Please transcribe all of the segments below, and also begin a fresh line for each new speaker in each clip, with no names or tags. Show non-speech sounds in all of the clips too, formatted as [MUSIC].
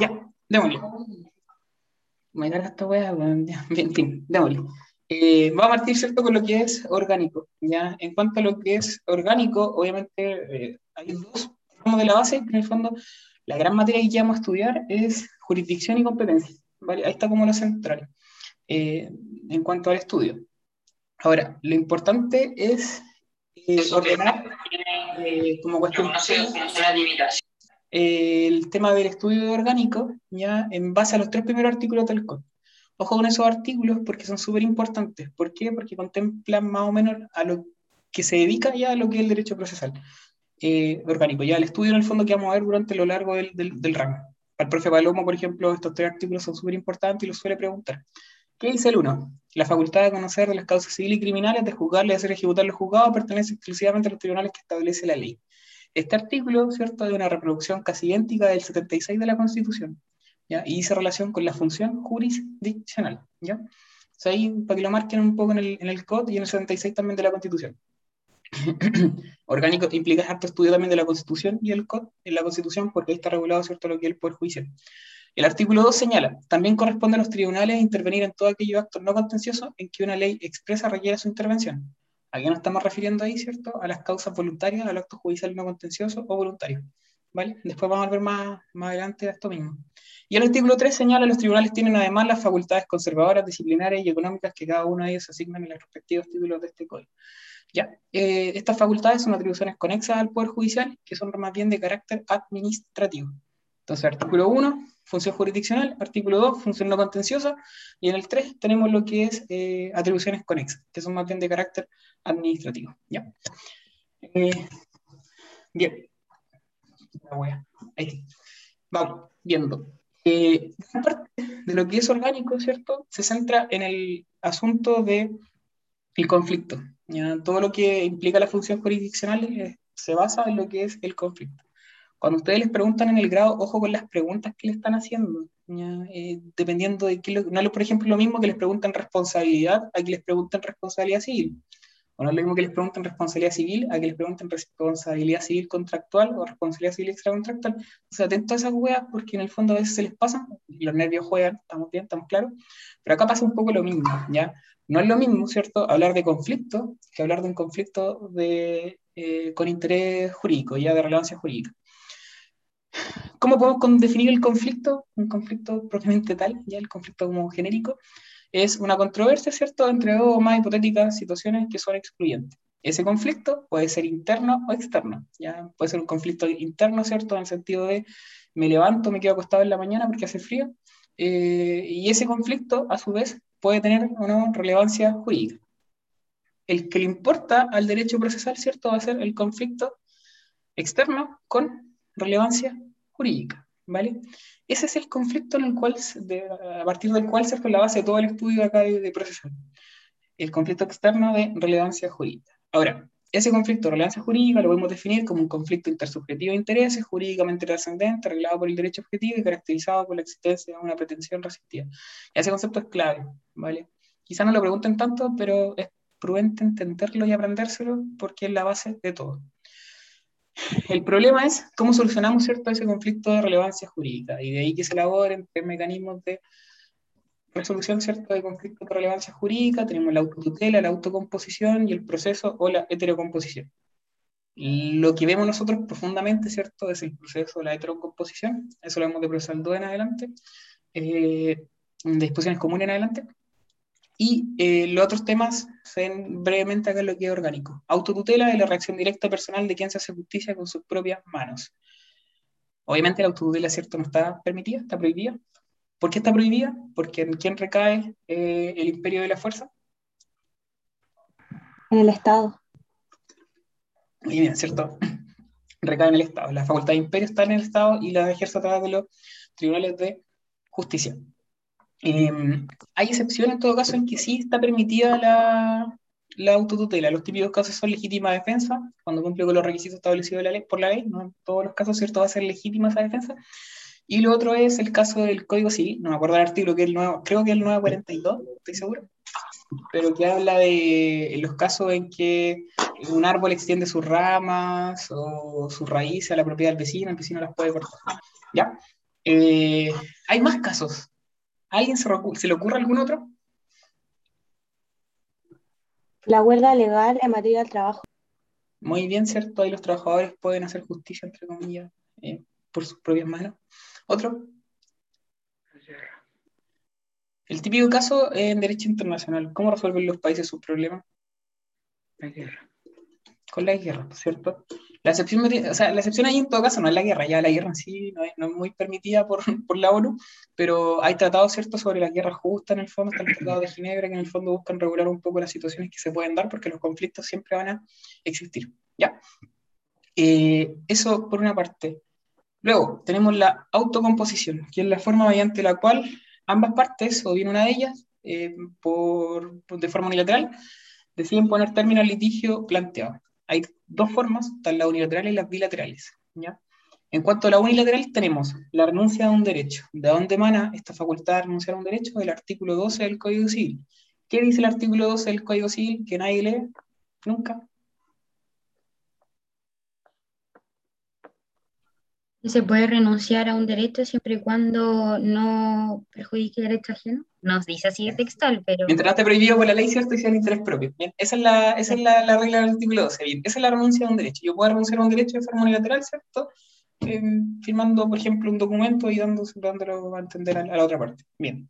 Ya, démosle. Me carga esta weá, en fin, démosle. Eh, va a partir, ¿cierto?, con lo que es orgánico. ¿ya? En cuanto a lo que es orgánico, obviamente eh, hay dos ramos de la base, en el fondo la gran materia que vamos a estudiar es jurisdicción y competencia. ¿vale? Ahí está como lo central eh, en cuanto al estudio. Ahora, lo importante es ordenar como cuestión el tema del estudio orgánico ya en base a los tres primeros artículos del COD. Ojo con esos artículos porque son súper importantes. ¿Por qué? Porque contemplan más o menos a lo que se dedica ya a lo que es el derecho procesal eh, orgánico, ya el estudio en el fondo que vamos a ver durante lo largo del, del, del ramo. Para el profe Palomo, por ejemplo, estos tres artículos son súper importantes y los suele preguntar. ¿Qué dice el 1? La facultad de conocer de las causas civiles y criminales, de juzgarle y hacer ejecutar los juzgados pertenece exclusivamente a los tribunales que establece la ley. Este artículo, ¿cierto?, es una reproducción casi idéntica del 76 de la Constitución, ¿ya? Y dice relación con la función jurisdiccional, ¿ya? O sea, ahí, para que lo marquen un poco en el, en el COD y en el 76 también de la Constitución. [COUGHS] Orgánico implica harto estudio también de la Constitución y el COD en la Constitución, porque ahí está regulado, ¿cierto?, lo que es el Poder Judicial. El artículo 2 señala, también corresponde a los tribunales intervenir en todo aquellos actos no contenciosos en que una ley expresa requiere su intervención. ¿A qué nos estamos refiriendo ahí, cierto? A las causas voluntarias, al acto judicial no contencioso o voluntario. ¿Vale? Después vamos a ver más, más adelante esto mismo. Y el artículo 3 señala que los tribunales tienen además las facultades conservadoras, disciplinarias y económicas que cada uno de ellos asignan en los respectivos títulos de este código. Ya, eh, estas facultades son atribuciones conexas al Poder Judicial, que son más bien de carácter administrativo. Entonces, artículo 1, función jurisdiccional, artículo 2, función no contenciosa, y en el 3 tenemos lo que es eh, atribuciones conexas, que son más bien de carácter administrativo. ¿ya? Eh, bien. Ahí. Vamos, viendo. Eh, parte de lo que es orgánico, ¿cierto? Se centra en el asunto del el conflicto. ¿ya? Todo lo que implica la función jurisdiccional eh, se basa en lo que es el conflicto. Cuando ustedes les preguntan en el grado, ojo con las preguntas que le están haciendo, eh, dependiendo de qué, no es por ejemplo lo mismo que les preguntan responsabilidad a que les pregunten responsabilidad civil, o no es lo mismo que les pregunten responsabilidad civil a que les pregunten responsabilidad civil contractual o responsabilidad civil extracontractual. O sea, atentos a esas weas porque en el fondo a veces se les pasan, los nervios juegan, estamos bien, estamos claros, pero acá pasa un poco lo mismo, ¿ya? No es lo mismo, ¿cierto?, hablar de conflicto que hablar de un conflicto de, eh, con interés jurídico, ya de relevancia jurídica. ¿Cómo podemos definir el conflicto? Un conflicto propiamente tal, ya el conflicto como genérico, es una controversia, ¿cierto?, entre dos o más hipotéticas situaciones que son excluyentes. Ese conflicto puede ser interno o externo, ya puede ser un conflicto interno, ¿cierto?, en el sentido de me levanto, me quedo acostado en la mañana porque hace frío, eh, y ese conflicto, a su vez, puede tener una relevancia jurídica. El que le importa al derecho procesal, ¿cierto?, va a ser el conflicto externo con relevancia jurídica, ¿vale? Ese es el conflicto en el cual, a partir del cual se fue la base de todo el estudio acá de, de. El conflicto externo de relevancia jurídica. Ahora, ese conflicto de relevancia jurídica lo podemos definir como un conflicto intersubjetivo de intereses jurídicamente trascendente, arreglado por el derecho objetivo y caracterizado por la existencia de una pretensión resistida. Y ese concepto es clave, ¿vale? Quizá no lo pregunten tanto, pero es prudente entenderlo y aprendérselo porque es la base de todo. El problema es cómo solucionamos ¿cierto? ese conflicto de relevancia jurídica y de ahí que se elaboren tres mecanismos de resolución ¿cierto? de conflicto de relevancia jurídica. Tenemos la autotutela, la autocomposición y el proceso o la heterocomposición. Lo que vemos nosotros profundamente ¿cierto? es el proceso de la heterocomposición. Eso lo vemos de procesal 2 en adelante. Eh, de disposiciones comunes en adelante. Y eh, los otros temas se ven brevemente acá en lo que es orgánico. Autotutela es la reacción directa personal de quien se hace justicia con sus propias manos. Obviamente la autotutela, ¿cierto? No está permitida, está prohibida. ¿Por qué está prohibida? Porque en quién recae eh, el imperio de la fuerza.
En el Estado.
Muy bien, ¿cierto? [CLEARS THROAT] Recae en el Estado. La facultad de imperio está en el Estado y la ejerce a través de los tribunales de justicia. Eh, hay excepciones en todo caso en que sí está permitida la, la autotutela. Los típicos casos son legítima defensa, cuando cumple con los requisitos establecidos la ley, por la ley, no en todos los casos, ¿cierto? Va a ser legítima esa defensa. Y lo otro es el caso del Código Civil, no me acuerdo del artículo, que es el nuevo, creo que es el 942, estoy seguro, pero que habla de los casos en que un árbol extiende sus ramas o sus raíces a la propiedad del vecino, el vecino las puede cortar. ¿Ya? Eh, hay más casos. Alguien se, se le ocurre algún otro?
La huelga legal en materia del trabajo.
Muy bien, ¿cierto? Ahí los trabajadores pueden hacer justicia, entre comillas, eh, por sus propias manos. ¿Otro? El típico caso en derecho internacional. ¿Cómo resuelven los países sus problemas?
La guerra.
Con la guerra, ¿cierto? La excepción, o sea, la excepción ahí en todo caso no es la guerra, ya la guerra en sí no es, muy permitida por, [LAUGHS] por, la ONU, pero hay tratados, ¿cierto?, sobre la guerra justa en el fondo, está el Tratado de Ginebra, que en el fondo buscan regular un poco las situaciones que se pueden dar, porque los conflictos siempre van a existir, ¿ya? Eh, eso por una parte. Luego, tenemos la autocomposición, que es la forma mediante la cual ambas partes, o bien una de ellas, eh, por, de forma unilateral, deciden poner término al litigio planteado. Hay dos formas, están las unilaterales y las bilaterales. ¿ya? En cuanto a la unilateral, tenemos la renuncia a un derecho. ¿De dónde emana esta facultad de renunciar a un derecho? Del artículo 12 del Código Civil. ¿Qué dice el artículo 12 del Código Civil que nadie lee? Nunca.
¿Se puede renunciar a un derecho siempre y cuando no perjudique el derecho ajeno? Nos dice así textual, pero...
Mientras no esté prohibido por la ley, ¿cierto? Y sea el interés propio. Bien, esa es, la, es la, regla del artículo 12. Bien, esa es la renuncia a un derecho. Yo puedo renunciar a un derecho de forma unilateral, ¿cierto? Em, firmando, por ejemplo, un documento y dándolo a entender a la otra parte. Bien.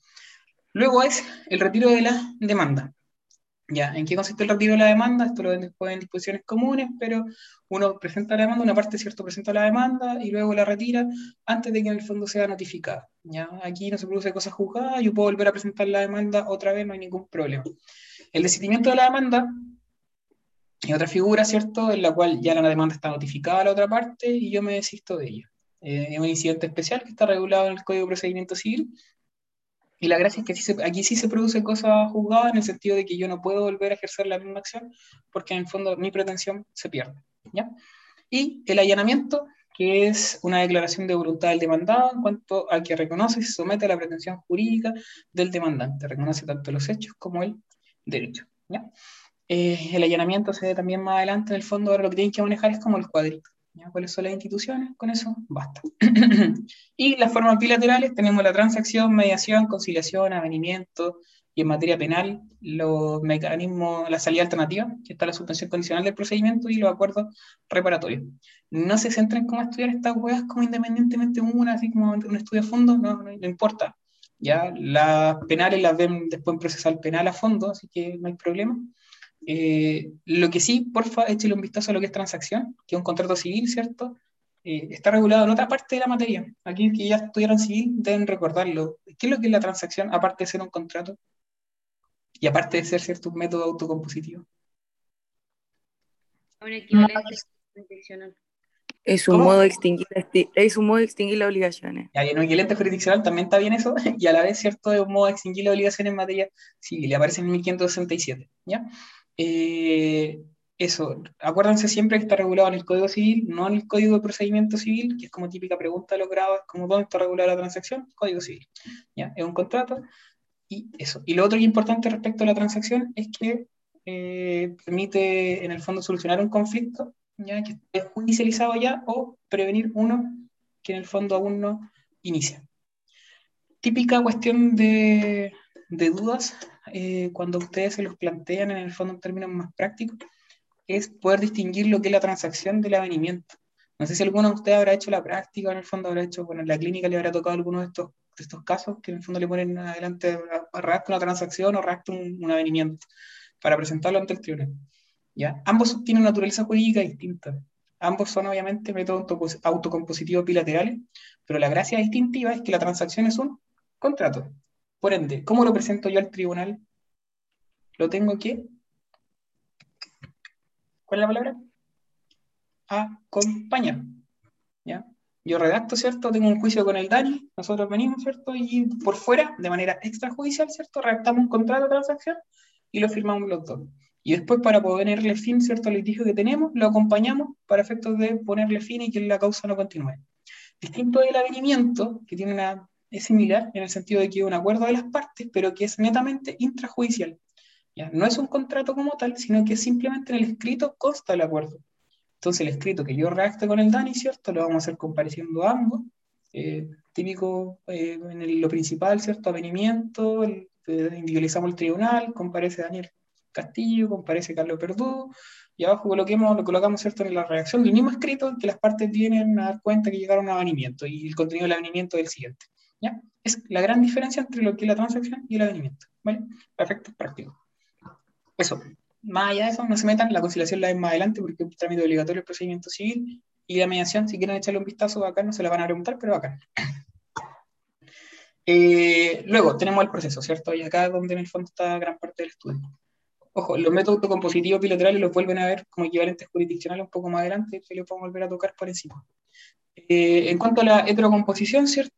Luego es el retiro de la demanda. Ya, ¿en qué consiste el retiro de la demanda? Esto lo ven después en disposiciones comunes, pero uno presenta la demanda, una parte, ¿cierto?, presenta la demanda y luego la retira antes de que en el fondo sea notificada. ¿ya? Aquí no se produce cosa juzgada, yo puedo volver a presentar la demanda otra vez, no hay ningún problema. El decidimiento de la demanda es otra figura, ¿cierto?, en la cual ya la demanda está notificada a la otra parte y yo me desisto de ella. Eh, es un incidente especial que está regulado en el Código de Procedimiento Civil y la gracia es que aquí sí se produce cosa juzgada en el sentido de que yo no puedo volver a ejercer la misma acción porque en el fondo mi pretensión se pierde. ¿ya? Y el allanamiento, que es una declaración de voluntad del demandado en cuanto a que reconoce y se somete a la pretensión jurídica del demandante. Reconoce tanto los hechos como el derecho. ¿ya? Eh, el allanamiento se ve también más adelante en el fondo, ahora lo que tienen que manejar es como el cuadrito. ¿Cuáles son las instituciones? Con eso basta. [CLEARS THROAT] y las formas bilaterales tenemos la transacción, mediación, conciliación, avenimiento y en materia penal los mecanismos, la salida alternativa, que está la suspensión condicional del procedimiento y los acuerdos reparatorios. No se centren como estudiar estas huevas como independientemente una, así como un estudio a fondo, no, no, importa. Ya las penales las ven después en procesal penal a fondo, así que no hay problema. Eh, lo que sí, porfa, échale un vistazo a lo que es transacción, que es un contrato civil, ¿cierto? Eh, está regulado en otra parte de la materia. Aquí que ya estudiaron civil deben recordarlo. ¿Qué es lo que es la transacción, aparte de ser un contrato? Y aparte de ser cierto un método autocompositivo.
Es un, modo de extinguir, es un modo de extinguir las obligaciones.
Y en un equivalente jurisdiccional también está bien eso, [LAUGHS] y a la vez, ¿cierto? Es un modo de extinguir las obligaciones en materia civil, aparece en 1567, ¿ya? Eh, eso, acuérdense siempre que está regulado en el Código Civil, no en el Código de Procedimiento Civil, que es como típica pregunta de los grados, como dónde está regulada la transacción, Código Civil. ¿ya? Es un contrato y eso. Y lo otro importante respecto a la transacción es que eh, permite en el fondo solucionar un conflicto ¿ya? que esté judicializado ya o prevenir uno que en el fondo aún no inicia. Típica cuestión de, de dudas eh, cuando ustedes se los plantean en el fondo en términos más prácticos, es poder distinguir lo que es la transacción del avenimiento. No sé si alguno de ustedes habrá hecho la práctica, en el fondo habrá hecho, bueno, en la clínica le habrá tocado alguno de estos, de estos casos, que en el fondo le ponen adelante, rasca una transacción o rasca un, un, avenimiento, para presentarlo ante el tribunal. ¿ya? Ambos tienen naturaleza jurídica distinta. Ambos son obviamente métodos autocompositivos bilaterales, pero la gracia distintiva es que la transacción es un contrato. Por ende, ¿cómo lo presento yo al tribunal? Lo tengo que... ¿Cuál es la palabra? Acompañar. ¿Ya? Yo redacto, ¿cierto? Tengo un juicio con el Dani, nosotros venimos, ¿cierto? Y por fuera, de manera extrajudicial, ¿cierto? Redactamos un contrato de transacción y lo firmamos los dos. Y después, para ponerle fin, ¿cierto?, al litigio que tenemos, lo acompañamos para efectos de ponerle fin y que la causa no continúe. Distinto del avenimiento, que tiene una es similar en el sentido de que es un acuerdo de las partes, pero que es netamente intrajudicial. ¿ya? No es un contrato como tal, sino que simplemente en el escrito consta el acuerdo. Entonces el escrito que yo redacte con el Dani, ¿cierto? Lo vamos a hacer compareciendo a ambos, Eh, típico eh, en el- lo principal, ¿cierto? Avenimiento, el- eh, individualizamos el tribunal, comparece Daniel Castillo, comparece Carlos Perdú, y abajo coloquemos, lo colocamos, ¿cierto? En la redacción del mismo escrito que las partes vienen a dar cuenta que llegaron a avenimiento y el contenido del avenimiento es el siguiente, ¿ya? Es la gran diferencia entre lo que es la transacción y el avenimiento, ¿vale? Perfecto, práctico. Eso. Más allá de eso, no se metan, la conciliación la ven más adelante porque es un trámite obligatorio el procedimiento civil y la mediación, si quieren echarle un vistazo acá, no se la van a preguntar, pero acá. [CLEARS THROAT] Eh, luego tenemos el proceso, ¿cierto? Y acá es donde en el fondo está gran parte del estudio. Ojo, los métodos autocompositivos bilaterales los vuelven a ver como equivalentes jurisdiccionales un poco más adelante, que los podemos volver a tocar por encima. Eh, en cuanto a la heterocomposición, ¿cierto?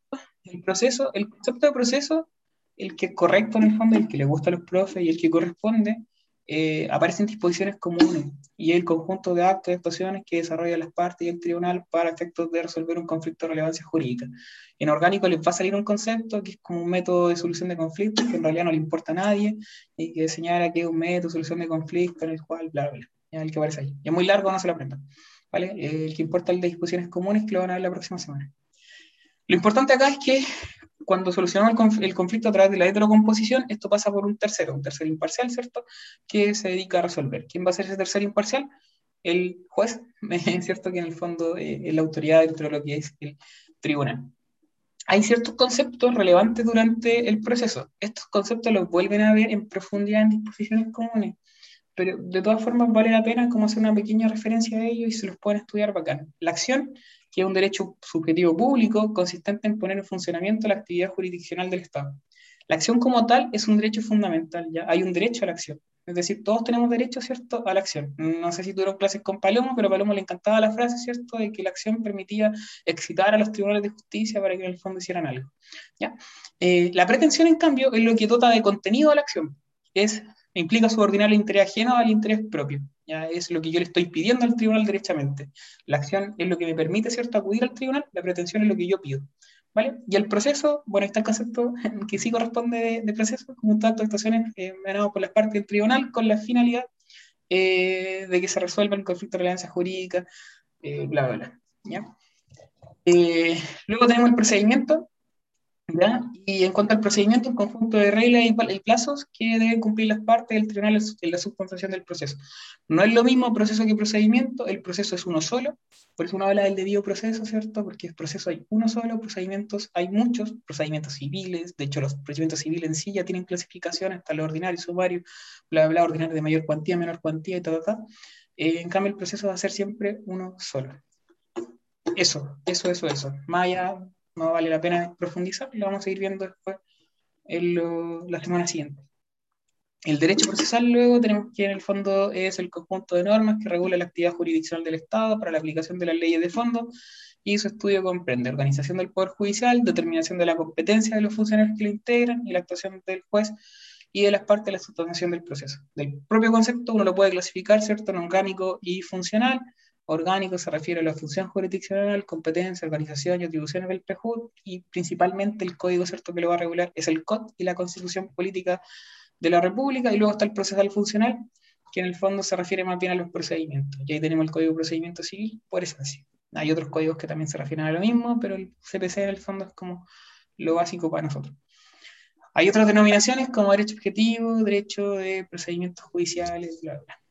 El proceso, el concepto de proceso, el que es correcto en el fondo, el que le gusta a los profes y el que corresponde, eh, aparecen disposiciones comunes y el conjunto de actos y actuaciones que desarrollan las partes y el tribunal para efectos de resolver un conflicto de relevancia jurídica. En orgánico les va a salir un concepto que es como un método de solución de conflictos que en realidad no le importa a nadie y que señala que es un método de solución de conflictos en el cual, bla, bla, bla, el que aparece ahí. Y es muy largo, no se lo aprendan. ¿vale? Eh, el que importa es de disposiciones comunes que lo van a ver la próxima semana. Lo importante acá es que cuando solucionamos el, el, conflicto a través de la heterocomposición, esto pasa por un tercero, un tercero imparcial, ¿cierto? Que se dedica a resolver. ¿Quién va a ser ese tercero imparcial? El juez, [LAUGHS] ¿cierto? Que en el fondo eh, es la autoridad dentro de lo que es el tribunal. Hay ciertos conceptos relevantes durante el proceso. Estos conceptos los vuelven a ver en profundidad en disposiciones comunes, pero de todas formas vale la pena como hacer una pequeña referencia a ellos y se los pueden estudiar bacán. La acción que es un derecho subjetivo público consistente en poner en funcionamiento la actividad jurisdiccional del Estado. La acción como tal es un derecho fundamental, ¿ya? Hay un derecho a la acción. Es decir, todos tenemos derecho, ¿cierto?, a la acción. No sé si tuvieron clases con Palomo, pero a Palomo le encantaba la frase, ¿cierto?, de que la acción permitía excitar a los tribunales de justicia para que en el fondo hicieran algo, ¿ya? Eh, la pretensión, en cambio, es lo que dota de contenido a la acción. Es, implica subordinar el interés ajeno al interés propio. Ya es lo que yo le estoy pidiendo al tribunal derechamente. La acción es lo que me permite, ¿cierto?, acudir al tribunal, la pretensión es lo que yo pido. ¿Vale? Y el proceso, bueno, está el concepto [LAUGHS] que sí corresponde de, de proceso, como tantas actuaciones eh, por las partes del tribunal con la finalidad eh, de que se resuelva el conflicto de relevancia jurídica, eh, bla, bla, bla. ¿ya? luego tenemos el procedimiento, ¿Ya? Y en cuanto al procedimiento, un conjunto de reglas y plazos que deben cumplir las partes del tribunal en la subcontratación del proceso. No es lo mismo proceso que procedimiento, el proceso es uno solo, por eso uno habla del debido proceso, ¿cierto? Porque el proceso hay uno solo, procedimientos hay muchos, procedimientos civiles, de hecho los procedimientos civiles en sí ya tienen clasificaciones, está lo ordinario, sumario, bla, bla, ordinario de mayor cuantía, menor cuantía y tal, tal. Eh, en cambio, el proceso va a ser siempre uno solo. Eso, eso, eso, eso. Allá no vale la pena profundizar, lo vamos a ir viendo después en lo, la semana siguiente. El derecho procesal luego tenemos que en el fondo es el conjunto de normas que regula la actividad jurisdiccional del Estado para la aplicación de las leyes de fondo y su estudio comprende organización del Poder Judicial, determinación de la competencia de los funcionarios que lo integran y la actuación del juez y de las partes de la sustanciación del proceso. Del propio concepto uno lo puede clasificar, ¿cierto?, en orgánico y funcional, Orgánico se refiere a la función jurisdiccional, competencia, organización y atribuciones del PJUD y principalmente el código cierto que lo va a regular es el COD y la constitución política de la República y luego está el procesal funcional que en el fondo se refiere más bien a los procedimientos. Y ahí tenemos el código de procedimiento civil por esencia. Hay otros códigos que también se refieren a lo mismo, pero el CPC en el fondo es como lo básico para nosotros. Hay otras denominaciones como derecho objetivo, derecho de procedimientos judiciales, bla, bla.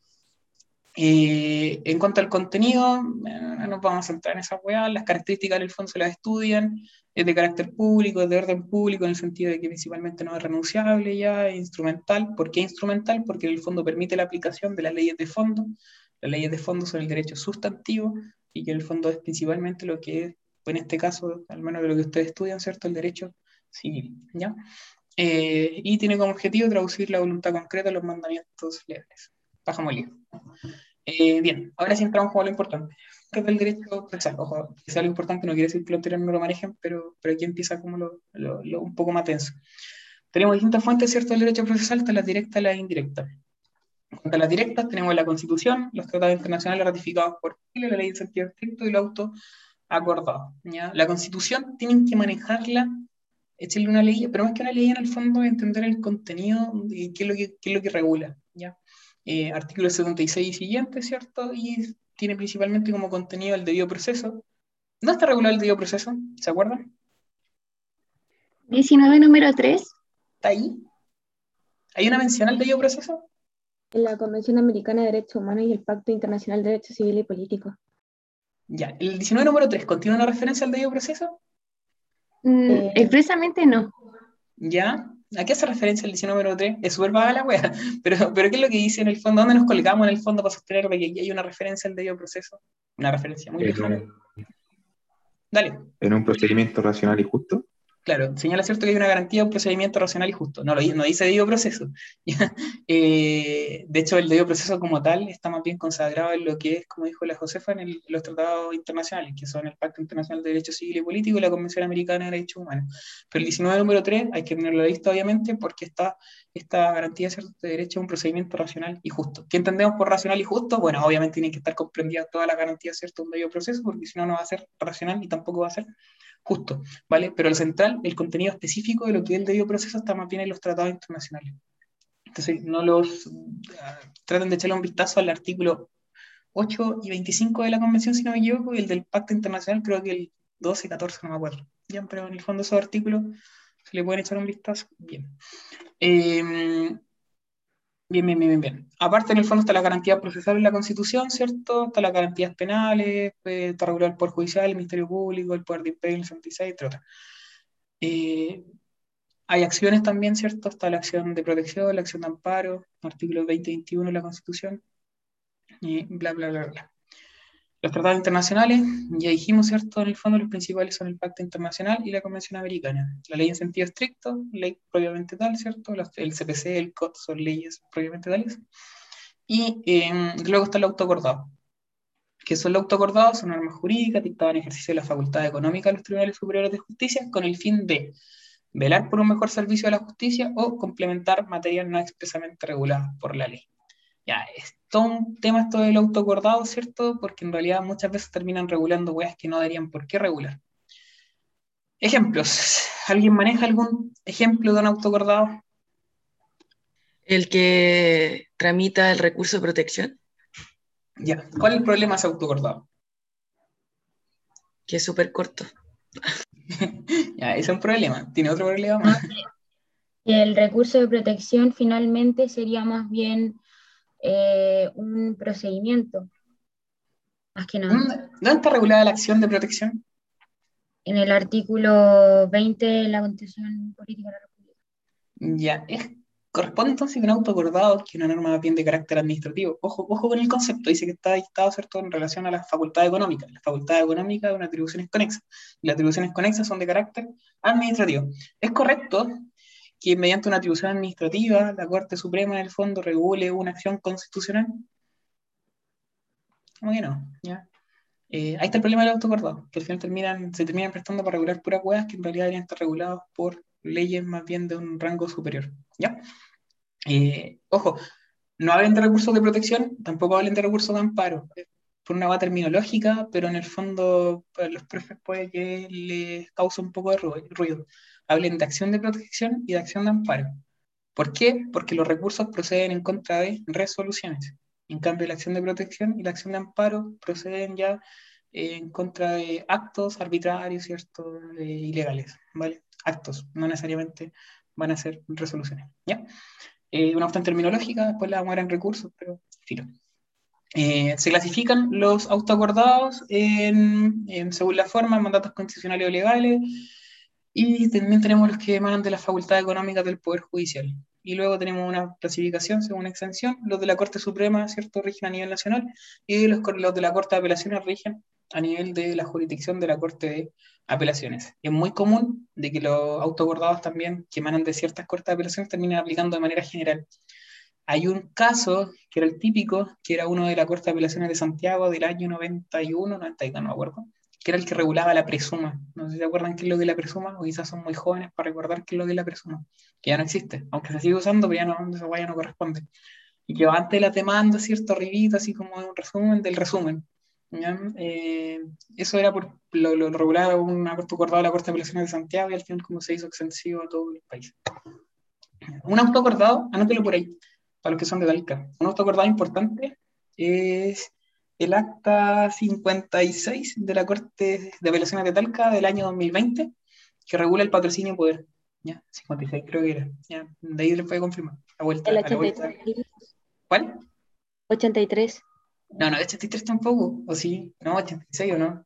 Eh, en cuanto al contenido, no nos vamos a entrar en esa weá, las características del fondo se las estudian, es de carácter público, es de orden público, en el sentido de que principalmente no es renunciable ya, es instrumental. ¿Por qué instrumental? Porque el fondo permite la aplicación de las leyes de fondo. Las leyes de fondo son el derecho sustantivo y que el fondo es principalmente lo que es, en este caso, al menos de lo que ustedes estudian, ¿cierto? El derecho civil, ¿ya? Eh, y tiene como objetivo traducir la voluntad concreta a los mandamientos legales. Bajamos el eh, bien, ahora sí entramos con lo importante, que es el derecho procesal. Ojo, que sea lo importante no quiere decir que lo anterior no lo manejen, pero, pero aquí empieza como lo, lo, lo, un poco más tenso. Tenemos distintas fuentes, ¿cierto?, del derecho procesal, están las directas y las indirectas. En cuanto a las directas, tenemos la Constitución, los tratados internacionales ratificados por Chile, la ley de sentido estricto y el auto acordado. ¿ya? La Constitución tienen que manejarla, echarle una ley, pero más que una ley en el fondo, entender el contenido y qué es lo que, qué es lo que regula. ¿ya? Eh, artículo 76 y siguiente, ¿cierto? Y tiene principalmente como contenido el debido proceso, ¿Dónde está regulado el debido proceso? ¿Se acuerdan?
19 número 3.
¿Está ahí? ¿Hay una mención al debido proceso?
En la Convención Americana de Derechos Humanos y el Pacto Internacional de Derechos Civiles y Políticos.
Ya, el 19 número 3, ¿contiene una referencia al debido proceso?
Mm,
Eh.
expresamente no.
¿Ya? ¿A qué hace referencia el 19 número 3? Es súper vaga la wea, [LAUGHS] pero, pero ¿qué es lo que dice en el fondo? ¿Dónde nos colgamos en el fondo para sostener de que hay una referencia al debido proceso? Una referencia muy lejana.
En,
Dale.
en un procedimiento racional y justo.
Claro, señala cierto que hay una garantía de un procedimiento racional y justo. No, lo, no dice debido proceso. [LAUGHS] Eh, de hecho, el debido proceso como tal está más bien consagrado en lo que es, como dijo la Josefa, en, los tratados internacionales, que son el Pacto Internacional de Derechos Civiles y Políticos y la Convención Americana de Derechos Humanos. Pero el 19 número 3 hay que tenerlo listo, obviamente, porque está esta garantía ¿cierto? de derecho a un procedimiento racional y justo. ¿Qué entendemos por racional y justo? Bueno, obviamente tienen que estar comprendidas todas las garantías ¿cierto? de un debido proceso, porque si no, no va a ser racional y tampoco va a ser justo, ¿vale? Pero el central, el contenido específico de lo que el debido proceso está más bien en los tratados internacionales. Entonces, no los ah, traten de echarle un vistazo al artículo 8 y 25 de la Convención, si no me equivoco, y el del Pacto Internacional, creo que el 12 y 14, no me acuerdo. Ya, pero en el fondo esos artículos se le pueden echar un vistazo. Bien. Eh, Bien, bien, bien, bien. Aparte, en el fondo está la garantía procesal en la Constitución, ¿cierto? Está las garantías penales, eh, está regulado el Poder Judicial, el Ministerio Público, el Poder de impedir el 66, entre otras. Eh, hay acciones también, ¿cierto? Está la acción de protección, la acción de amparo, artículo 20 y 21 de la Constitución, y bla, bla, bla, bla. Los tratados internacionales, ya dijimos, ¿cierto? En el fondo los principales son el Pacto Internacional y la Convención Americana. La ley en sentido estricto, ley propiamente tal, ¿cierto? El CPC, el COT son leyes propiamente tales. Y eh, luego está el autoacordado. que son los autoacordados? Son normas jurídicas dictadas en ejercicio de la facultad económica de los tribunales superiores de justicia con el fin de velar por un mejor servicio de la justicia o complementar materias no expresamente reguladas por la ley. Ya, es todo un tema esto del autoacordado, ¿cierto? Porque en realidad muchas veces terminan regulando weas que no darían por qué regular. Ejemplos. [LAUGHS] ¿Alguien maneja algún ejemplo de un autoacordado?
El que tramita el recurso de protección,
Ya. ¿Cuál es el problema de ese autoacordado?
que es súper corto. [LAUGHS]
Ya, ese es un problema. ¿Tiene otro problema más? [LAUGHS]
El recurso de protección finalmente sería más bien eh, un procedimiento, más que nada.
¿Dónde dónde está regulada la acción de protección?
En el artículo 20 de la Constitución Política de la República.
Ya, es, corresponde entonces que un autoacordado, que es una norma más bien de carácter administrativo. Ojo, ojo con el concepto, dice que está dictado, ¿cierto?, en relación a la facultad económica. La facultad económica es una atribuciones conexas. Y las atribuciones conexas son de carácter administrativo. Es correcto que mediante una atribución administrativa, la Corte Suprema en el fondo regule una acción constitucional. ¿Cómo que no? ¿Ya? Eh, ahí está el problema del autoacordado, que al final terminan, se terminan prestando para regular puras hueas que en realidad deberían estar regulados por leyes más bien de un rango superior. ¿Ya? Eh, ojo, no hablen de recursos de protección, tampoco hablen de recursos de amparo, por una va terminológica, pero en el fondo para los profes puede que les cause un poco de ru- ruido. Hablen de acción de protección y de acción de amparo. ¿Por qué? Porque los recursos proceden en contra de resoluciones. En cambio, la acción de protección y la acción de amparo proceden ya eh, en contra de actos arbitrarios, ¿cierto? Eh, ilegales, ¿vale? Actos, no necesariamente van a ser resoluciones, ¿ya? Eh, una cuestión terminológica, después la vamos a ver en recursos, pero filo. Eh, se clasifican los autoacordados en, en- según la forma, mandatos constitucionales o legales, y también tenemos los que emanan de las facultades económicas del Poder Judicial. Y luego tenemos una clasificación según extensión. Los de la Corte Suprema, ¿cierto?, rigen a nivel nacional, y los, los de la Corte de Apelaciones rigen a nivel de la jurisdicción de la Corte de Apelaciones. Es muy común de que los autoacordados también, que emanan de ciertas Cortes de Apelaciones, terminen aplicando de manera general. Hay un caso que era el típico, que era uno de la Corte de Apelaciones de Santiago del año 91, 92, no me acuerdo, que era el que regulaba la presuma. No sé si se acuerdan qué es lo es la presuma, o quizás son muy jóvenes para recordar qué es lo es la presuma, que ya no existe, aunque se sigue usando, pero ya no, esa guaya no corresponde. Y va antes de la demanda, cierto arribita, así como un resumen del resumen. Eh, eso era por lo, lo, lo regulaba un autoacordado de la Corte de Apelaciones de Santiago y al final como se hizo extensivo a todo el país. Un autoacordado, anótelo por ahí, para los que son de Talca. Un autoacordado importante es el acta 56 de la Corte de Apelaciones de Talca del año 2020, que regula el patrocinio poder. Ya, 56 creo que era. Ya, de ahí le puede confirmar. La vuelta,
El
a la vuelta.
83.
¿Cuál?
83.
No, no, 83 tampoco. ¿O sí? No, 86 o no.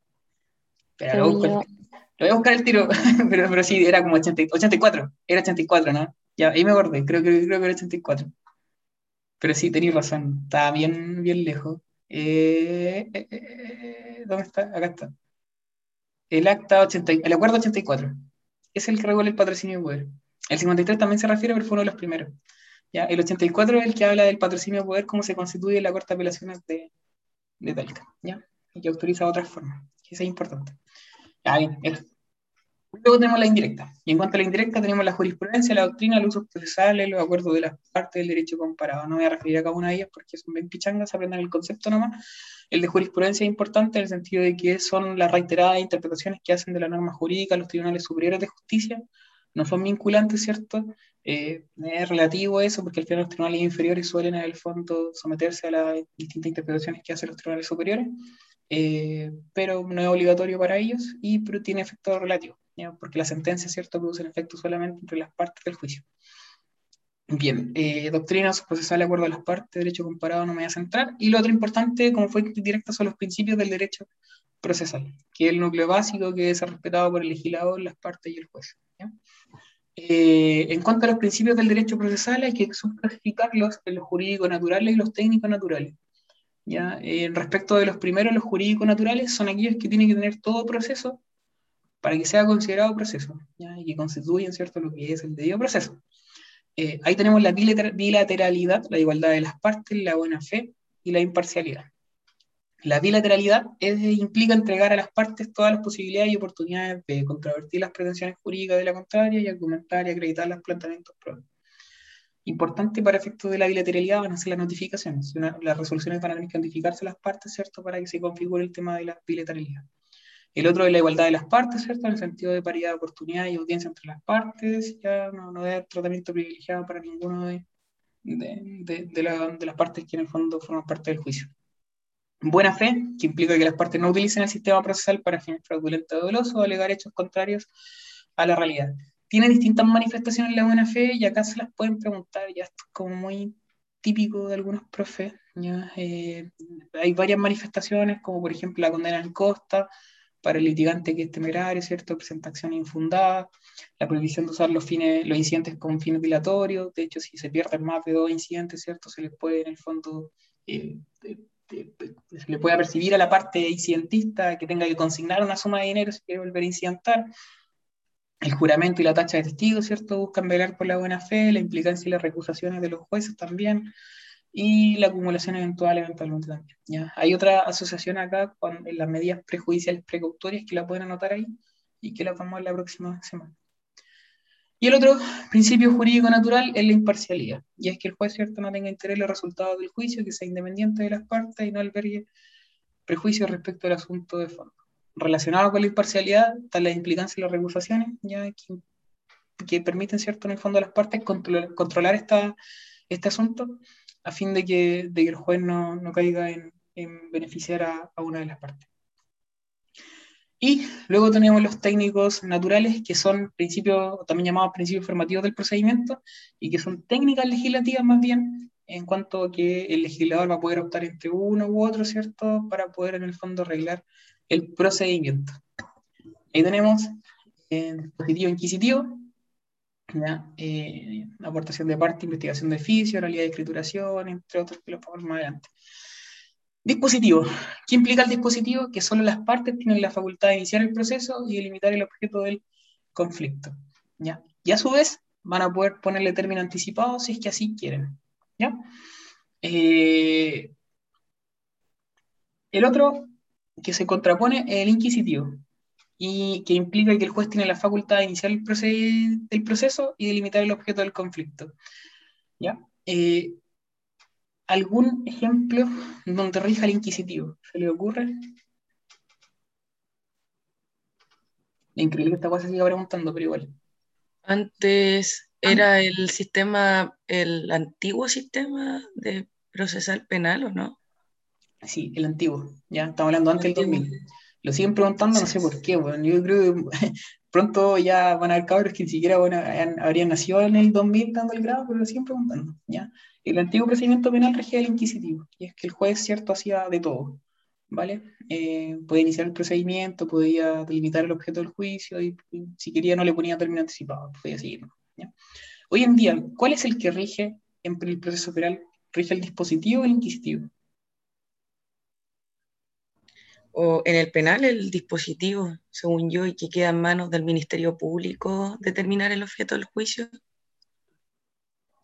Pero lo,
Según
busco
yo.
el- lo voy a buscar el tiro, [LAUGHS] pero, pero sí, era como 80 84. Era 84, ¿no? Ya, ahí me acordé, creo que, creo que era 84. Pero sí, tenéis razón, estaba bien, bien lejos. Eh, eh, eh, ¿dónde está? Acá está. El acta 80, y- el acuerdo 84. Es el que regula el patrocinio de poder. El 53 también se refiere, pero fue uno de los primeros. ¿ya? El 84 es el que habla del patrocinio de poder, cómo se constituye la Corte de Apelaciones de, de Talca, ¿ya? Y que autoriza otras formas. Eso es importante. Ya, bien, eso. Luego tenemos la indirecta. Y en cuanto a la indirecta, tenemos la jurisprudencia, la doctrina, los usos procesales, los acuerdos de las partes del derecho comparado. No voy a referir a cada una de ellas porque son bien pichangas, aprendan el concepto nomás. El de jurisprudencia es importante en el sentido de que son las reiteradas interpretaciones que hacen de la norma jurídica los tribunales superiores de justicia. No son vinculantes, ¿cierto? Eh, es relativo a eso porque al final los tribunales inferiores suelen en el fondo someterse a las distintas interpretaciones que hacen los tribunales superiores, eh, pero no es obligatorio para ellos y pero tiene efecto relativo, porque las sentencias, ¿cierto?, producen efecto solamente entre las partes del juicio. Bien, eh, doctrinas procesales de acuerdo a las partes, derecho comparado no me voy a centrar. Y lo otro importante, como fue directa, son los principios del derecho procesal, que es el núcleo básico que es respetado por el legislador, las partes y el juez. Eh, en cuanto a los principios del derecho procesal, hay que subclasificarlos en los jurídicos naturales y los técnicos naturales. ¿Ya? Eh, respecto de los primeros, los jurídicos naturales son aquellos que tienen que tener todo proceso para que sea considerado proceso y que constituyen ¿cierto? lo que es el debido proceso. Eh, ahí tenemos la bilater- bilateralidad, la igualdad de las partes, la buena fe y la imparcialidad. La bilateralidad implica entregar a las partes todas las posibilidades y oportunidades de contravertir las pretensiones jurídicas de la contraria y argumentar y acreditar los planteamientos propios. Importante para efectos de la bilateralidad van a ser las notificaciones. Una- las resoluciones van a tener que notificarse a las partes, ¿cierto? Para que se configure el tema de la bilateralidad. El otro es la igualdad de las partes, ¿cierto? En el sentido de paridad de oportunidad y audiencia entre las partes. Ya no, no hay tratamiento privilegiado para ninguno de, de, de- de la- de las partes que en el fondo forman parte del juicio. Buena fe, que implica que las partes no utilicen el sistema procesal para fines fraudulentos o dolosos o alegar hechos contrarios a la realidad. Tiene distintas manifestaciones la buena fe y acá se las pueden preguntar, ya es como muy típico de algunos profes. ¿ya? Eh, hay varias manifestaciones, como por ejemplo la condena en costa, para el litigante que es temerario, ¿cierto? Presenta acción infundada, la prohibición de usar los, fines, los incidentes con fines dilatorios, de hecho, si se pierden más de dos incidentes, ¿cierto? Se les puede, en el fondo, eh, se le puede percibir a la parte incidentista que tenga que consignar una suma de dinero si quiere volver a incidentar. El juramento y la tacha de testigos, ¿cierto? Buscan velar por la buena fe, la implicancia y las recusaciones de los jueces también y la acumulación eventual eventualmente también. ¿ya? Hay otra asociación acá con las medidas prejudiciales precautorias que la pueden anotar ahí y que la vamos la próxima semana. Y el otro principio jurídico natural es la imparcialidad, y es que el juez cierto no tenga interés en los resultados del juicio, que sea independiente de las partes y no albergue prejuicios respecto al asunto de fondo. Relacionado con la imparcialidad están las implicancias y las recusaciones, ya que, permiten cierto en el fondo a las partes controlar, este asunto a fin de que, de el juez no, caiga en, en beneficiar a, a, una de las partes. Y luego tenemos los técnicos naturales, que son principios, también llamados principios formativos del procedimiento, y que son técnicas legislativas más bien, en cuanto a que el legislador va a poder optar entre uno u otro, ¿cierto?, para poder en el fondo arreglar el procedimiento. Ahí tenemos el dispositivo inquisitivo, ¿ya? Eh, aportación de parte, investigación de oficio, oralidad de escrituración, entre otros que lo vamos más adelante. Dispositivo. ¿Qué implica el dispositivo? Que solo las partes tienen la facultad de iniciar el proceso y delimitar el objeto del conflicto. ¿ya? Y a su vez van a poder ponerle término anticipado si es que así quieren. ¿ya? Eh, el otro que se contrapone el inquisitivo y que implica que el juez tiene la facultad de iniciar el, proce el proceso y delimitar el objeto del conflicto. ¿Ya? Eh, ¿Algún ejemplo donde rija el inquisitivo? ¿Se le ocurre? Increíble que esta cosa siga preguntando, pero igual.
Antes era el sistema, el antiguo sistema de procesal penal, ¿o no?
Sí, el antiguo, ya, estamos hablando antes del
Antiguo.
2000. Lo siguen preguntando, no sé por qué, bueno, yo creo que [LAUGHS] pronto ya van a haber cabros que ni siquiera bueno, habrían nacido en el 2000 dando el grado, pero lo siguen preguntando, ¿ya? El antiguo procedimiento penal regía el inquisitivo, y es que el juez, cierto, hacía de todo, ¿vale? Eh, podía iniciar el procedimiento, podía delimitar el objeto del juicio, y, y si quería no le ponía término anticipado, podía seguir, ¿ya? Hoy en día, ¿cuál es el que rige en el proceso penal? ¿Rige el dispositivo o el inquisitivo?
O en el penal, el dispositivo, según yo, y que queda en manos del Ministerio Público determinar el objeto del juicio.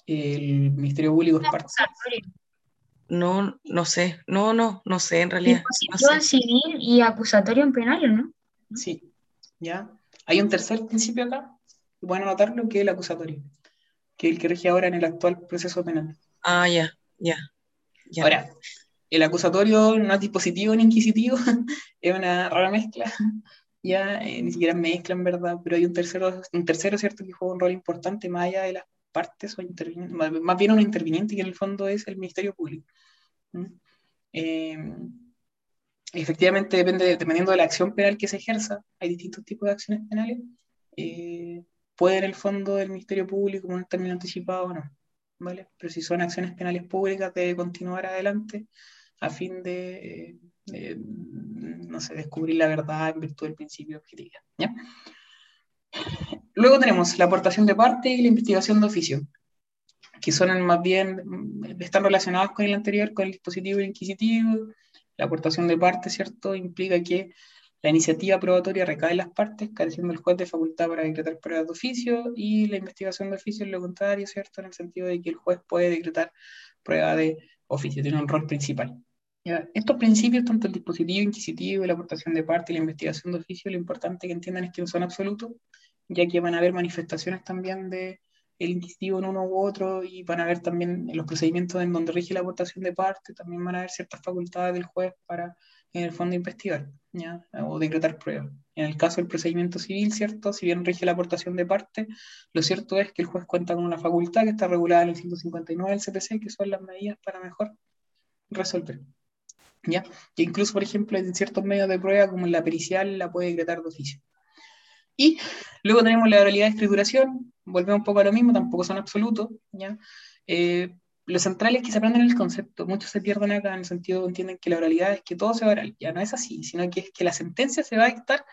El Ministerio Público es parte.
Acusatorio.
No, no sé, no, no, no sé en realidad. No
Dispositivo en civil y acusatorio en penal, ¿o no?
Sí, ¿ya? Hay un tercer principio acá, pueden anotarlo, que es el acusatorio, que es el que rige ahora en el actual proceso penal.
Ah, ya, ya, ya.
Ahora, el acusatorio no es dispositivo ni inquisitivo, [LAUGHS] es una rara mezcla, [LAUGHS] ya eh, ni siquiera mezcla en verdad, pero hay un tercero, un tercero, ¿cierto?, que juega un rol importante más allá de las partes o más, más bien un interviniente que en el fondo es el Ministerio Público. ¿Mm? Eh, efectivamente, depende, dependiendo de la acción penal que se ejerza, hay distintos tipos de acciones penales. eh, puede en el fondo el Ministerio Público un término anticipado o no, ¿vale? Pero si son acciones penales públicas, debe continuar adelante a fin de, eh, no sé, descubrir la verdad en virtud del principio de objetividad. Luego tenemos la aportación de parte y la investigación de oficio que son más bien, están relacionados con el anterior, con el dispositivo inquisitivo. La aportación de parte, ¿cierto? Implica que la iniciativa probatoria recae en las partes, careciendo el juez de facultad para decretar pruebas de oficio, y la investigación de oficio es lo contrario, ¿cierto? En el sentido de que el juez puede decretar prueba de oficio, tiene un rol principal. Estos principios, tanto el dispositivo inquisitivo, la aportación de parte y la investigación de oficio, lo importante que entiendan es que no son absolutos, ya que van a haber manifestaciones también de el inquisitivo en uno u otro y van a haber también los procedimientos en donde rige la aportación de parte, también van a haber ciertas facultades del juez para, en el fondo, investigar o decretar pruebas. En el caso del procedimiento civil, ¿cierto? Si bien rige la aportación de parte, lo cierto es que el juez cuenta con una facultad que está regulada en el 159 del CPC, que son las medidas para mejor resolver. ¿Ya? Que incluso, por ejemplo, en ciertos medios de prueba, como en la pericial, la puede decretar de oficio. Y luego tenemos la oralidad de escrituración, volvemos un poco a lo mismo, tampoco son absolutos, ¿ya? Eh, lo central es que se aprenden el concepto, muchos se pierden acá en el sentido que entienden que la oralidad es que todo se va oral, ya no es así, sino que es que la sentencia se va a dictar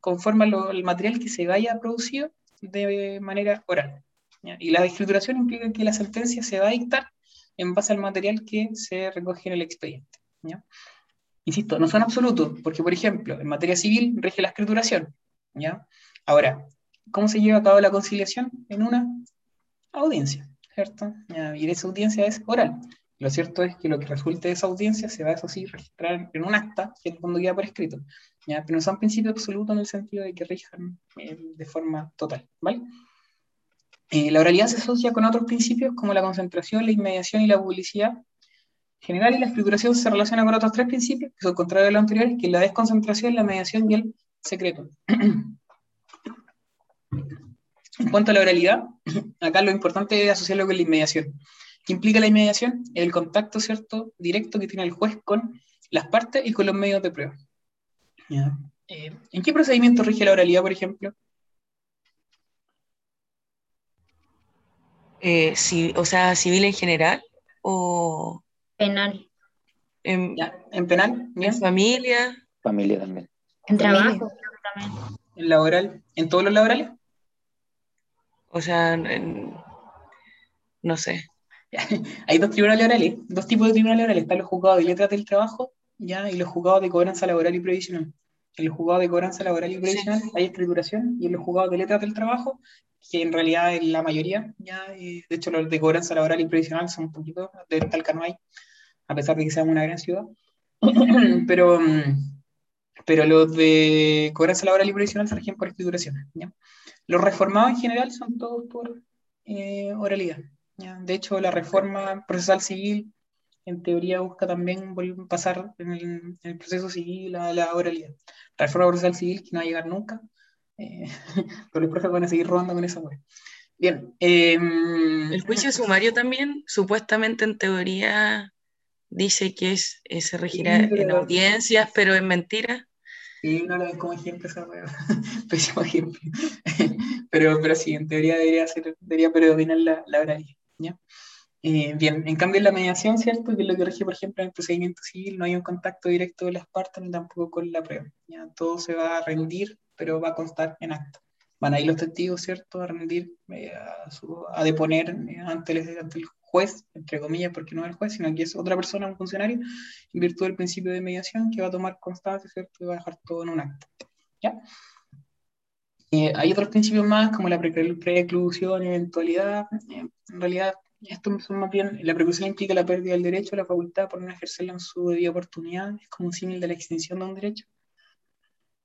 conforme al material que se vaya producido de manera oral. ¿ya? Y la escrituración implica que la sentencia se va a dictar en base al material que se recoge en el expediente. Insisto, no son absolutos, porque por ejemplo, en materia civil rige la escrituración, ¿ya? Ahora, ¿cómo se lleva a cabo la conciliación? En una audiencia, ¿cierto? ¿Ya? Y esa audiencia es oral. Lo cierto es que lo que resulte de esa audiencia se va, eso sí, registrar en un acta, que es cuando queda por escrito, ¿ya? Pero no son principios absolutos en el sentido de que rijan eh, de forma total, ¿vale? Eh, la oralidad se asocia con otros principios como la concentración, la inmediación y la publicidad. En general, y la escrituración se relaciona con otros tres principios, que son contrarios a los anteriores, que es la desconcentración, la mediación y el secreto. En cuanto a la oralidad, acá lo importante es asociarlo con la inmediación. ¿Qué implica la inmediación? El contacto, ¿cierto?, directo que tiene el juez con las partes y con los medios de prueba. Eh, ¿En qué procedimiento rige la oralidad, por ejemplo?
Eh, o sea, civil en general o
Penal.
en,
¿Ya? ¿En penal? ¿Bien?
en familia.
Familia también.
En trabajo, creo que también.
¿En laboral? ¿En todos los laborales?
O sea, en- no sé. [LAUGHS]
Hay dos tribunales orales, dos tipos de tribunales orales. Están los juzgados de letras del trabajo ¿ya? y los juzgados de cobranza laboral y previsional. En los juzgados de cobranza laboral y previsional hay escrituración y en los juzgados de letras del trabajo, que en realidad es la mayoría, ya, eh, de hecho los de cobranza laboral y previsional son un poquito, de Talca no hay, a pesar de que seamos una gran ciudad. [CLEARS THROAT] pero, mm, pero los de cobranza laboral y previsional se rigen por escrituración. ¿ya? Los reformados en general son todos por eh, oralidad. ¿ya? De hecho, la reforma procesal civil, en teoría, busca también pasar en el, en el proceso civil a la oralidad. La reforma procesal civil, que no va a llegar nunca, eh, [LAUGHS] pero los profes van a seguir robando con esa web. Bien. em,
El juicio sumario también, supuestamente en teoría, dice que es, eh, se regirá
Sí,
en audiencias, pero es mentira.
Sí, no lo ves como ejemplo esa weá. [LAUGHS] Pésimo ejemplo. [LAUGHS] pero, pero sí, en teoría debería ser, debería predominar la, la oralidad, ¿ya? Eh, bien, en cambio en la mediación, ¿cierto? Que es lo que rige, por ejemplo, en el procedimiento civil, no hay un contacto directo de las partes ni tampoco con la prueba. ¿ya? Todo se va a rendir, pero va a constar en acta. Van a ir los testigos, ¿cierto? A rendir, eh, a, su- a deponer eh, ante el, ante el juez, entre comillas, porque no es el juez, sino que es otra persona, un funcionario, en virtud del principio de mediación, que va a tomar constancia, ¿cierto? Y va a dejar todo en un acta. ¿Ya? Eh, hay otros principios más, como la pre- preclusión, eventualidad. Eh, en realidad, esto son más bien, la preclusión implica la pérdida del derecho, la facultad por no ejercerla en su debida oportunidad, es como un símil de la extinción de un derecho.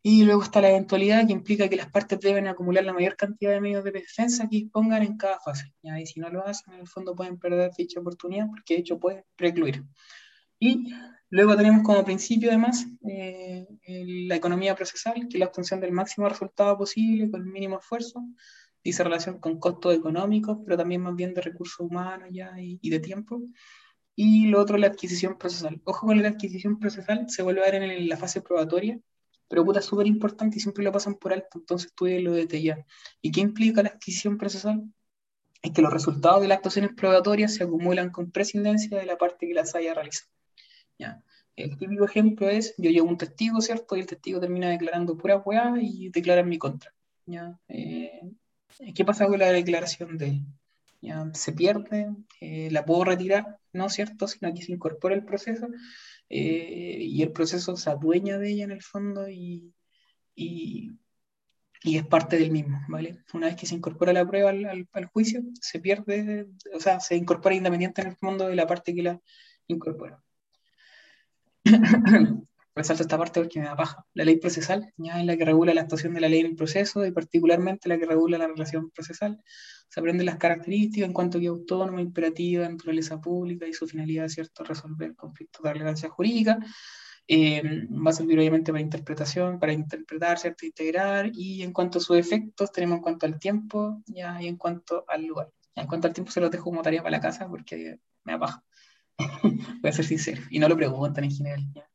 Y luego está la eventualidad, que implica que las partes deben acumular la mayor cantidad de medios de defensa que dispongan en cada fase. Y si no lo hacen, en el fondo pueden perder dicha oportunidad, porque de hecho puede precluir. Y luego tenemos como principio, además, eh, la economía procesal, que es la obtención del máximo resultado posible con el mínimo esfuerzo. Dice relación con costos económicos, pero también más bien de recursos humanos ya y, de tiempo. Y lo otro, la adquisición procesal. Ojo con la adquisición procesal, se vuelve a ver en, la fase probatoria, pero puta, es súper importante y siempre lo pasan por alto, entonces estudienlo desde ya. ¿Y qué implica la adquisición procesal? Es que los resultados de las actuaciones probatorias se acumulan con prescindencia de la parte que las haya realizado. ¿ya? El típico ejemplo es, yo llevo un testigo, ¿cierto? Y el testigo termina declarando pura weá y declara en mi contra. ¿ya? Eh, ¿Qué pasa con la declaración de él? ¿Ya? ¿Se pierde? Eh, ¿La puedo retirar? No, ¿cierto? Sino que se incorpora el proceso eh, y el proceso se adueña de ella en el fondo y, y, es parte del mismo, ¿vale? Una vez que se incorpora la prueba al- al juicio, se pierde, o sea, se incorpora independiente en el fondo de la parte que la incorpora. [CLEARS THROAT] Resalto esta parte porque me da paja. La ley procesal ya es la que regula la actuación de la ley en el proceso y particularmente la que regula la relación procesal. Se aprenden las características en cuanto que autónoma, imperativa, naturaleza pública y su finalidad, ¿cierto?, resolver conflictos de relevancia jurídica. Eh, va a servir obviamente para interpretación, para interpretar, ¿cierto?, integrar. Y en cuanto a sus efectos, tenemos en cuanto al tiempo ya, y en cuanto al lugar. Ya, en cuanto al tiempo, se los dejo como tarea para la casa porque me da paja. [LAUGHS] Voy a ser sincero. Y no lo preguntan en general. ya.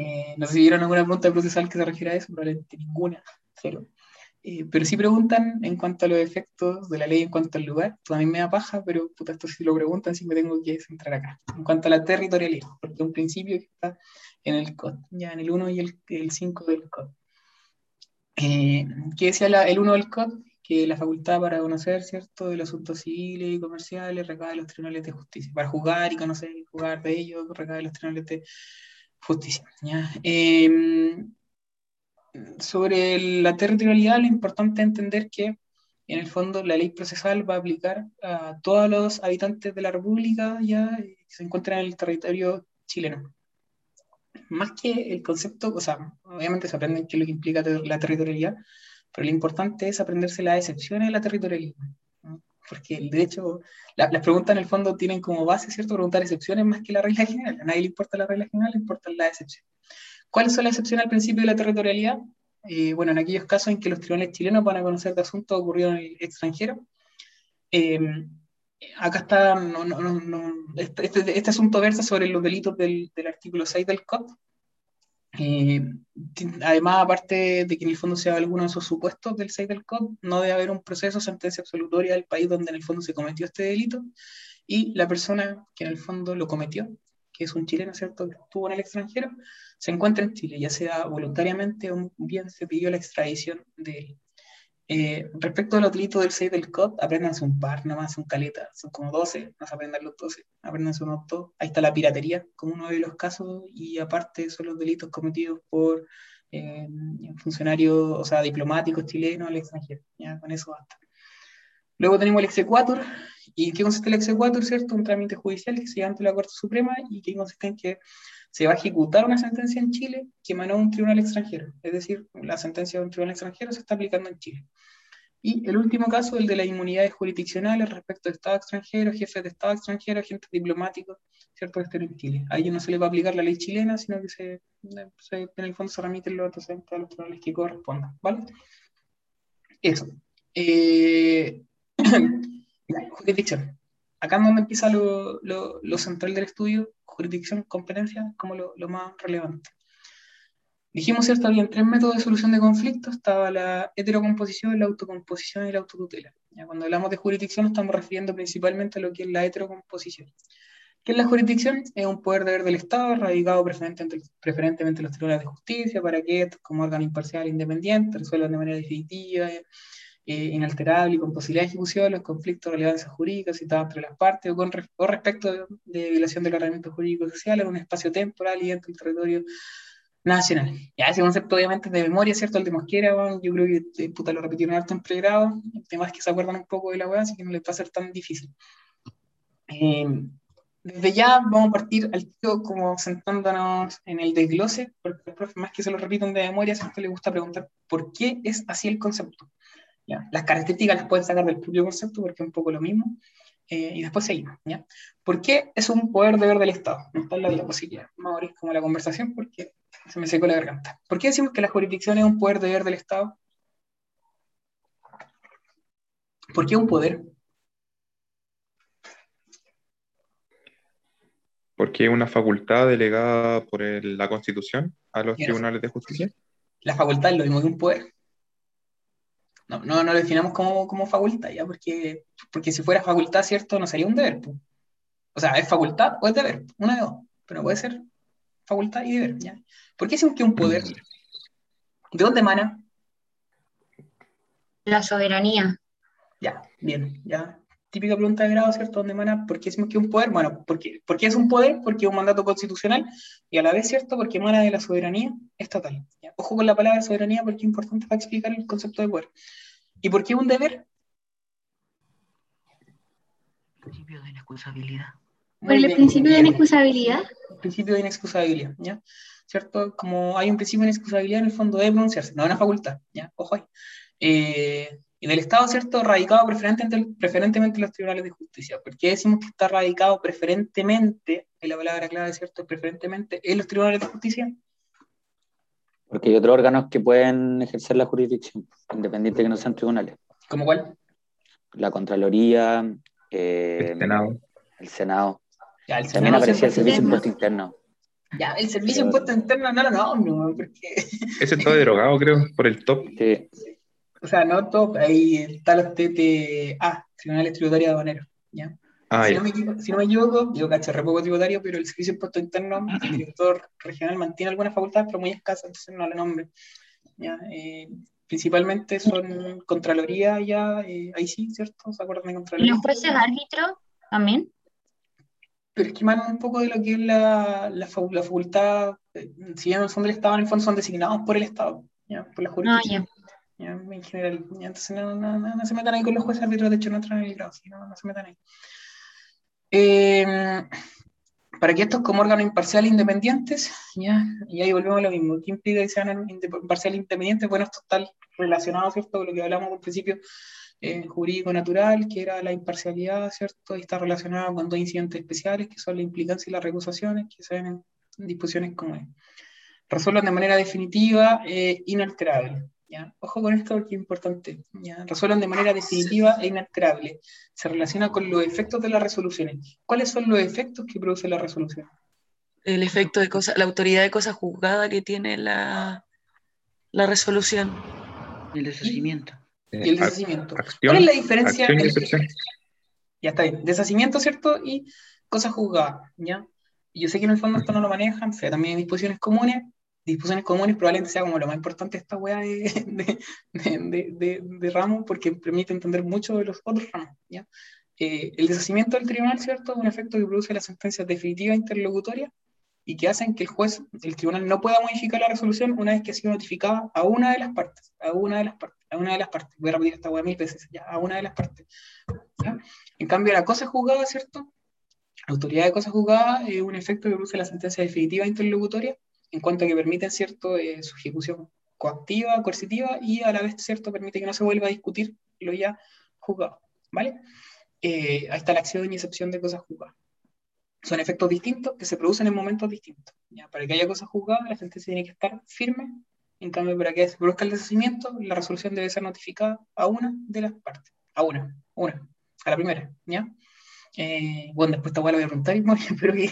Eh, no sé si vieron alguna pregunta procesal que se refiere a eso, probablemente ninguna, cero. Eh, pero sí preguntan en cuanto a los efectos de la ley en cuanto al lugar. Tú a mí me da paja, pero puta, esto sí lo preguntan, sí me tengo que centrar acá. En cuanto a la territorialidad, porque un principio que está en el COD, ya en el 1 y el, el 5 del COD. Eh, ¿Qué decía la- el 1 del COD? Que la facultad para conocer, ¿cierto?, de los asuntos civiles y comerciales recae los tribunales de justicia. Para jugar y conocer y jugar de ellos recae los tribunales de justicia. ¿Ya? Eh, sobre la territorialidad, lo importante es entender que en el fondo la ley procesal va a aplicar a todos los habitantes de la República ya que se encuentran en el territorio chileno. Más que el concepto, o sea, obviamente se aprende qué es lo que implica la territorialidad, pero lo importante es aprenderse las excepciones de la territorialidad. Porque de hecho, la- las preguntas en el fondo tienen como base, ¿cierto? Preguntar excepciones más que la regla general. A nadie le importa la regla general, le importan las excepciones. ¿Cuáles son las excepciones al principio de la territorialidad? Eh, bueno, en aquellos casos en que los tribunales chilenos van a conocer de asuntos ocurridos en el extranjero. Eh, acá está, no, no, no, este, este, este asunto versa sobre los delitos del, del artículo 6 del COD. Eh, además, aparte de que en el fondo sea alguno de esos supuestos del 6 del COD, no debe haber un proceso, sentencia absolutoria del país donde en el fondo se cometió este delito y la persona que en el fondo lo cometió, que es un chileno, ¿cierto?, que estuvo en el extranjero, se encuentra en Chile, ya sea voluntariamente o bien se pidió la extradición de él. Eh, respecto a los delitos del 6 del COD, apréndanse un par nomás, son caletas, son como 12, no se aprendan los 12, apréndanse unos dos. Ahí está la piratería como uno de los casos, y aparte son los delitos cometidos por eh, funcionarios, o sea, diplomáticos chilenos al extranjero. Ya, con eso basta. Luego tenemos el exequatur. ¿Y qué consiste el exequatur? ¿Cierto? Un trámite judicial que se lleva ante la Corte Suprema y que consiste en que se va a ejecutar una sentencia en Chile que emanó un tribunal extranjero. Es decir, la sentencia de un tribunal extranjero se está aplicando en Chile. Y el último caso, el de las inmunidades jurisdiccionales respecto de Estado extranjero, jefes de Estado extranjero, agentes diplomáticos, ¿cierto? Estén en Chile. A ellos no se les va a aplicar la ley chilena, sino que se, se en el fondo se remiten los antecedentes a los tribunales que correspondan, ¿vale? Eso. Eh, [COUGHS] jurisdicción. Acá es donde empieza lo, central del estudio, jurisdicción, competencia, como lo, más relevante. Dijimos, ¿cierto? Había tres métodos de solución de conflictos. Estaba la heterocomposición, la autocomposición y la autotutela. ¿Ya? Cuando hablamos de jurisdicción estamos refiriendo principalmente a lo que es la heterocomposición. ¿Qué es la jurisdicción? Es un poder deber del Estado radicado preferentemente, en los tribunales de justicia para que como órgano imparcial e independiente, resuelvan de manera definitiva, eh, inalterable y con posibilidad de ejecución los conflictos de relevancia jurídica citados entre las partes o, con, o respecto de, violación del ordenamiento jurídico social en un espacio temporal y dentro del territorio nacional. Ya ese concepto obviamente de memoria, ¿cierto? El de Mosquera, bueno, yo creo que eh, puta, lo repitieron harto en pregrado, el tema es que se acuerdan un poco de la weá, así que no les va a ser tan difícil. Eh, desde ya vamos a partir al tío como sentándonos en el desglose, porque los profes más que se lo repiten de memoria, siempre les gusta preguntar por qué es así el concepto. ¿Ya? Las características las pueden sacar del propio concepto porque es un poco lo mismo, eh, y después seguimos. ¿ya? ¿Por qué es un poder deber del Estado? No está en la diapositiva, a abrir como la conversación porque se me secó la garganta. ¿Por qué decimos que la jurisdicción es un poder deber del Estado? ¿Por qué un poder?
Porque es una facultad delegada por el- la Constitución a los tribunales de justicia.
La facultad es lo mismo que un poder. No, no, no lo definamos como, como facultad, ¿ya? Porque, porque si fuera facultad, ¿cierto? No sería un deber. po. O sea, ¿es facultad o es deber? Una de dos. Pero puede ser facultad y deber, ¿ya? ¿Por qué decimos que es un poder? ¿De dónde emana?
La soberanía.
Ya, bien, ya. Típica pregunta de grado, ¿cierto? ¿Dónde emana? ¿Por qué decimos que es un poder? Bueno, ¿por qué, ¿por qué es un poder? Porque es un mandato constitucional y a la vez, ¿cierto? Porque emana de la soberanía estatal. ¿ya? Ojo con la palabra soberanía porque es importante para explicar el concepto de poder. ¿Y por qué un deber?
Principio de inexcusabilidad.
Por el
bien,
principio de inexcusabilidad.
principio de inexcusabilidad, ¿ya? ¿Cierto? Como hay un principio de inexcusabilidad en el fondo de pronunciarse, no es una facultad, ¿ya? Ojo ahí. Eh, y del Estado, ¿cierto? Radicado preferentemente, preferentemente en los tribunales de justicia. ¿Por qué decimos que está radicado preferentemente, en la palabra clave, ¿cierto? Preferentemente en los tribunales de justicia.
Porque hay otros órganos que pueden ejercer la jurisdicción, independiente de que no sean tribunales.
¿Como cuál?
La Contraloría, eh,
El Senado.
el Senado.
Ya, el
También
Senado
aparecía el Servicio de Impuesto Interno.
Ya, el servicio de impuesto interno, no, no, no, no, porque,
Ese está derogado, creo, por el top.
Sí,
o sea, no todo, ahí está los TTA, Tribunales Tributarios Aduaneros, ¿ya?
Ah,
si,
ya.
no me equivoco, si no me equivoco, yo cacho re poco tributario, pero el Servicio de Impuesto Interno, el director regional mantiene algunas facultades, pero muy escasas, entonces no le nombre. ¿ya? Eh, principalmente son Contraloría, ya, eh, ahí sí, ¿cierto? ¿Se acuerdan de
¿Y
Contraloría?
los jueces árbitros también?
Pero es que emanan un poco de lo que es la, la, la facultad, eh, si bien son del Estado, en el fondo son designados por el Estado, ¿ya? Por la
Ah,
jurisdicción.
ya.
¿Ya? En general, ¿ya? entonces no, no, no, no se metan ahí con los jueces árbitros, de hecho no entran en el grado, sí, no, se metan ahí. Eh, para que estos como órganos imparciales independientes, ¿ya? y ahí volvemos a lo mismo, ¿qué implica que sean imparciales independientes? Bueno, esto está relacionado, ¿cierto?, con lo que hablamos al principio, eh, jurídico natural, que era la imparcialidad, ¿cierto? Y está relacionado con dos incidentes especiales, que son la implicancia y las recusaciones, que se ven en disposiciones comunes. Resuelvan de manera definitiva e inalterable. ¿Ya? Ojo con esto porque es importante. ¿ya? Resuelvan de manera definitiva e inalterable. Se relaciona con los efectos de las resoluciones. ¿Cuáles son los efectos que produce la resolución?
El efecto de cosa, la autoridad de cosa juzgada que tiene la, la resolución.
El deshacimiento.
Eh,
Y el
ac-
deshacimiento.
acción,
¿Cuál es la diferencia
acción y
entre-
excepción.
Ya está bien. Deshacimiento, ¿cierto? Y cosas juzgadas, ¿ya? Yo sé que en el fondo esto no lo manejan, o sea, también hay disposiciones comunes. Disposiciones comunes probablemente sea como lo más importante de esta weá de, de, de, de- ramo, porque permite entender mucho de los otros ramos, ¿ya? Eh, el deshacimiento del tribunal, ¿cierto? Es un efecto que produce las sentencias definitivas interlocutorias y que hacen que el juez, el tribunal no pueda modificar la resolución una vez que ha sido notificada a una de las partes, a una de las partes, a una de las partes. Voy a repetir esta weá mil veces, ya, a una de las partes. ¿ya? En cambio, la cosa juzgada, ¿cierto? La autoridad de cosa juzgada es un efecto que produce la sentencia definitiva interlocutoria en cuanto a que permiten, ¿cierto?, eh, su ejecución coactiva, coercitiva y a la vez, ¿cierto?, permite que no se vuelva a discutir lo ya juzgado, ¿vale? Eh, ahí está la acción y excepción de cosas juzgadas. Son efectos distintos que se producen en momentos distintos. Para que haya cosas juzgadas, la sentencia tiene que estar firme. En cambio, para que se produzca el deshacimiento, la resolución debe ser notificada a una de las partes. A una, una, a la primera, ¿ya? Eh, bueno, después esta weá la voy a preguntar y [LAUGHS] espero que,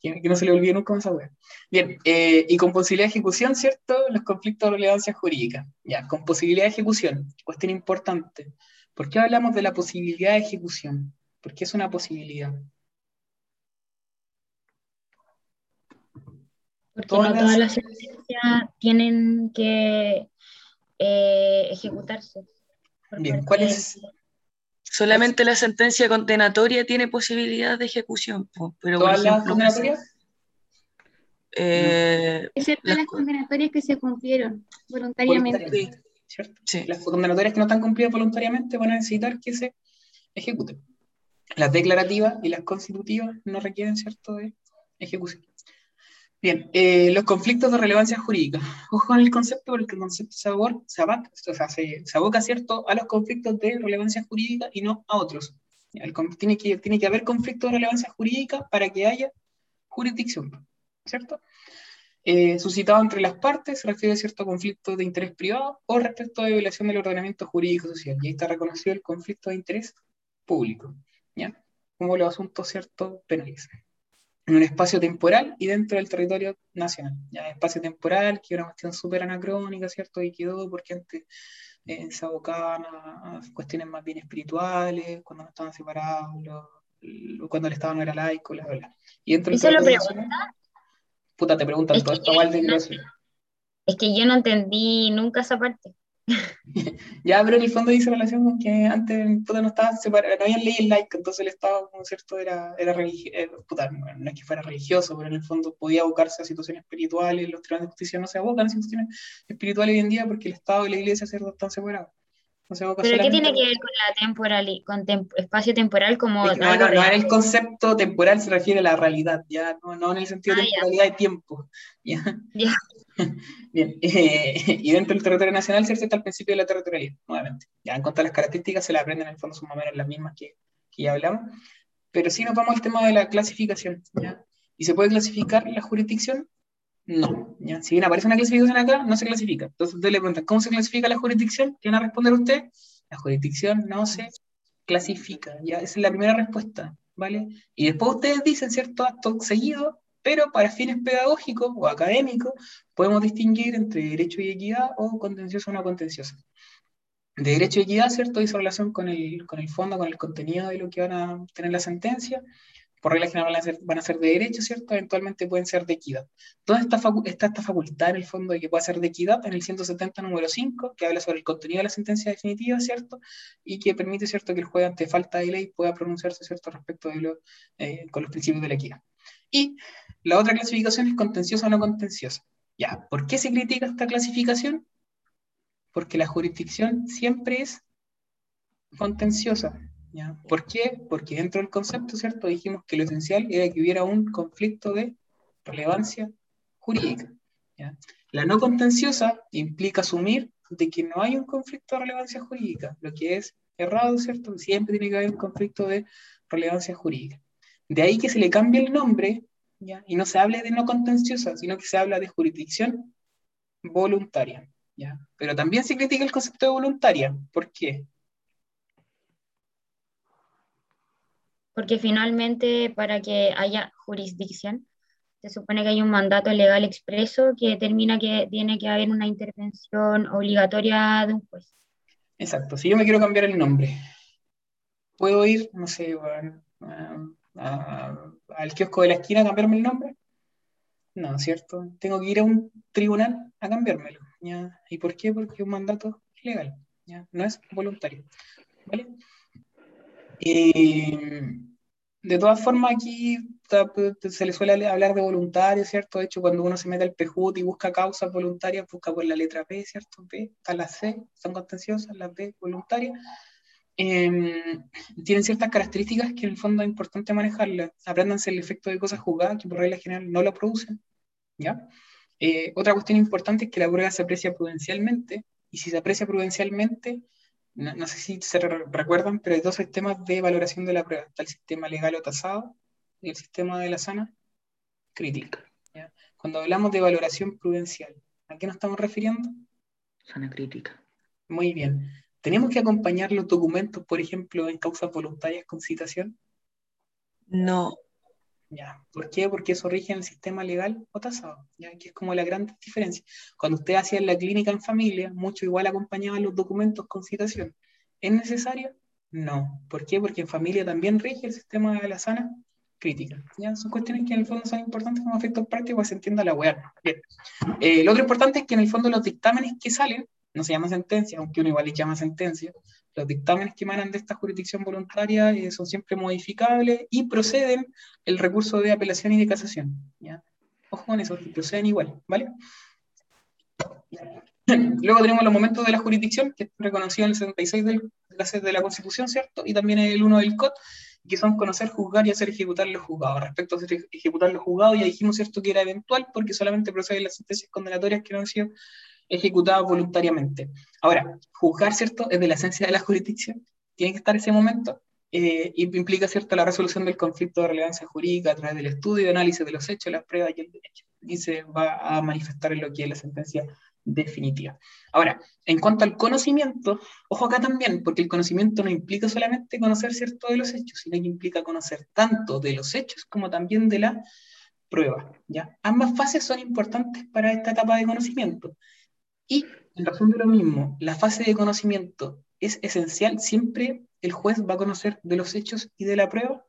que, que no se le olvide nunca más esa weá. Bien, eh, y con posibilidad de ejecución, ¿cierto? Los conflictos de relevancia jurídica. Ya, con posibilidad de ejecución, cuestión importante. ¿Por qué hablamos de la posibilidad de ejecución? Porque es una posibilidad.
Porque
Todas
no todas las sentencias tienen que eh, ejecutarse.
Bien, ¿cuál es?
Solamente la sentencia condenatoria tiene posibilidad de ejecución, po, pero por
¿Todas las
ejemplo,
condenatorias?
eh,
Excepto
Las
las
co-
condenatorias que se cumplieron voluntariamente.
Voluntariamente, ¿cierto?
sí.
Las condenatorias que no están cumplidas voluntariamente van a necesitar que se ejecuten. Las declarativas y las constitutivas no requieren, ¿cierto?, de ejecución. Bien, eh, los conflictos de relevancia jurídica. Ojo con el concepto, porque el concepto se, abor- se, abaca- o sea, se, aboca, ¿cierto?, a los conflictos de relevancia jurídica y no a otros. Tiene, que, haber conflictos de relevancia jurídica para que haya jurisdicción, ¿cierto? Eh, suscitado entre las partes, refiere a cierto conflicto de interés privado o respecto de violación del ordenamiento jurídico social. Y ahí está reconocido el conflicto de interés público, ¿ya? Como los asuntos, ¿cierto?, penales. En un espacio temporal y dentro del territorio nacional. Ya, espacio temporal, que era una cuestión súper anacrónica, ¿cierto? Y quedó porque antes eh, se abocaban a, a cuestiones más bien espirituales, cuando no estaban separados, lo- cuando el Estado no era laico, bla, bla, bla. Y dentro
¿Eso lo
nacional, puta, te preguntan
Es
todo esto, que sí.
Es que yo no entendí nunca esa parte.
Ya, pero en el fondo dice relación con que antes puta, no estaban separados, no habían leyes laicas, entonces el Estado, como cierto, era, era religioso, puta, no, es que fuera religioso, pero en el fondo podía abocarse a situaciones espirituales, los tribunales de justicia no se abocan a situaciones espirituales hoy en día porque el Estado y la Iglesia cierto, están separados. No se aboca
¿Pero qué tiene que ver con la temporal, con tem- espacio temporal como
Es que no, no, no, en el concepto temporal se refiere a la realidad, ya, no, no en el sentido de
Ah, ya.
temporalidad de tiempo. ¿ya?
Ya. [LAUGHS]
Bien, eh, [LAUGHS] y dentro del territorio nacional ¿cierto? está el principio de la territorialidad, nuevamente. Ya en cuanto a las características se la aprenden en el fondo, son más o menos las mismas que, que ya hablamos. Pero sí nos vamos al tema de la clasificación. ¿ya? ¿Y se puede clasificar la jurisdicción? No. ¿ya? Si bien aparece una clasificación acá, no se clasifica. Entonces ustedes le preguntan, ¿cómo se clasifica la jurisdicción? ¿Qué van a responder ustedes? La jurisdicción no se clasifica. ¿ya? Esa es la primera respuesta. ¿vale? Y después ustedes dicen, ¿cierto? Acto seguido, pero para fines pedagógicos o académicos, podemos distinguir entre derecho y equidad o contencioso o no contencioso. De derecho y equidad, ¿cierto? Hizo relación con el, con el fondo, con el contenido de lo que van a tener la sentencia. Por regla general van a ser, van a ser de derecho, ¿cierto? Eventualmente pueden ser de equidad. ¿Dónde está, facu- está esta facultad en el fondo de que pueda ser de equidad? En el 170 número 5, que habla sobre el contenido de la sentencia definitiva, ¿cierto? Y que permite, ¿cierto?, que el juez ante falta de ley pueda pronunciarse, ¿cierto?, respecto de lo, eh, con los principios de la equidad. Y la otra clasificación es contenciosa o no contenciosa. Ya, ¿por qué se critica esta clasificación? Porque la jurisdicción siempre es contenciosa. ¿ya? ¿Por qué? Porque dentro del concepto, ¿cierto? Dijimos que lo esencial era que hubiera un conflicto de relevancia jurídica. La no contenciosa implica asumir de que no hay un conflicto de relevancia jurídica, lo que es errado, ¿cierto? Siempre tiene que haber un conflicto de relevancia jurídica. De ahí que se le cambie el nombre ¿ya? y no se hable de no contenciosa, sino que se habla de jurisdicción voluntaria. ¿ya? Pero también se critica el concepto de voluntaria. ¿Por qué?
Porque finalmente para que haya jurisdicción, se supone que hay un mandato legal expreso que determina que tiene que haber una intervención obligatoria de un juez.
Exacto, si yo me quiero cambiar el nombre, ¿puedo ir, no sé, a- al kiosco de la esquina a cambiarme el nombre? No, ¿cierto? Tengo que ir a un tribunal a cambiármelo. ¿ya? ¿Y por qué? Porque es un mandato legal, ¿ya? no es voluntario. ¿vale? Eh, de todas formas, aquí ta- se le suele hablar de voluntario, ¿cierto? De hecho, cuando uno se mete al PJUT y busca causas voluntarias, busca por la letra P, ¿cierto? P, están las C, son contenciosas, las B, voluntarias. Eh, tienen ciertas características que en el fondo es importante manejarlas. Apréndanse el efecto de cosas jugadas, que por regla general no lo producen. ¿ya? Eh, otra cuestión importante es que la prueba se aprecia prudencialmente, y si se aprecia prudencialmente, no, no sé si se re- recuerdan, pero hay dos sistemas de valoración de la prueba. Está el sistema legal o tasado y el sistema de la sana crítica. ¿ya? Cuando hablamos de valoración prudencial, ¿a qué nos estamos refiriendo?
Sana crítica.
Muy bien. ¿Tenemos que acompañar los documentos, por ejemplo, en causas voluntarias con citación?
No,
Ya. ¿Por qué? Porque eso rige en el sistema legal o tasado, ya que es como la gran diferencia. Cuando usted hacía la clínica en familia, mucho igual acompañaban los documentos con citación. ¿Es necesario? No. ¿Por qué? Porque en familia también rige el sistema de la sana crítica. ¿ya? Son cuestiones que en el fondo son importantes como efectos prácticos para que se entienda la web. Bien. Eh, lo otro importante es que en el fondo los dictámenes que salen, no se llaman sentencia, aunque uno igual les llama sentencia, los dictámenes que emanan de esta jurisdicción voluntaria eh, son siempre modificables y proceden el recurso de apelación y de casación. ¿ya? Ojo con eso, proceden igual, ¿vale? [LAUGHS] Luego tenemos los momentos de la jurisdicción, que es reconocido en el 76 del, de, la, Constitución, ¿cierto? Y también el 1 del COD, que son conocer, juzgar y hacer ejecutar los juzgados. Respecto a hacer ejecutar los juzgados, ya dijimos, ¿cierto?, que era eventual, porque solamente proceden las sentencias condenatorias que no han sido ejecutadas voluntariamente. Ahora, juzgar, ¿cierto?, es de la esencia de la [LAUGHS] jurisdicción, tiene que estar ese momento, eh, implica, ¿cierto?, la resolución del conflicto de relevancia jurídica a través del estudio y análisis de los hechos, las pruebas y el derecho. Y se va a manifestar en lo que es la sentencia definitiva. Ahora, en cuanto al conocimiento, ojo acá también, porque el conocimiento no implica solamente conocer cierto de los hechos, sino que implica conocer tanto de los hechos como también de la prueba. ¿ya? Ambas fases son importantes para esta etapa de conocimiento. Y en razón de lo mismo, la fase de conocimiento es esencial, siempre el juez va a conocer de los hechos y de la prueba.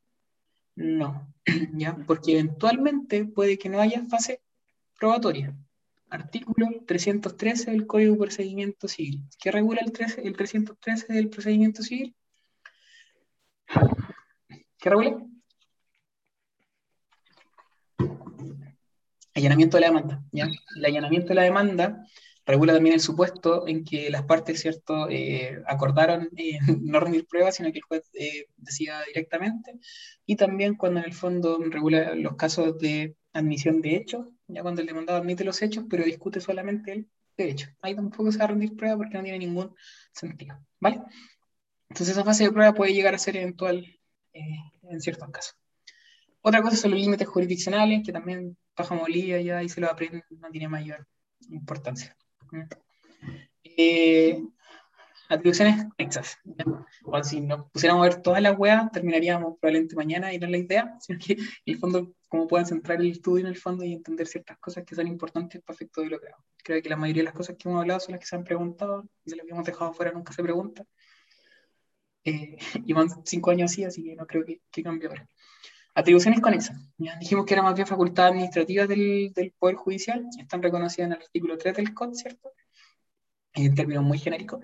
No, [CLEARS THROAT] ¿ya? porque eventualmente puede que no haya fase probatoria artículo 313 del Código de Procedimiento Civil. ¿Qué regula el, 13, el 313 del procedimiento civil? ¿Qué regula? Allanamiento de la demanda. ¿ya? El allanamiento de la demanda regula también el supuesto en que las partes, ¿cierto?, eh, acordaron eh, [LAUGHS] no rendir pruebas, sino que el juez eh, decida directamente. Y también cuando en el fondo regula los casos de admisión de hechos, ya cuando el demandado admite los hechos, pero discute solamente el derecho. Ahí tampoco se va a rendir prueba porque no tiene ningún sentido, ¿vale? Entonces esa fase de prueba puede llegar a ser eventual en ciertos casos. Otra cosa son los límites jurisdiccionales, que también paja molía ya ahí se lo aprenden, no tiene mayor importancia. Eh, atribuciones conexas. Si nos pusiéramos a ver todas las weas, terminaríamos probablemente mañana y no es la idea, [LAUGHS] sino que en el fondo, como puedan centrar el estudio en el fondo y entender ciertas cosas que son importantes para efecto de lo que hago. Creo que la mayoría de las cosas que hemos hablado son las que se han preguntado, de lo que hemos dejado fuera nunca se pregunta. Eh, [LAUGHS] y van cinco años así, así que no creo que, que cambie ahora. Atribuciones conexas. Ya dijimos que eran más bien facultades administrativas del, del, Poder Judicial, están reconocidas en el artículo 3 del COD, ¿cierto? En términos muy genéricos.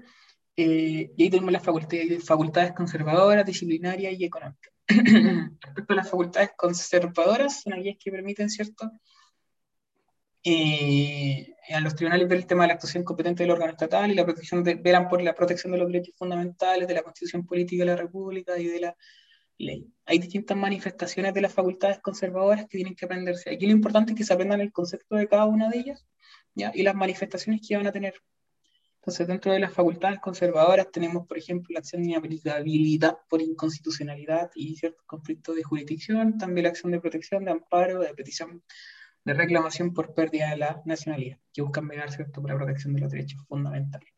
Eh, y ahí tenemos las facultades, facultades conservadoras, disciplinarias y económicas. [CLEARS THROAT] Respecto a las facultades conservadoras, son aquellas que permiten, ¿cierto? Eh, a los tribunales ver el tema de la actuación competente del órgano estatal y la protección de, por la protección de los derechos fundamentales, de la constitución política de la República y de la ley. Hay distintas manifestaciones de las facultades conservadoras que tienen que aprenderse. Aquí lo importante es que se aprendan el concepto de cada una de ellas ¿ya? y las manifestaciones que van a tener. Entonces, dentro de las facultades conservadoras tenemos, por ejemplo, la acción de inaplicabilidad por inconstitucionalidad y ciertos conflictos de jurisdicción, también la acción de protección, de amparo, de petición de reclamación por pérdida de la nacionalidad, que buscan velar, ¿cierto?, por la protección de los derechos fundamentales.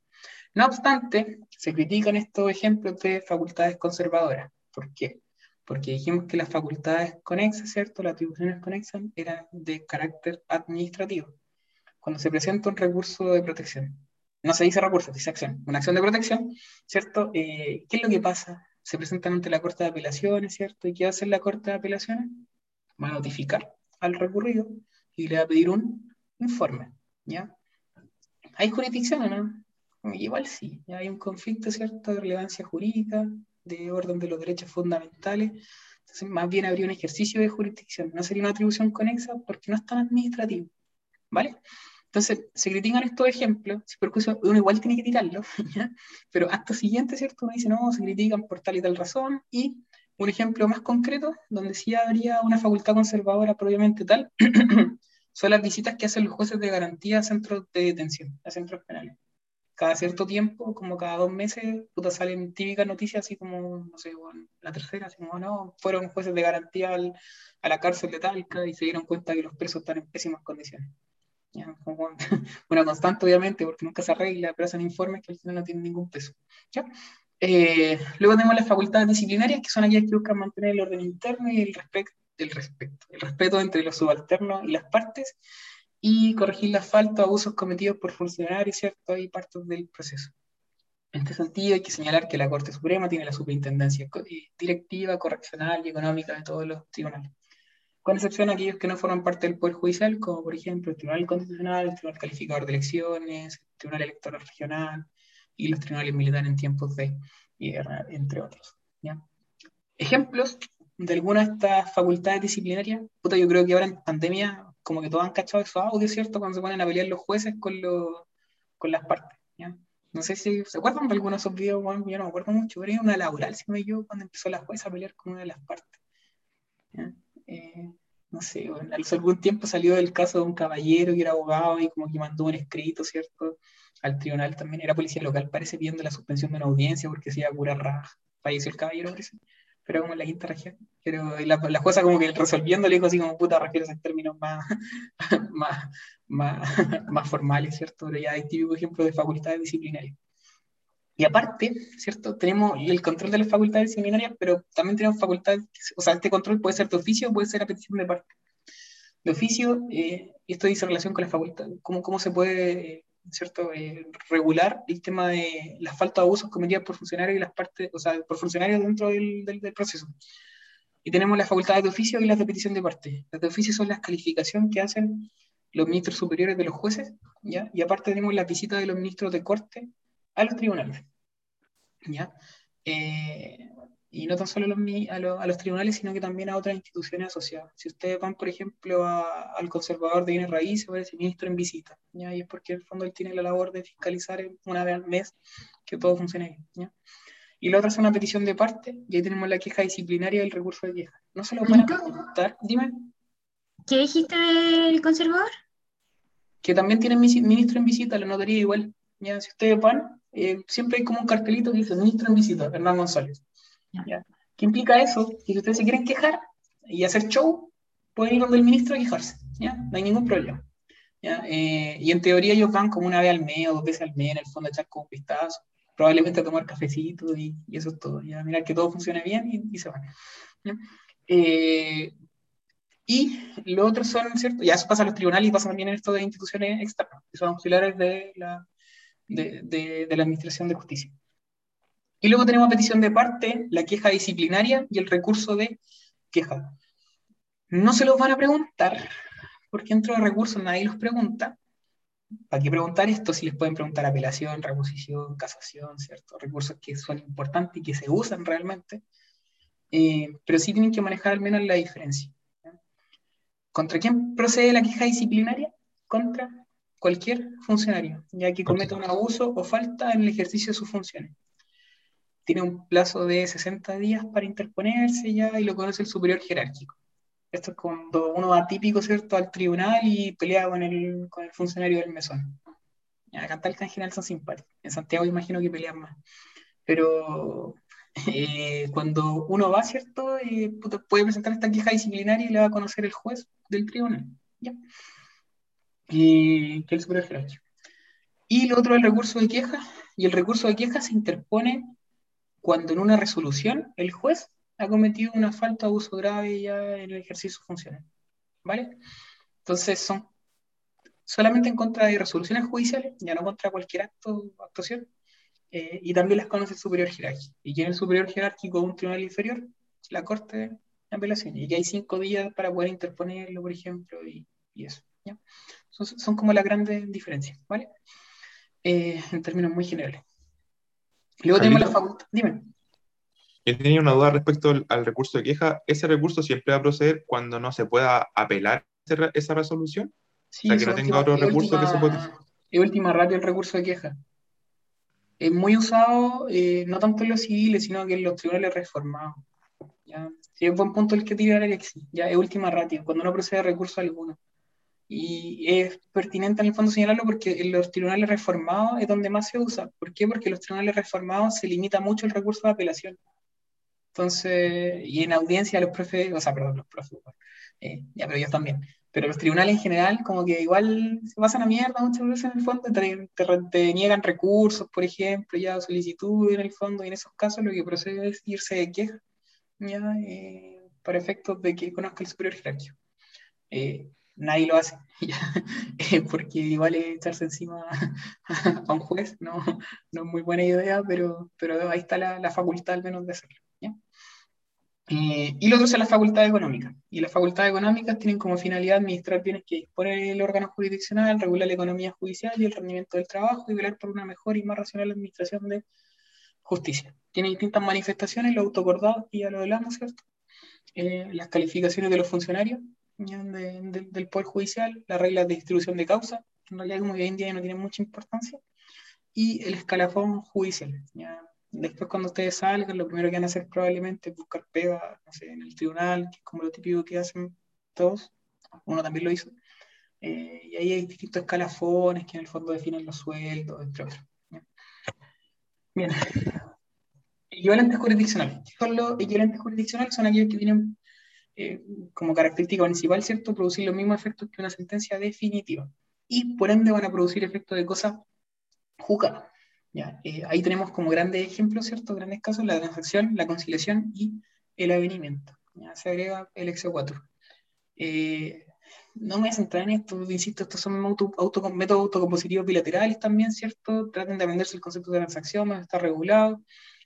No obstante, se critican estos ejemplos de facultades conservadoras. ¿Por qué? Porque dijimos que las facultades conexas, ¿cierto? Las atribuciones conexas eran de carácter administrativo. Cuando se presenta un recurso de protección, no se dice recurso, se dice acción, una acción de protección, ¿cierto? Eh, ¿Qué es lo que pasa? Se presenta ante la Corte de Apelaciones, ¿cierto? ¿Y qué va a hacer la Corte de Apelaciones? Va a notificar al recurrido y le va a pedir un informe, ¿ya? ¿Hay jurisdicción o no? Igual sí, ya hay un conflicto, ¿cierto?, de relevancia jurídica, de orden de los derechos fundamentales. Entonces, más bien habría un ejercicio de jurisdicción, no sería una atribución conexa porque no es tan administrativo. ¿Vale? Entonces, se critican estos ejemplos, uno igual tiene que tirarlo, [LAUGHS] pero acto siguiente, ¿cierto? Uno dice, no, se critican por tal y tal razón, y un ejemplo más concreto, donde sí habría una facultad conservadora propiamente tal, [CLEARS THROAT] son las visitas que hacen los jueces de garantía a centros de detención, a centros penales cada cierto tiempo, como cada dos meses, puta, salen típicas noticias así como, no sé, bueno, la tercera, así como, no, fueron jueces de garantía al, a la cárcel de Talca y se dieron cuenta que los presos están en pésimas condiciones. ¿Ya? Como, [LAUGHS] una constante, obviamente, porque nunca se arregla, pero hacen informes que al final no tienen ningún peso. ¿Ya? Eh, luego tenemos las facultades disciplinarias, que son aquellas que buscan mantener el orden interno y el, respeto, el, respeto, el respeto entre los subalternos y las partes, y corregir las faltas o abusos cometidos por funcionarios, ¿cierto? Y partes del proceso. En este sentido, hay que señalar que la Corte Suprema tiene la superintendencia directiva, correccional y económica de todos los tribunales, con excepción de aquellos que no forman parte del Poder Judicial, como por ejemplo el Tribunal Constitucional, el Tribunal Calificador de Elecciones, el Tribunal Electoral Regional y los tribunales militares en tiempos de guerra, entre otros. ¿ya? Ejemplos de algunas de estas facultades disciplinarias, puta, yo creo que ahora en pandemia, como que todos han cachado esos audios, ¿cierto? Cuando se ponen a pelear los jueces con, los, con las partes. ¿ya? No sé si se acuerdan de algunos de esos videos, bueno, yo no me acuerdo mucho, pero era una laboral, si me equivoco, cuando empezó la jueza a pelear con una de las partes. Eh, no sé, bueno, hace algún tiempo salió el caso de un caballero que era abogado y como que mandó un escrito, ¿cierto? Al tribunal también, era policía local, parece pidiendo la suspensión de una audiencia porque se iba a curar raja. Falleció el caballero, parece. Pero como en la quinta región. Pero la, la jueza como que resolviendo le dijo así como, puta, refiere a términos más, [LAUGHS] más, más, [LAUGHS] más formales, ¿cierto? Pero ya hay típico ejemplo de facultades disciplinarias. Y aparte, ¿cierto? Tenemos el control de las facultades disciplinarias, pero también tenemos facultades, o sea, este control puede ser de oficio o puede ser a petición de parte. De oficio, eh, esto dice relación con la facultad, cómo, cómo se puede, ¿cierto?, eh, regular el tema de las faltas de abusos cometidas por funcionarios y las partes, o sea, por funcionarios dentro del, del, proceso. Y tenemos las facultades de oficio y las de petición de parte. Las de oficio son las calificaciones que hacen los ministros superiores de los jueces, ¿ya? Y aparte tenemos la visita de los ministros de corte a los tribunales. ¿ya? Eh, y no tan solo a los, a, los, a los, tribunales, sino que también a otras instituciones asociadas. Si ustedes van, por ejemplo, a, al conservador de bienes raíces, aparece ministro en visita, ¿ya? y es porque en el fondo él tiene la labor de fiscalizar una vez al mes que todo funcione bien. ¿ya? Y la otra es una petición de parte, y ahí tenemos la queja disciplinaria y el recurso de queja. No se lo van a preguntar, dime.
¿Qué dijiste del conservador?
Que también tiene ministro en visita, la notaría igual. ¿ya? Si ustedes van, eh, siempre hay como un cartelito que dice ministro en visita, Hernán González. ¿Ya? ¿Qué implica eso? Que si ustedes se quieren quejar y hacer show, pueden ir donde el ministro a quejarse, ¿ya? No hay ningún problema. ¿ya? Eh, y en teoría ellos van como una vez al mes o dos veces al mes en el fondo a echar como un vistazo, probablemente a tomar cafecito y, y eso es todo, ¿ya? Mirar que todo funcione bien y, y se van. Eh, y lo otro son, ¿cierto? Ya eso pasa a los tribunales y pasa también en esto de instituciones externas, que son auxiliares de la, de, de, de la Administración de Justicia. Y luego tenemos petición de parte, la queja disciplinaria y el recurso de queja. No se los van a preguntar, porque dentro de recursos nadie los pregunta. ¿Para qué preguntar esto si les pueden preguntar apelación, reposición, casación, ¿cierto? Recursos que son importantes y que se usan realmente, eh, pero sí tienen que manejar al menos la diferencia. ¿Contra quién procede la queja disciplinaria? Contra cualquier funcionario, ya que cometa un abuso o falta en el ejercicio de sus funciones. Tiene un plazo de 60 días para interponerse ya y lo conoce el superior jerárquico. Esto es cuando uno va típico, ¿cierto?, al tribunal y pelea con el, con el funcionario del mesón. Acá en general son simpáticos. En Santiago imagino que pelean más. Pero eh, cuando uno va, ¿cierto?, eh, puede presentar esta queja disciplinaria y le va a conocer el juez del tribunal. ¿ya? y que el superior jerárquico. Y lo otro el recurso de queja, y el recurso de queja se interpone cuando en una resolución el juez ha cometido una falta de abuso grave ya en el ejercicio funciones. ¿Vale? Entonces son solamente en contra de resoluciones judiciales, ya no contra cualquier acto o actuación, eh, y también las conoce el superior jerárquico. ¿Y quién es el superior jerárquico de un tribunal inferior? La Corte de Apelación. Y que hay cinco días para poder interponerlo, por ejemplo, y, y eso. ¿ya? Son, son, como las grandes diferencias, ¿vale? Eh, en términos muy generales. Luego tenemos la facultad. Dime.
Yo tenía una duda respecto al, al, recurso de queja. ¿Ese recurso siempre va a proceder cuando no se pueda apelar esa, resolución?
Sí,
o sea, que no tenga otro recurso
última,
que se puede.
Es última ratio el recurso de queja. Es muy usado, eh, no tanto en los civiles, sino que en los tribunales reformados. ¿ya? Sí, es buen punto el que tira Alexis. Ya es última ratio, cuando no procede recurso alguno. Y es pertinente en el fondo señalarlo porque en los tribunales reformados es donde más se usa. ¿Por qué? Porque en los tribunales reformados se limita mucho el recurso de apelación. Entonces, y en audiencia los profes, o sea, perdón, los profes, eh, ya, pero ellos también. pero los tribunales en general como que igual se pasan a mierda muchas veces en el fondo, te, te, niegan recursos, por ejemplo, ya solicitudes en el fondo, y en esos casos lo que procede es irse de queja, ya, eh, para efectos de que conozca el superior jerárquico. Eh, nadie lo hace, [LAUGHS] eh, porque igual echarse encima [LAUGHS] a un juez, no, no es muy buena idea, pero, pero ahí está la, la facultad al menos de hacerlo. ¿ya? Eh, y lo otro es la facultad económica. Y las facultades económicas tienen como finalidad administrar bienes que dispone el órgano jurisdiccional, regular la economía judicial y el rendimiento del trabajo y velar por una mejor y más racional administración de justicia. Tiene distintas manifestaciones, lo autocordado, y ya lo hablamos, ¿cierto? Eh, las calificaciones de los funcionarios de- de- del Poder Judicial, las reglas de distribución de causa, en realidad como hoy en día ya no tienen mucha importancia, y el escalafón judicial. ¿ya? Después cuando ustedes salgan, lo primero que van a hacer probablemente es buscar pega, no sé, en el tribunal, que es como lo típico que hacen todos, uno también lo hizo, Eh, y ahí hay distintos escalafones que en el fondo definen los sueldos, entre otros. ¿ya? Bien. Equivalentes jurisdiccionales. ¿Qué son los equivalentes jurisdiccionales? Son aquellos que tienen eh, como característica principal, ¿cierto?, producir los mismos efectos que una sentencia definitiva. Y por ende van a producir efectos de cosas juzgadas. ¿ya? Eh, ahí tenemos como grandes ejemplos, ¿cierto?, grandes casos, la transacción, la conciliación y el avenimiento. Se agrega el exequatur. Eh, no me voy a centrar en esto, insisto, estos son auto, métodos autocompositivos bilaterales también, ¿cierto? Traten de aprenderse el concepto de transacción, está regulado.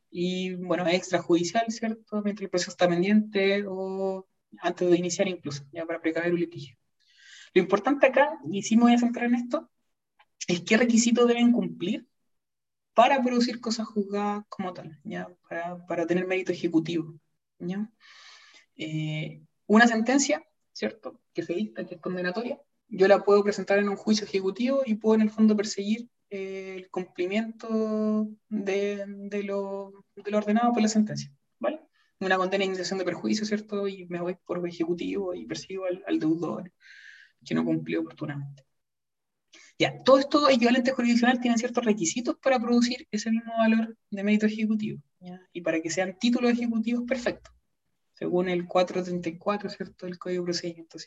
Y bueno, extrajudicial, ¿cierto? Mientras el proceso está pendiente o antes de iniciar incluso, ya para precaver un litigio. Lo importante acá, y sí me voy a centrar en esto, es qué requisitos deben cumplir para producir cosas juzgadas como tal, ¿ya? Para, para tener mérito ejecutivo. ¿ya? Eh, una sentencia, ¿cierto? Que se dicta, que es condenatoria, yo la puedo presentar en un juicio ejecutivo y puedo en el fondo perseguir eh, el cumplimiento de, de lo, de lo ordenado por la sentencia. Una condena de indemnización de perjuicio, ¿cierto? Y me voy por ejecutivo y persigo al, al deudor que no cumplió oportunamente. Ya, todo esto equivalente jurisdiccional tienen ciertos requisitos para producir ese mismo valor de mérito ejecutivo. Y para que sean títulos ejecutivos perfectos, según el 434, ¿cierto?, del Código de Procedimiento.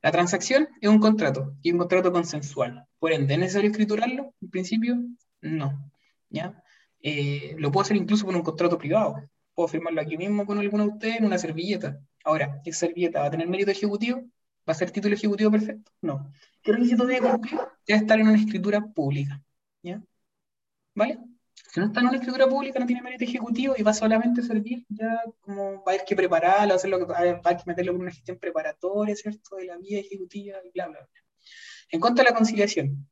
La transacción es un contrato, y un contrato consensual. Por ende, ¿es necesario escriturarlo? En principio, no, ¿ya? Eh, lo puedo hacer incluso con un contrato privado. Puedo firmarlo aquí mismo con alguno de ustedes en una servilleta. Ahora, ¿esa servilleta va a tener mérito ejecutivo? ¿Va a ser título ejecutivo perfecto? No. ¿Qué requisito debe cumplir? Debe estar en una escritura pública. ¿Ya? ¿Vale? Si no está en una escritura pública, no tiene mérito ejecutivo y va solamente a servir ya como va a haber que prepararlo, hacer lo que va a haber que meterlo en una gestión preparatoria, ¿cierto? De la vía ejecutiva y bla, bla, bla. En cuanto a la conciliación,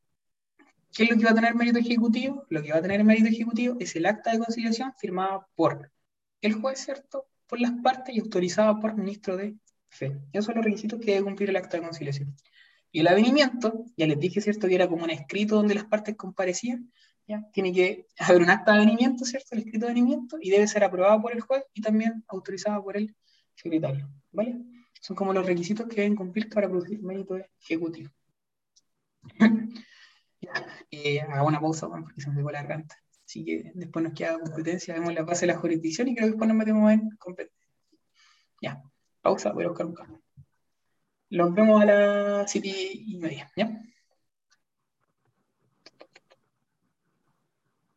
¿qué es lo que va a tener mérito ejecutivo? Lo que va a tener mérito ejecutivo es el acta de conciliación firmada por el juez, ¿cierto? Por las partes y autorizada por ministro de fe. Esos son los requisitos que debe cumplir el acta de conciliación. Y el avenimiento, ya les dije, ¿cierto? Que era como un escrito donde las partes comparecían, ¿ya? Tiene que haber un acta de avenimiento, ¿cierto? El escrito de avenimiento, y debe ser aprobado por el juez y también autorizado por el secretario, ¿vale? Son como los requisitos que deben cumplir para producir mérito ejecutivo. [LAUGHS] ya, eh, hago una pausa, bueno, porque se me pegó la garganta. Así que después nos queda competencia, vemos la base de la jurisdicción y creo que después nos metemos en competencia. Ya, pausa, voy a buscar un cambio. Los vemos a las siete y media, ¿ya?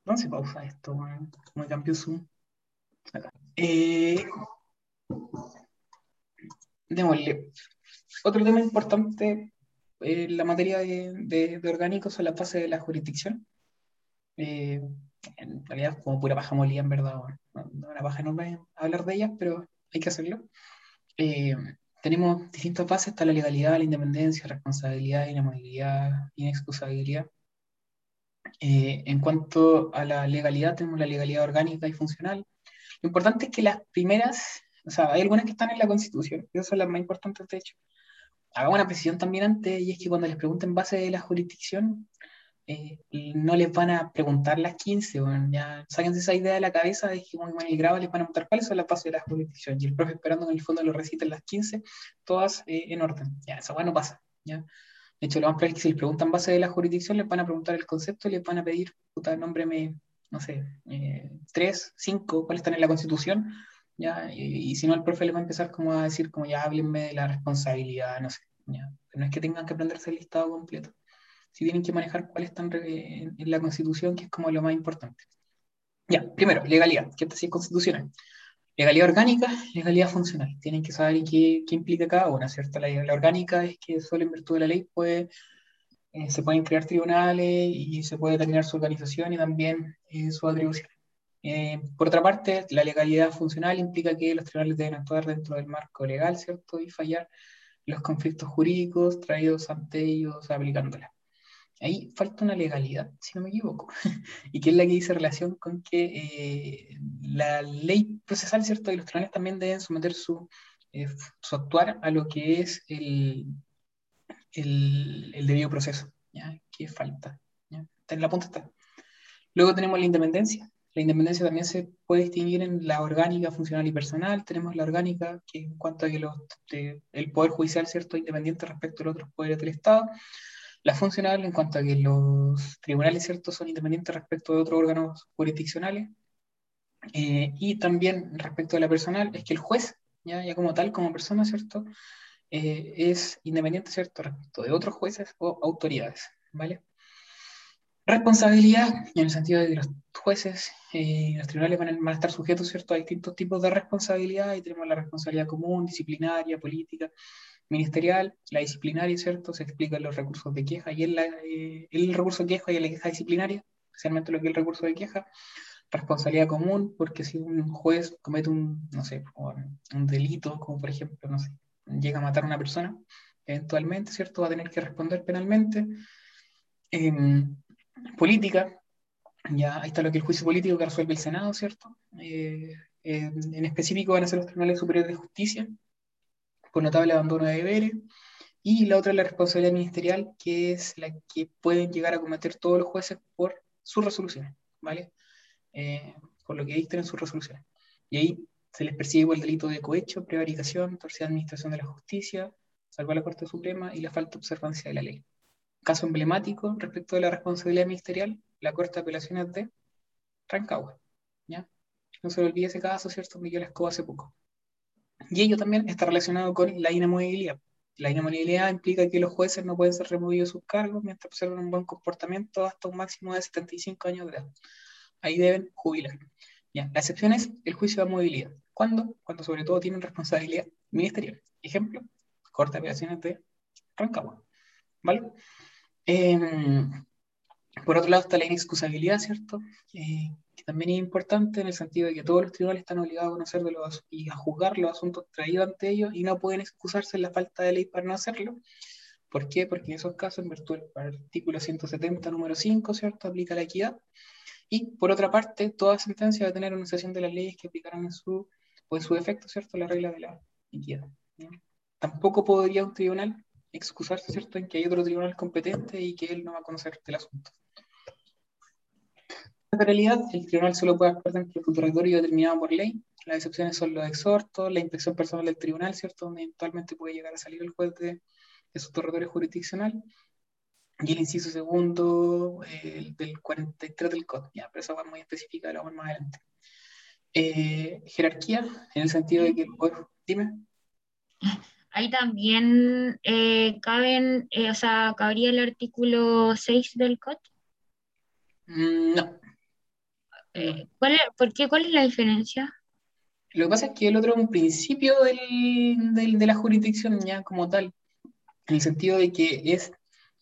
¿Dónde se pausa esto? man? ¿Cómo cambió Zoom? Acá. Eh, démosle. Otro tema importante en la materia de, de, de orgánicos son las fases de la jurisdicción. Eh, en realidad, como pura paja molida, en verdad, bueno, no, una paja enorme hablar de ellas, pero hay que hacerlo. Eh, tenemos distintas fases, está la legalidad, la independencia, responsabilidad, inamovilidad, inexcusabilidad. Eh, en cuanto a la legalidad, tenemos la legalidad orgánica y funcional. Lo importante es que las primeras, o sea, hay algunas que están en la Constitución, esas son las más importantes, de hecho. Hagamos una precisión también antes, y es que cuando les pregunten base de la jurisdicción, eh, no les van a preguntar las 15, bueno, ya sáquense esa idea de la cabeza de que muy mal el grado les van a preguntar cuáles son las bases de la jurisdicción, y el profe esperando en el fondo lo reciten las 15, todas eh, en orden. Ya, esa bueno no pasa, ¿ya? De hecho, lo más que si les preguntan base de la jurisdicción, les van a preguntar el concepto y les van a pedir, puta, nómbreme, no sé, eh, tres, cinco, cuáles están en la Constitución, ¿ya? Y, y, si no, el profe les va a empezar como a decir, como ya háblenme de la responsabilidad, no sé, ¿ya? No es que tengan que aprenderse el listado completo. Si tienen que manejar cuáles están en, la Constitución, que es como lo más importante. Ya, primero, legalidad, que esta sí es constitucional. Legalidad orgánica, legalidad funcional. Tienen que saber qué, qué implica cada una, ¿cierto? La, la, orgánica es que solo en virtud de la ley puede, eh, se pueden crear tribunales y se puede determinar su organización y también eh, su atribución. Eh, por otra parte, la legalidad funcional implica que los tribunales deben actuar dentro del marco legal, ¿cierto? Y fallar los conflictos jurídicos traídos ante ellos aplicándola. Ahí falta una legalidad, si no me equivoco, [LAUGHS] y que es la que dice relación con que eh, la ley procesal, ¿cierto? Y los tribunales también deben someter su, eh, su actuar a lo que es el, el, el debido proceso, ¿ya? ¿Qué falta? ¿ya? En la punta está. Luego tenemos la independencia. La independencia también se puede distinguir en la orgánica, funcional y personal. Tenemos la orgánica, que en cuanto a que los, de, el poder judicial, ¿cierto?, independiente respecto a los otros poderes del Estado. La funcional, en cuanto a que los tribunales, ¿cierto?, son independientes respecto de otros órganos jurisdiccionales. Eh, y también respecto a la personal, es que el juez, ya, como tal, como persona, ¿cierto?, eh, es independiente, ¿cierto?, respecto de otros jueces o autoridades, ¿vale? Responsabilidad, en el sentido de que los jueces eh, los tribunales van a, van a, estar sujetos ¿cierto? a distintos tipos de responsabilidad y tenemos la responsabilidad común, disciplinaria, política, ministerial, la disciplinaria, ¿cierto? Se explican los recursos de queja y en eh, el recurso de queja y en la queja disciplinaria, especialmente lo que es el recurso de queja, responsabilidad común, porque si un juez comete un, no sé, un delito, como por ejemplo, no sé, llega a matar a una persona, eventualmente, ¿cierto? Va a tener que responder penalmente. Eh, política, ya está lo que el juicio político que resuelve el Senado, ¿cierto? Eh, en, específico van a ser los tribunales superiores de justicia, por notable abandono de deberes, y la otra es la responsabilidad ministerial, que es la que pueden llegar a cometer todos los jueces por sus resoluciones, ¿vale? Eh, por lo que dicten en sus resoluciones. Y ahí se les persigue el delito de cohecho, prevaricación, torcida administración de la justicia, salvo a la Corte Suprema y la falta de observancia de la ley caso emblemático respecto de la responsabilidad ministerial, la Corte de Apelaciones de Rancagua. ¿ya? No se le olvide ese caso, ¿cierto? Miguel Escobar hace poco. Y ello también está relacionado con la inamovilidad. La inamovilidad implica que los jueces no pueden ser removidos de sus cargos mientras observan un buen comportamiento hasta un máximo de 75 años de edad. Ahí deben jubilar. La excepción es el juicio de movilidad. ¿Cuándo? Cuando sobre todo tienen responsabilidad ministerial. Ejemplo, Corte de Apelaciones de Rancagua. ¿Vale? Eh, por otro lado está la inexcusabilidad, ¿cierto? Eh, que también es importante en el sentido de que todos los tribunales están obligados a conocer de los, y a juzgar los asuntos traídos ante ellos y no pueden excusarse en la falta de ley para no hacerlo. ¿Por qué? Porque en esos casos, en virtud del artículo 170, número 5, ¿cierto? Aplica la equidad. Y por otra parte, toda sentencia va a tener una sesión de las leyes que aplicarán en su, o su defecto, ¿cierto? La regla de la equidad. Tampoco podría un tribunal excusarse, ¿cierto?, en que hay otro tribunal competente y que él no va a conocer del asunto. En realidad, el tribunal solo puede actuar dentro del futuratorio determinado por ley. Las excepciones son los exhortos, la inspección personal del tribunal, ¿cierto?, donde eventualmente puede llegar a salir el juez de, de su territorio jurisdiccional. Y el inciso segundo, el del 43 del COD, ya, pero esa va muy específica, la vamos más adelante. Eh, jerarquía, en el sentido de que el dime.
Ahí también eh, caben, eh, o sea, cabría el artículo 6 del COD.
Mm, no.
Eh, ¿cuál es, ¿Por qué? ¿Cuál es la diferencia?
Lo que pasa es que el otro es un principio del, del, de la jurisdicción ya como tal, en el sentido de que es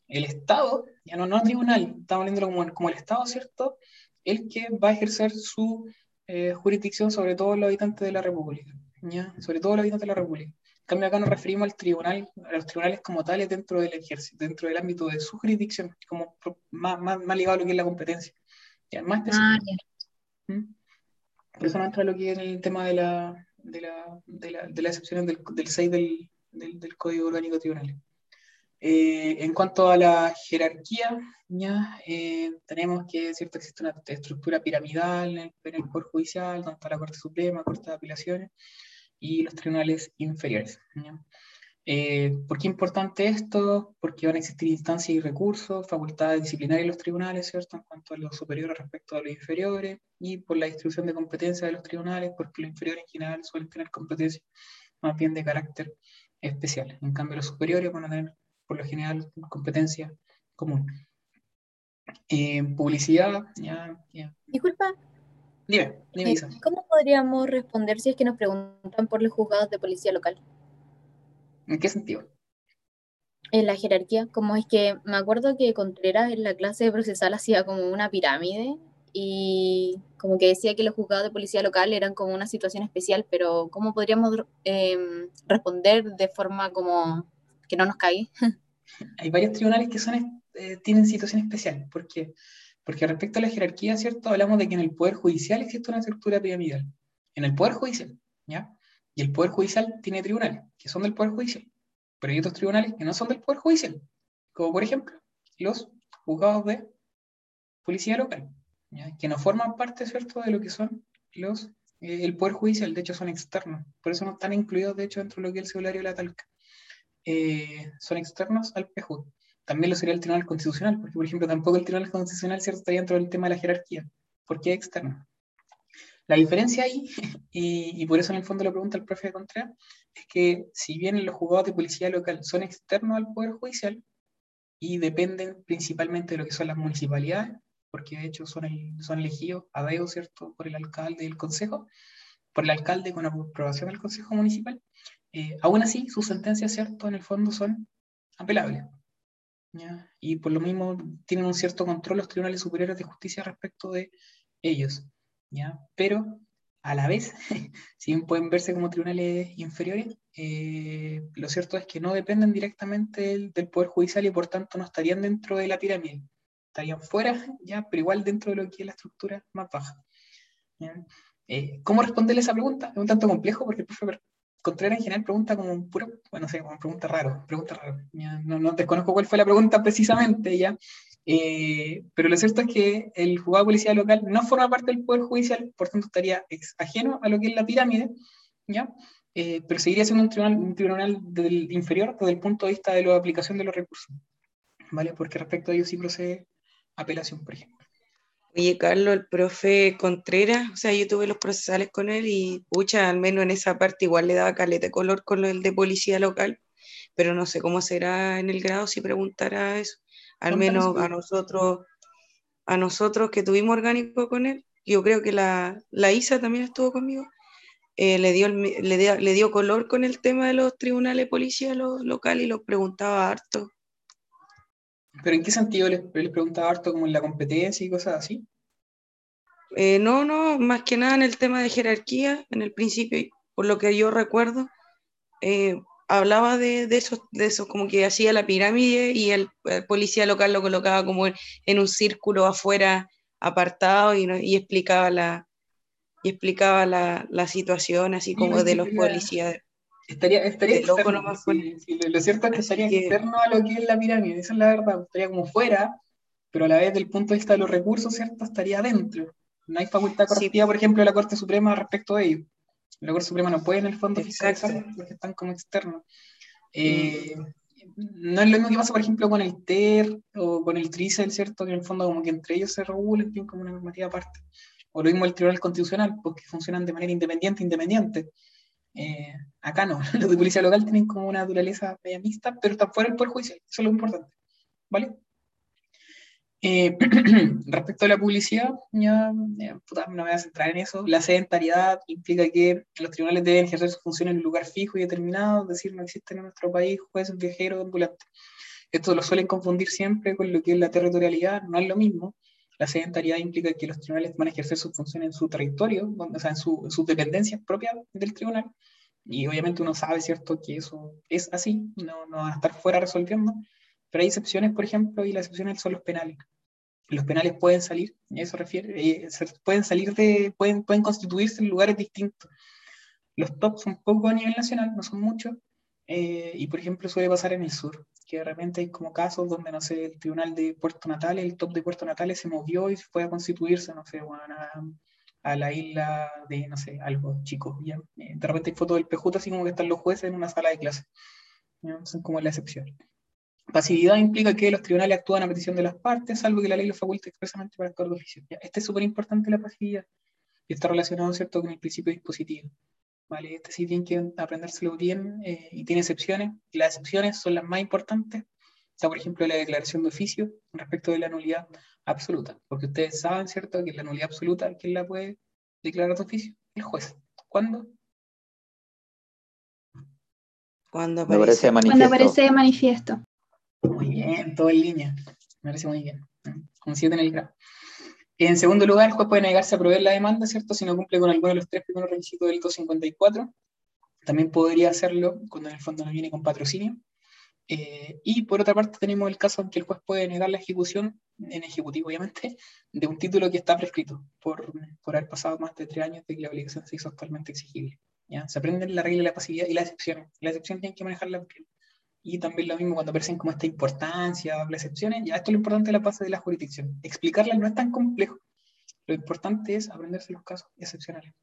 el Estado, ya no, no el tribunal, estamos viéndolo como, como el Estado, ¿cierto? El que va a ejercer su eh, jurisdicción sobre todos los habitantes de la República, ¿ya? Sobre todos los habitantes de la República. En cambio, acá nos referimos al tribunal, a los tribunales como tales dentro del ejército, dentro del ámbito de su jurisdicción, como más, más, más ligado a lo que es la competencia. Ya, más específico. Ah, ¿Mm? Por eso no entra lo que es el tema de la, de la, de la, de la excepción del, del 6 del, del, del Código Orgánico Tribunal. Eh, en cuanto a la jerarquía, ya, eh, tenemos que cierto, existe una estructura piramidal en el, en el Poder Judicial, tanto la Corte Suprema, Corte de Apelaciones, y los tribunales inferiores. Eh, ¿Por qué es importante esto? Porque van a existir instancias y recursos, facultades disciplinarias en los tribunales, ¿cierto? En cuanto a los superiores respecto a los inferiores, y por la distribución de competencias de los tribunales, porque los inferiores en general suelen tener competencias más bien de carácter especial. En cambio, los superiores van a tener, por lo general, competencia común. Eh, publicidad, ya, ya.
Disculpa,
Dime, dime,
eh,
Isa.
¿cómo podríamos responder si es que nos preguntan por los juzgados de policía local?
¿En qué sentido?
En la jerarquía, como es que me acuerdo que Contreras en la clase de procesal hacía como una pirámide y como que decía que los juzgados de policía local eran como una situación especial, pero ¿cómo podríamos em, responder de forma como que no nos caiga? [LAUGHS]
Hay varios tribunales que son, eh, tienen situación especial. ¿Por qué? Porque respecto a la jerarquía, ¿cierto? Hablamos de que en el Poder Judicial existe una estructura piramidal. En el Poder Judicial, ¿ya? Y el Poder Judicial tiene tribunales que son del Poder Judicial. Pero hay otros tribunales que no son del Poder Judicial. Como por ejemplo, los juzgados de policía local, que no forman parte, ¿cierto?, de lo que son los, eh, el Poder Judicial. De hecho, son externos. Por eso no están incluidos, de hecho, dentro de lo que es el cebulario de la talca. Eh, son externos al PJUD también lo sería el Tribunal Constitucional, porque por ejemplo tampoco el Tribunal Constitucional ¿cierto? está dentro del tema de la jerarquía, porque es externo. La diferencia ahí, [LAUGHS] y, por eso en el fondo lo pregunta el profe Contreras, es que si bien los juzgados de policía local son externos al Poder Judicial y dependen principalmente de lo que son las municipalidades, porque de hecho son, son elegidos a dedo, ¿cierto?, por el alcalde del consejo, por el alcalde con aprobación del consejo municipal, eh, aún así sus sentencias, ¿cierto?, en el fondo son apelables. y por lo mismo tienen un cierto control los tribunales superiores de justicia respecto de ellos. Pero a la vez, [LAUGHS] si bien pueden verse como tribunales inferiores, eh, lo cierto es que no dependen directamente del, Poder Judicial y por tanto no estarían dentro de la pirámide. Estarían fuera, ya, pero igual dentro de lo que es la estructura más baja. Eh, ¿Cómo responderle esa pregunta? Es un tanto complejo porque el profe Contreras en general pregunta como un puro, bueno, no sé, como pregunta raro, pregunta raro. No, no desconozco cuál fue la pregunta precisamente, ya. Eh, pero lo cierto es que el juzgado de policía local no forma parte del Poder Judicial, por tanto estaría ajeno a lo que es la pirámide, ¿ya? Eh, pero seguiría siendo un tribunal, un tribunal del inferior desde el punto de vista de la aplicación de los recursos, ¿vale? Porque respecto a ello sí procede apelación, por ejemplo.
Oye, Carlos, el profe Contreras, o sea, yo tuve los procesales con él y, pucha, al menos en esa parte igual le daba caleta color con el de policía local, pero no sé cómo será en el grado si preguntara eso. Al menos a nosotros, a nosotros que tuvimos orgánico con él, yo creo que la, la Isa también estuvo conmigo, eh, le, dio, le, dio, le dio color con el tema de los tribunales policía lo, local y lo preguntaba harto.
¿Pero en qué sentido les, les preguntaba harto como en la competencia y cosas así?
Eh, no, no, más que nada en el tema de jerarquía, en el principio, por lo que yo recuerdo, eh, hablaba de, de, eso, de eso, como que hacía la pirámide y el, el policía local lo colocaba como en, en un círculo afuera apartado y, y explicaba la y explicaba la, la situación así como sí, de los policías.
Estaría, estaría externo, nomás sí, sí, lo cierto es que estaría que... externo a lo que es la pirámide, esa es la verdad, estaría como fuera, pero a la vez del punto de vista de los recursos, ¿cierto? Estaría adentro. No hay facultad correctiva, por ejemplo, de la Corte Suprema respecto a ello. La Corte Suprema no puede en el fondo fiscalizar porque están como externos. Eh, no es lo mismo que pasa, por ejemplo, con el TER o con el TRICEL, ¿cierto? Que en el fondo como que entre ellos se regulan, tienen como una normativa aparte. O lo mismo el Tribunal Constitucional, porque funcionan de manera independiente, independiente. Eh, acá no, [LAUGHS] los de policía local tienen como una naturaleza media mixta, pero están fuera del Poder Judicial, eso es lo importante. ¿Vale? Eh, [CLEARS THROAT] respecto a la publicidad, ya, ya puta, no me voy a centrar en eso. La sedentariedad implica que los tribunales deben ejercer su función en un lugar fijo y determinado, es decir, no existen en nuestro país jueces viajeros ambulantes. Esto lo suelen confundir siempre con lo que es la territorialidad, no es lo mismo. La sedentariedad implica que los tribunales van a ejercer su función en su territorio, o sea, en, su, en sus dependencias propias del tribunal, y obviamente uno sabe, ¿cierto?, que eso es así, no, no van a estar fuera resolviendo, pero hay excepciones, por ejemplo, y las excepciones son los penales. Los penales pueden salir, a eso refiere, eh, pueden salir de, pueden, pueden constituirse en lugares distintos. Los tops son poco a nivel nacional, no son muchos, eh, y por ejemplo suele pasar en el sur, que de repente hay como casos donde, no sé, el tribunal de Puerto Natales, el top de Puerto Natales se movió y fue a constituirse, no sé, bueno, a, a, la isla de, no sé, algo chico, ¿ya? De repente hay fotos del PJ así como que están los jueces en una sala de clase, ¿ya? son como la excepción. Pasividad implica que los tribunales actúan a petición de las partes, salvo que la ley lo faculte expresamente para actuar de oficio. ¿ya? Este es súper importante la pasividad y está relacionado, ¿cierto?, con el principio dispositivo. ¿vale? Este sí tienen que aprendérselo bien eh, y tiene excepciones, y las excepciones son las más importantes. Está, por ejemplo, la declaración de oficio respecto de la nulidad absoluta, porque ustedes saben, ¿cierto?, que la nulidad absoluta, ¿quién la puede declarar de oficio? El juez. ¿Cuándo?
Cuando aparece.
Cuando
manifiesto.
aparece de manifiesto.
Muy bien, todo en línea. Me muy bien. Un 7 en el grado. En segundo lugar, el juez puede negarse a proveer la demanda, ¿cierto? Si no cumple con alguno de los tres primeros requisitos del 254. También podría hacerlo cuando en el fondo no viene con patrocinio. Eh, y por otra parte tenemos el caso en que el juez puede negar la ejecución, en ejecutivo obviamente, de un título que está prescrito por, por haber pasado más de tres años de que la obligación se hizo actualmente exigible. ¿ya? Se aprenden la regla de la pasividad y las excepciones. Las excepciones tienen que manejarlas bien. Y también lo mismo cuando aparecen como esta importancia, las excepciones, ya esto es lo importante de la base de la jurisdicción. Explicarlas no es tan complejo. Lo importante es aprenderse los casos excepcionales.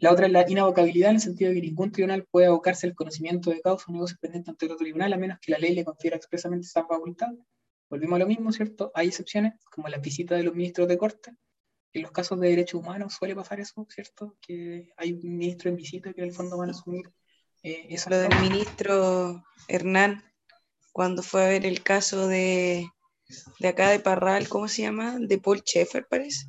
La otra es la inavocabilidad, en el sentido de que ningún tribunal puede abocarse el conocimiento de causa o negocio pendiente ante otro tribunal, a menos que la ley le confiera expresamente esa facultad. Volvimos a lo mismo, ¿cierto? Hay excepciones, como las visitas de los ministros de corte. En los casos de derechos humanos suele pasar eso, ¿cierto? Que hay un ministro en visita que en el fondo van a asumir eh, esas
Lo del ministro Hernán, cuando fue a ver el caso de, de acá de Parral, ¿cómo se llama? De Paul Schaeffer, parece.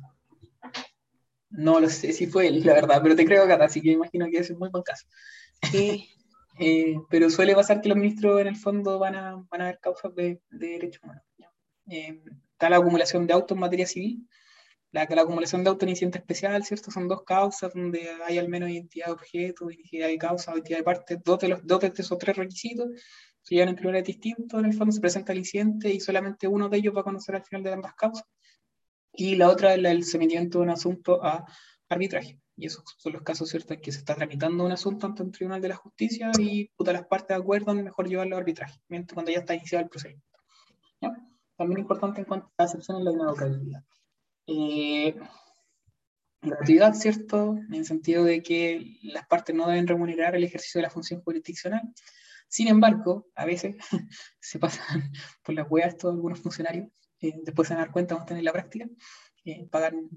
No lo sé si fue él, la verdad, pero te creo, Cata, así que imagino que es muy buen caso.
Sí, [LAUGHS]
Eh, pero suele pasar que los ministros en el fondo van a, van a ver causas de, de derechos humanos. Eh, está la acumulación de autos en materia civil, la, la acumulación de autos en especial, ¿cierto? Son dos causas donde hay al menos identidad de objeto, identidad de causa, identidad de parte, dos de, los, dos de esos tres requisitos se llevan en tribunales distintos, en el fondo se presenta el incidente y solamente uno de ellos va a conocer al final de ambas causas. Y la otra es el sometimiento de un asunto a arbitraje. Y esos son los casos, ¿cierto?, en que se está tramitando un asunto ante un tribunal de la justicia y puta, las partes acuerdan mejor llevarlo a arbitraje, mientras cuando ya está iniciado el procedimiento. ¿ya? También importante en cuanto a la excepción en la inavocabilidad. Eh, gratuidad, ¿cierto? En el sentido de que las partes no deben remunerar el ejercicio de la función jurisdiccional. Sin embargo, a veces [LAUGHS] se pasan [LAUGHS] por las huevas todos algunos funcionarios, eh, después se van a dar cuenta cuando estén en la práctica, eh,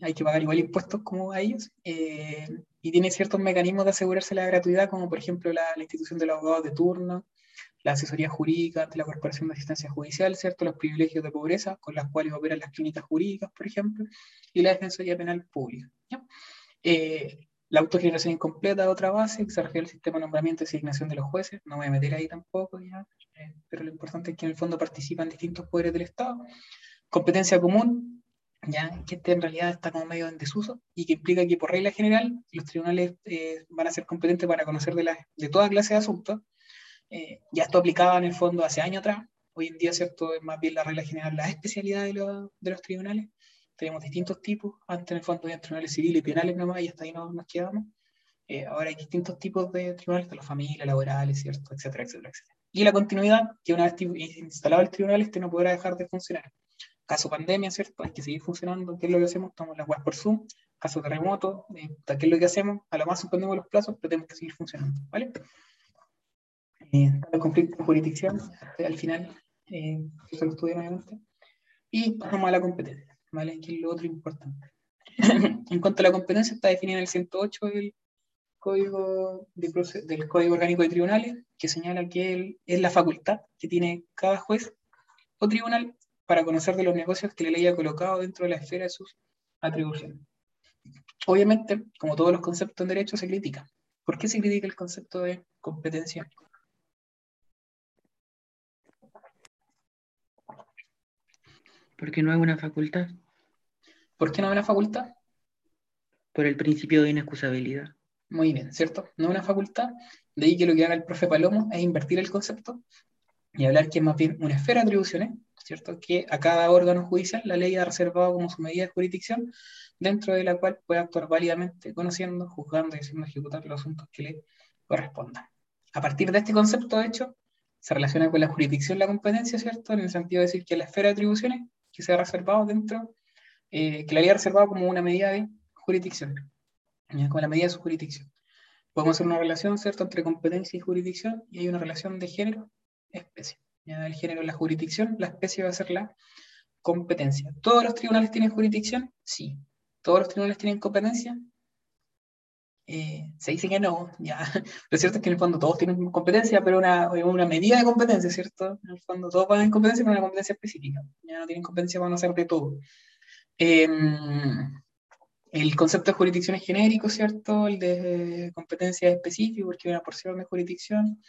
hay que pagar igual impuestos como a ellos, eh, y tiene ciertos mecanismos de asegurarse la gratuidad, como por ejemplo la, la institución de los abogados de turno, la asesoría jurídica ante la Corporación de Asistencia Judicial, ¿cierto? los privilegios de pobreza con las cuales operan las clínicas jurídicas, por ejemplo, y la Defensoría Penal Pública. Eh, la autogeneración incompleta, otra base, que se refiere al sistema de nombramiento y asignación de los jueces, no voy a meter ahí tampoco, ¿ya? Eh, pero lo importante es que en el fondo participan distintos poderes del Estado. Competencia común, ya que este en realidad está como medio en desuso y que implica que por regla general los tribunales eh, van a ser competentes para conocer de, la- de toda clase de asuntos. Eh, ya esto aplicaba en el fondo hace años atrás. Hoy en día, ¿cierto? Es más bien la regla general, la especialidad de, los- de los tribunales. Tenemos distintos tipos. Antes en el fondo había tribunales civiles y penales nomás y hasta ahí no nos quedamos. Eh, ahora hay distintos tipos de tribunales, de las familias, laborales, ¿cierto? Etcétera, etcétera, etcétera. Y la continuidad, que una vez instalado el tribunal, este no podrá dejar de funcionar. Caso pandemia, ¿cierto? Hay que seguir funcionando. ¿Qué es lo que hacemos? Tomamos las webs por Zoom. Caso terremoto, eh, ¿qué es lo que hacemos? A lo más suspendemos los plazos, pero tenemos que seguir funcionando, ¿vale? Eh, el conflicto de jurisdicción, al final, eh, eso lo estudié nuevamente. Y pasamos a la competencia, ¿vale? Que es lo otro importante. [LAUGHS] en cuanto a la competencia, está definida en el 108 del Código de del Código Orgánico de Tribunales, que señala que es la facultad que tiene cada juez o tribunal para conocer de los negocios que la ley ha colocado dentro de la esfera de sus atribuciones. Obviamente, como todos los conceptos en derecho, se critica. ¿Por qué se critica el concepto de competencia?
Porque no es una facultad.
¿Por qué no es una facultad?
Por el principio de inexcusabilidad.
Muy bien, ¿cierto? No es una facultad. De ahí que lo que haga el profe Palomo es invertir el concepto y hablar que es más bien una esfera de atribuciones, ¿cierto? Que a cada órgano judicial la ley ha reservado como su medida de jurisdicción, dentro de la cual puede actuar válidamente, conociendo, juzgando y haciendo ejecutar los asuntos que le correspondan. A partir de este concepto, de hecho, se relaciona con la jurisdicción la competencia, ¿cierto? En el sentido de decir que la esfera de atribuciones que se ha reservado dentro, eh, que la ley reservado como una medida de jurisdicción, como la medida de su jurisdicción. Podemos hacer una relación, ¿cierto?, entre competencia y jurisdicción, y hay una relación de género, especie. ¿ya? El género es la jurisdicción, la especie va a ser la competencia. ¿Todos los tribunales tienen jurisdicción? Sí. ¿Todos los tribunales tienen competencia? Eh, se dice que no, ya. [LAUGHS] Lo cierto es que en el fondo todos tienen competencia, pero una, una medida de competencia, ¿cierto? En el fondo todos van en competencia, pero una competencia específica. Ya no tienen competencia para no hacer de todo. Em, el concepto de jurisdicción es genérico, ¿cierto? El de competencia es específico, porque una porción de jurisdicción.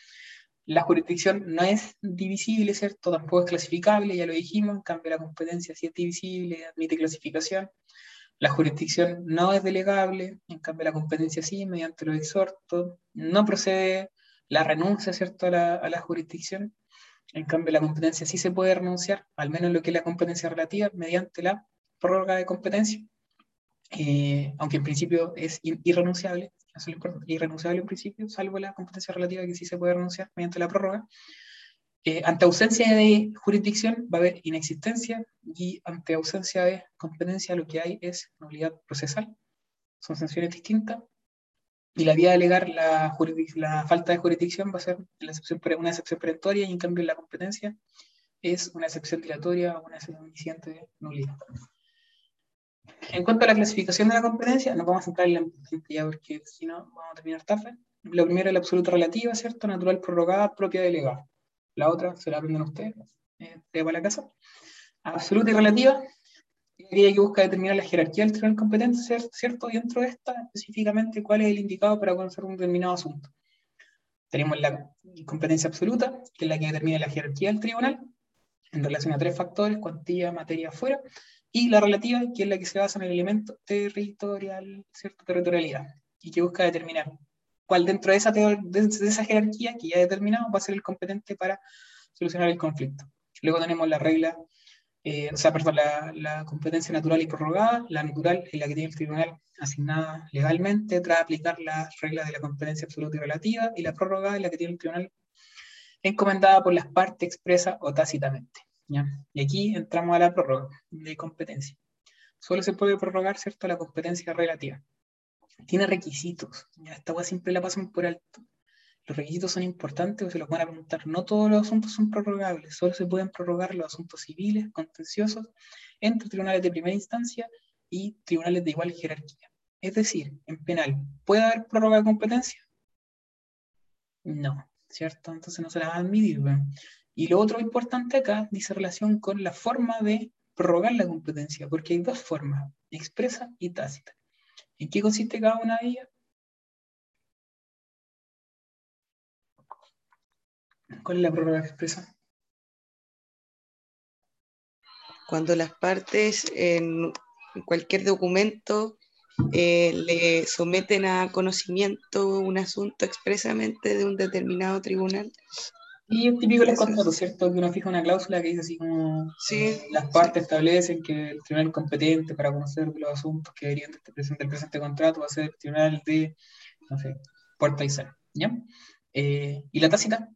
La jurisdicción no es divisible, ¿cierto? Tampoco es clasificable, ya lo dijimos. En cambio, la competencia sí es divisible, admite clasificación. La jurisdicción no es delegable, en cambio la competencia sí, mediante los exhortos. No procede la renuncia, ¿cierto?, a la, jurisdicción. En cambio la competencia sí se puede renunciar, al menos lo que es la competencia relativa, mediante la prórroga de competencia. Eh, aunque en principio es irrenunciable, eso es irrenunciable en principio, salvo la competencia relativa que sí se puede renunciar mediante la prórroga. Eh, ante ausencia de jurisdicción va a haber inexistencia y ante ausencia de competencia lo que hay es nulidad procesal. Son sanciones distintas. Y la vía de alegar la, falta de jurisdicción va a ser una excepción perentoria y en cambio la competencia es una excepción dilatoria o una excepción incidente de nulidad. En cuanto a la clasificación de la competencia, nos vamos a centrar en la ya porque no vamos a terminar tarde. Lo primero es la absoluta relativa, ¿cierto? Natural prorrogada, propia delegada. La otra se la aprenden ustedes, eh, para la casa. Absoluta y relativa, aquella que busca determinar la jerarquía del tribunal competente, ¿cierto? Dentro de esta, específicamente, cuál es el indicado para conocer un determinado asunto. Tenemos la competencia absoluta, que es la que determina la jerarquía del tribunal, en relación a tres factores, cuantía, materia, fuera, y la relativa, que es la que se basa en el elemento territorial, ¿cierto? Territorialidad, y que busca determinar cuál dentro de esa, de esa jerarquía que ya he determinado va a ser el competente para solucionar el conflicto. Luego tenemos la regla, eh, o sea, la, competencia natural y prorrogada. La natural es la que tiene el tribunal asignada legalmente tras aplicar las reglas de la competencia absoluta y relativa, y la prorrogada es la que tiene el tribunal encomendada por las partes expresa o tácitamente. Y aquí entramos a la prórroga de competencia. Solo se puede prorrogar, ¿cierto?, la competencia relativa tiene requisitos. Ya, esta agua siempre la pasan por alto. Los requisitos son importantes o se los van a preguntar. No todos los asuntos son prorrogables, solo se pueden prorrogar los asuntos civiles, contenciosos, entre tribunales de primera instancia y tribunales de igual jerarquía. Es decir, en penal, ¿puede haber prórroga de competencia? No, ¿cierto? Entonces no se la va a admitir. Y lo otro importante acá dice relación con la forma de prorrogar la competencia, porque hay dos formas, expresa y tácita. ¿En qué consiste cada una de ellas? ¿Cuál es la prórroga expresa?
Cuando las partes en cualquier documento eh, le someten a conocimiento un asunto expresamente de un determinado tribunal
y es típico de los contratos, ¿cierto? Que uno fija una cláusula que dice así como
sí,
las partes establecen que el tribunal competente para conocer los asuntos que deberían de este presente, el presente contrato va a ser el tribunal de, no sé, Puerta y Sal, ¿ya? Eh, ¿Y la tácita?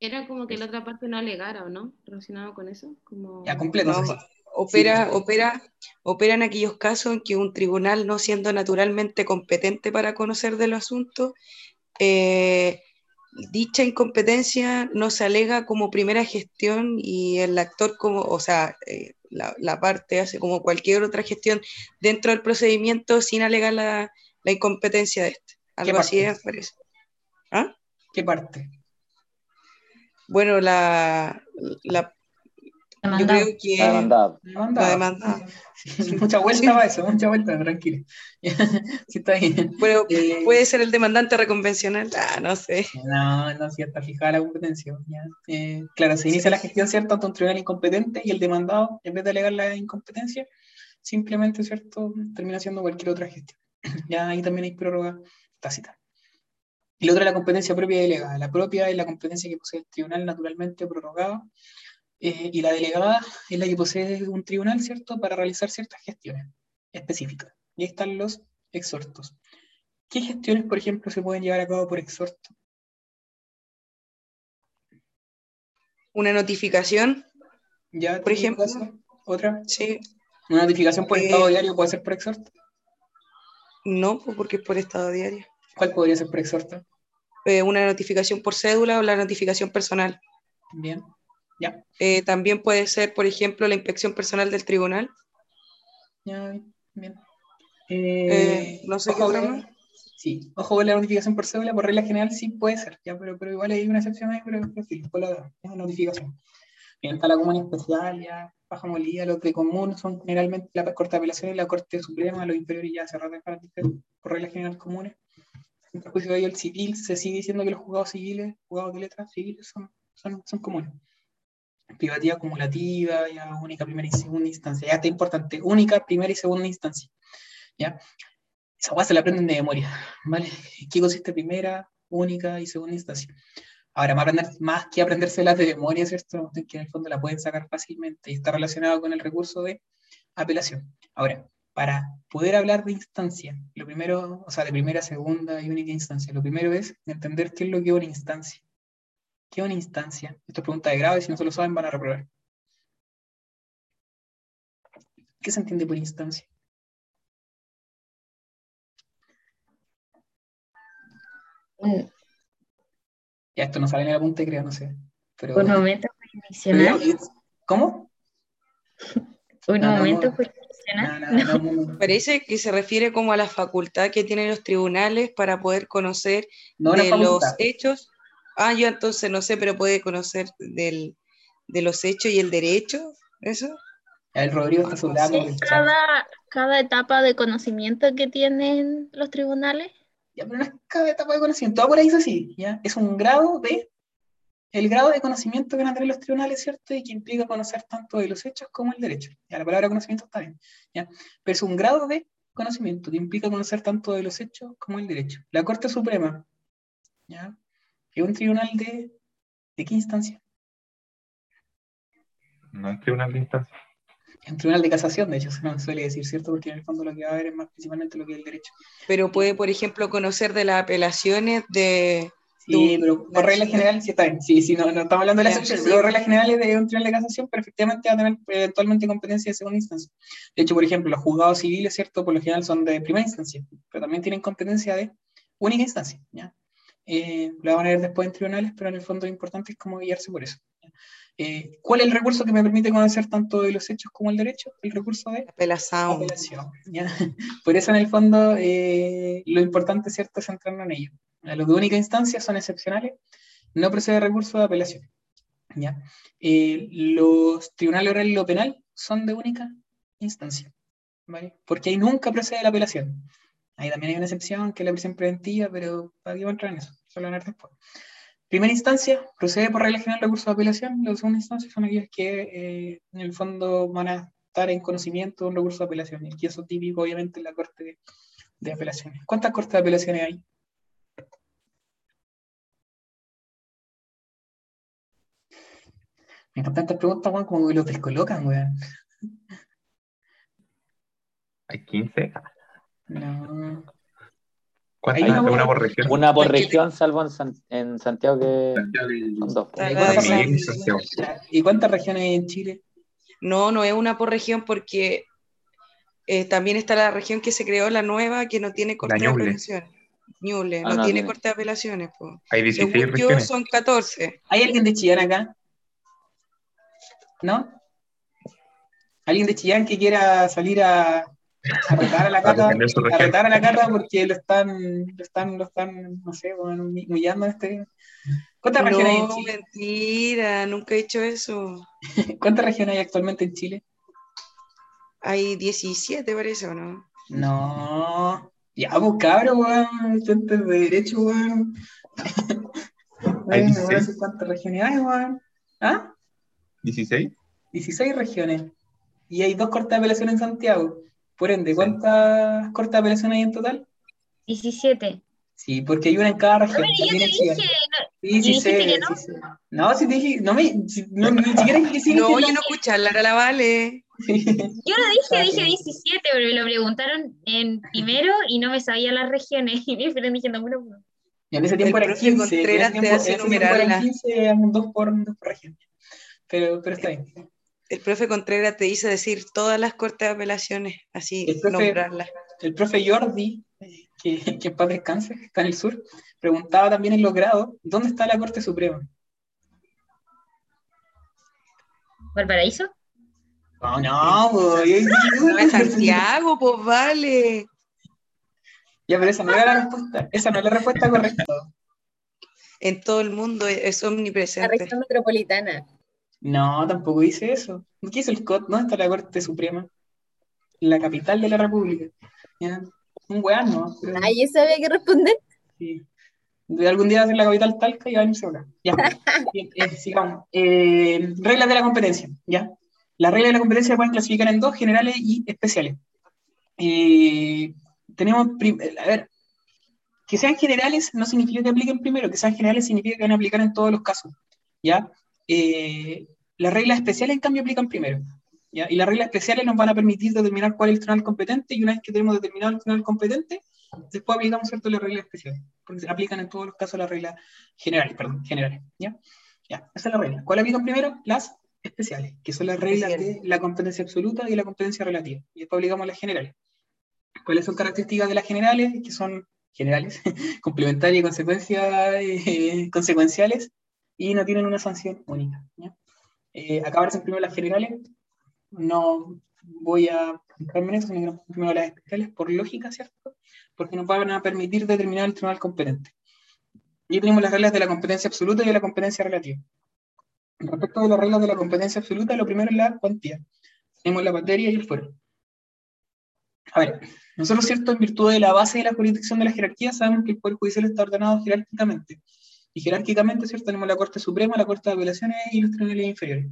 Era como que la otra parte no alegara, ¿o no? Relacionado con eso. Como...
Ya, completo.
No, opera, opera, opera en aquellos casos en que un tribunal, no siendo naturalmente competente para conocer de los asuntos, eh, dicha incompetencia no se alega como primera gestión y el actor como, o sea, eh, la, parte hace como cualquier otra gestión dentro del procedimiento sin alegar la, incompetencia de este. Algo así es, parece. ¿Ah?
¿Qué parte?
Bueno, la, la, yo creo que
la demandado.
La demandado. [LAUGHS]
mucha vuelta va eso, mucha vuelta, tranquilo. [LAUGHS] sí, está bien.
Eh, puede ser el demandante reconvencional, ah, no sé.
No, no, sí, está fijada la competencia. Eh, claro, se inicia la gestión, ¿cierto?, ante un tribunal incompetente y el demandado, en vez de alegar la incompetencia, simplemente, ¿cierto?, termina haciendo cualquier otra gestión. [CLEARS THROAT] ya ahí también hay prórroga tácita. Y la otra es la competencia propia y delegada. La propia es la competencia que posee el tribunal naturalmente prorrogada eh, y la delegada es la que posee un tribunal, ¿cierto?, para realizar ciertas gestiones específicas. Y ahí están los exhortos. ¿Qué gestiones, por ejemplo, se pueden llevar a cabo por exhorto?
Una notificación.
¿Ya?
Por ejemplo.
¿Otra?
Sí.
¿Una notificación por
Eh,
estado diario puede ser por exhorto?
No, pues, porque es por estado diario.
¿Cuál podría ser por exhorto?
Eh, una notificación por cédula o la notificación personal.
Bien. Ya.
Eh, también puede ser, por ejemplo, la inspección personal del tribunal.
Ya, bien.
Eh, no sé qué
ojo, con-
más.
Sí, ojo con la notificación por cédula, por regla general sí puede ser, ya, pero, pero igual hay una excepción ahí, pero, pero sí, por la es una notificación. Bien, está la comunidad especial, ya, baja molía, los de común son generalmente la Corte de Apelaciones, la Corte Suprema, los inferiores ya ratan para por reglas generales comunes. En perjuicio de ello, el civil se sigue diciendo que los juzgados civiles, juzgados de letras civiles son, son, son comunes. Privativa acumulativa, ya única primera y segunda instancia. Ya está importante, única primera y segunda instancia. ¿ya? Esa guay se la aprenden de memoria, ¿vale? ¿Qué consiste primera, única y segunda instancia? Ahora, más, aprender, más que aprendérselas de memoria, ¿cierto? Que en el fondo la pueden sacar fácilmente y está relacionado con el recurso de apelación. Ahora, para poder hablar de instancia, lo primero, o sea, de primera, segunda y única instancia, lo primero es entender qué es lo que es una instancia. ¿Qué es una instancia? Esto es pregunta de grado y si no se lo saben van a reprobar. ¿Qué se entiende por instancia?
Un,
Ya esto no sale en el apunte, creo, no sé. Pero,
un momento
pero
jurisdiccional.
ya, ¿Cómo? [LAUGHS]
Un
No,
momento
no.
jurisdiccional.
No, no, no, no. [LAUGHS]
Parece que se refiere como a la facultad que tienen los tribunales para poder conocer
No, no
de los hechos. Ah, yo entonces no sé, pero puede conocer del, de los hechos y el derecho, ¿eso?
Ya, El Rodrigo está sobrando.
Es cada, cada etapa de conocimiento que tienen los tribunales.
Ya, pero no es cada etapa de conocimiento. Ahí es así, ¿ya? Es un grado de. El grado de conocimiento que van a tener los tribunales, ¿cierto? Y que implica conocer tanto de los hechos como el derecho. Ya, la palabra conocimiento está bien, ¿ya? Pero es un grado de conocimiento que implica conocer tanto de los hechos como el derecho. La Corte Suprema, ¿ya? Es un tribunal de. ¿De qué instancia?
No es tribunal de instancia.
Es un tribunal de casación, de hecho, se nos suele decir, ¿cierto? Porque en el fondo lo que va a ver es más principalmente lo que es el derecho.
Pero puede, por ejemplo, conocer de las apelaciones de...
Sí,
de-
pero por regla general sí está bien. Sí, sí, no, no estamos hablando de la excepción, pero reglas generales de un tribunal de casación, pero efectivamente va a tener eh, eventualmente competencia de segunda instancia. De hecho, por ejemplo, los juzgados civiles, ¿cierto? Por lo general son de primera instancia, pero también tienen competencia de única instancia, ¿ya? Eh, lo van a ver después en tribunales, pero en el fondo lo importante es cómo guiarse por eso. Eh, ¿Cuál es el recurso que me permite conocer tanto de los hechos como el derecho? El recurso de
apelación.
apelación. ¿ya? [LAUGHS] Por eso, en el fondo, eh, lo importante, ¿cierto?, es centrarnos en ello. Los de única instancia son excepcionales, no procede recurso de apelación. ¿ya? Eh, los tribunales orales y lo penal son de única instancia, ¿vale? Porque ahí nunca procede la apelación. Ahí también hay una excepción, que es la prisión preventiva, pero para qué voy a entrar en eso, solo hablar después. Primera instancia, procede por regla general recurso de apelación. Las segunda instancia son aquellas que eh, en el fondo van a estar en conocimiento de un recurso de apelación. Y eso típico, obviamente, en la Corte de, de Apelaciones. ¿Cuántas cortes de apelaciones hay? Me encantan estas preguntas, Juan, como que los descolocan, weón.
Hay 15.
No.
¿Cuántas?
Hay una-
¿Una por región?
Una por región, salvo en, San- en Santiago que son dos.
Está
¿Y cuántas,
de
re-
Medellín, Santiago.
¿Y cuántas regiones hay en Chile?
No, no es una por región porque eh, también está la región que se creó, la nueva, que no tiene corte de apelaciones. Ñuble,
Ah,
no,
no
tiene corte de apelaciones. po.
Hay 16
Según yo,
regiones.
son 14.
¿Hay alguien de Chillán acá? ¿No? ¿Alguien de Chillán que quiera salir a, a retar a la [LAUGHS]
A
cata?
defender su
A
región.
retar a la cata porque lo están, lo están, lo están, no sé, bueno, humillando a este. ¿Cuántas regiones hay en
No,
Chile?
mentira, nunca he hecho eso. [LAUGHS]
¿Cuántas regiones hay actualmente en Chile?
Hay 17, parece, ¿o no?
No. Ya, pues cabrón, weón. Estudiantes de derecho, weón. [LAUGHS]
Hay
Weón, me voy a
16.
decir cuántas regiones hay, weón. ¿Ah?
16.
16 regiones. Y hay dos cortes de apelación en Santiago. Por ende,
Sí.
¿cuántas cortes de apelación hay en total?
17.
Sí, porque hay una en cada región.
Pero yo te dije, no,
Sí, sí
que no.
sí. No, si te dije, no me, si- no, ni siquiera dije que sí.
No, yo no escuché hablar a la Vale. [LAUGHS]
yo no dije, dije
sí.
17, pero me lo preguntaron en primero y no me sabía las regiones. [LAUGHS] Y me fueron diciendo, bueno, bueno.
Y en ese tiempo
profe
15.
Contreras
en ese
te
tiempo-
hace
en ese tiempo eran
enumerarla.
15, eran dos por, dos por región. Pero, pero está bien.
El profe Contreras te hizo decir todas las cortes de apelaciones, así
El profe-
nombrarlas.
El profe Jordi, que, que paz descanse, está en el sur, preguntaba también en los grados, ¿dónde está la Corte Suprema?
¿Valparaíso?
No, no,
No es Santiago, pues vale.
Ya, pero esa no era la respuesta. Esa no es la respuesta correcta.
En todo el mundo es, es
La
omnipresente.
región metropolitana.
No, tampoco dice eso. ¿Qué hizo el COT? ¿Dónde está la Corte Suprema? La capital de la República. ¿Ya? Un weón, ¿no?
Nadie sabía qué responder.
Sí. De algún día va a ser la capital Talca y va a venirse acá. Ya. [LAUGHS] Eh, sigamos. Eh, reglas de la competencia. ¿ya? Las reglas de la competencia se pueden clasificar en dos, generales y especiales. Eh, tenemos, a ver, que sean generales no significa que apliquen primero, que sean generales significa que van a aplicar en todos los casos. ¿ya? Eh, las reglas especiales, en cambio, aplican primero. ¿ya? Y las reglas especiales nos van a permitir determinar cuál es el tribunal competente, y una vez que tenemos determinado el tribunal competente, después aplicamos ¿cierto? las reglas especiales, porque se aplican en todos los casos las reglas generales, perdón, generales. ¿ya? Ya, esa es la regla. ¿Cuál aplican primero? Las especiales, que son las reglas de la competencia absoluta y la competencia relativa. Y después aplicamos las generales. ¿Cuáles son características de las generales? Que son generales, [LAUGHS] complementarias y consecuencias eh, consecuenciales, y no tienen una sanción única. ¿ya? Eh, acá aparecen primero las generales, no voy a enfocarme en eso, sino primero las especiales por lógica, ¿cierto? Porque nos van a permitir determinar el tribunal competente. Y tenemos las reglas de la competencia absoluta y de la competencia relativa. Respecto de las reglas de la competencia absoluta, lo primero es la cuantía. Tenemos la materia y el fuero. A ver, nosotros, ¿cierto? En virtud de la base de la jurisdicción de la jerarquía, sabemos que el Poder Judicial está ordenado jerárquicamente. Y jerárquicamente, ¿cierto? Tenemos la Corte Suprema, la Corte de Apelaciones y los tribunales inferiores.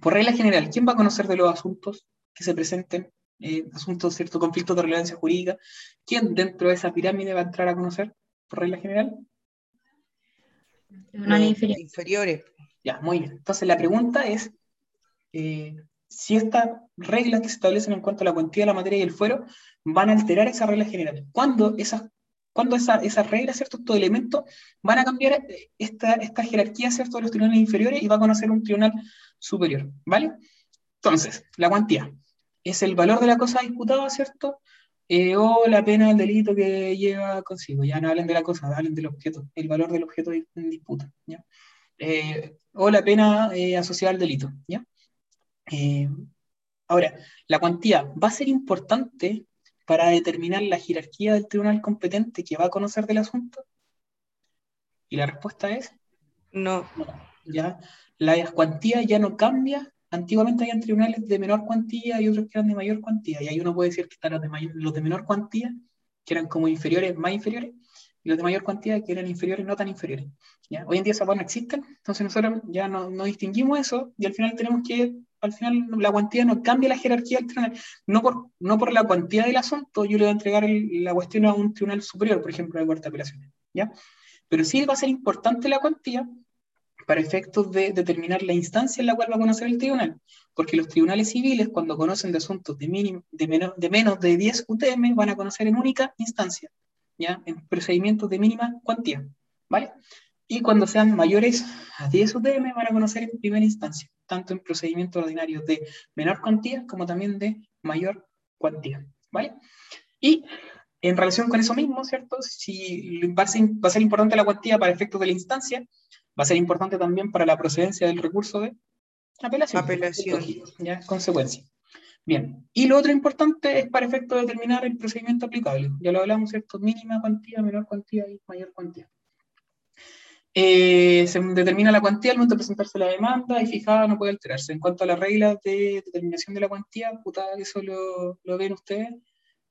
Por regla general, ¿quién va a conocer de los asuntos que se presenten? eh, asuntos, ¿cierto? Conflictos de relevancia jurídica. ¿Quién dentro de esa pirámide va a entrar a conocer? Por regla general.
Tribunales
Los
inferiores.
inferiores.
Ya, muy bien. Entonces la pregunta es eh, si estas reglas que se establecen en cuanto a la cuantía, la materia y el fuero van a alterar esas reglas generales. ¿Cuándo esas, cuándo esa- esas reglas, ¿cierto? estos elementos van a cambiar eh, esta, esta jerarquía ¿cierto? de los tribunales inferiores y va a conocer un tribunal superior? ¿Vale? Entonces, la cuantía es el valor de la cosa disputada, ¿cierto? Eh, o la pena del delito que lleva consigo. Ya no hablen de la cosa, hablen del objeto, el valor del objeto en disputa. ¿ya? Eh, o la pena asociada al delito. ¿ya? Ahora, la cuantía va a ser importante para determinar la jerarquía del tribunal competente que va a conocer del asunto. Y la respuesta es
No,
ya la cuantía ya no cambia. Antiguamente habían tribunales de menor cuantía y otros que eran de mayor cuantía. Y ahí uno puede decir que están los de, mayor- los de menor cuantía, que eran como inferiores, más inferiores, y los de mayor cuantía, que eran inferiores, no tan inferiores. ¿ya? Hoy en día esas cosas no existen, entonces nosotros ya no, no distinguimos eso y al final tenemos que, al final la cuantía no cambia la jerarquía del tribunal. No por, no por la cuantía del asunto, yo le voy a entregar la cuestión a un tribunal superior, por ejemplo, la Corte de Apelaciones. ¿ya? Pero sí va a ser importante la cuantía para efectos de determinar la instancia en la cual va a conocer el tribunal. Porque los tribunales civiles, cuando conocen de asuntos de, mínimo, de, menos, de menos de 10 UTM, van a conocer en única instancia, ¿ya? En procedimientos de mínima cuantía, ¿vale? Y cuando sean mayores a 10 UTM, van a conocer en primera instancia, tanto en procedimientos ordinarios de menor cuantía como también de mayor cuantía, ¿vale? Y en relación con eso mismo, ¿cierto? Si va a ser, va a ser importante la cuantía para efectos de la instancia, va a ser importante también para la procedencia del recurso de apelación.
Apelación.
Ya, consecuencia. Bien, y lo otro importante es para efecto de determinar el procedimiento aplicable. Ya lo hablamos, ¿cierto? Mínima cuantía, menor cuantía y mayor cuantía. Eh, se determina la cuantía al momento de presentarse la demanda y fijada no puede alterarse. En cuanto a las reglas de determinación de la cuantía, puta, eso lo, lo ven ustedes,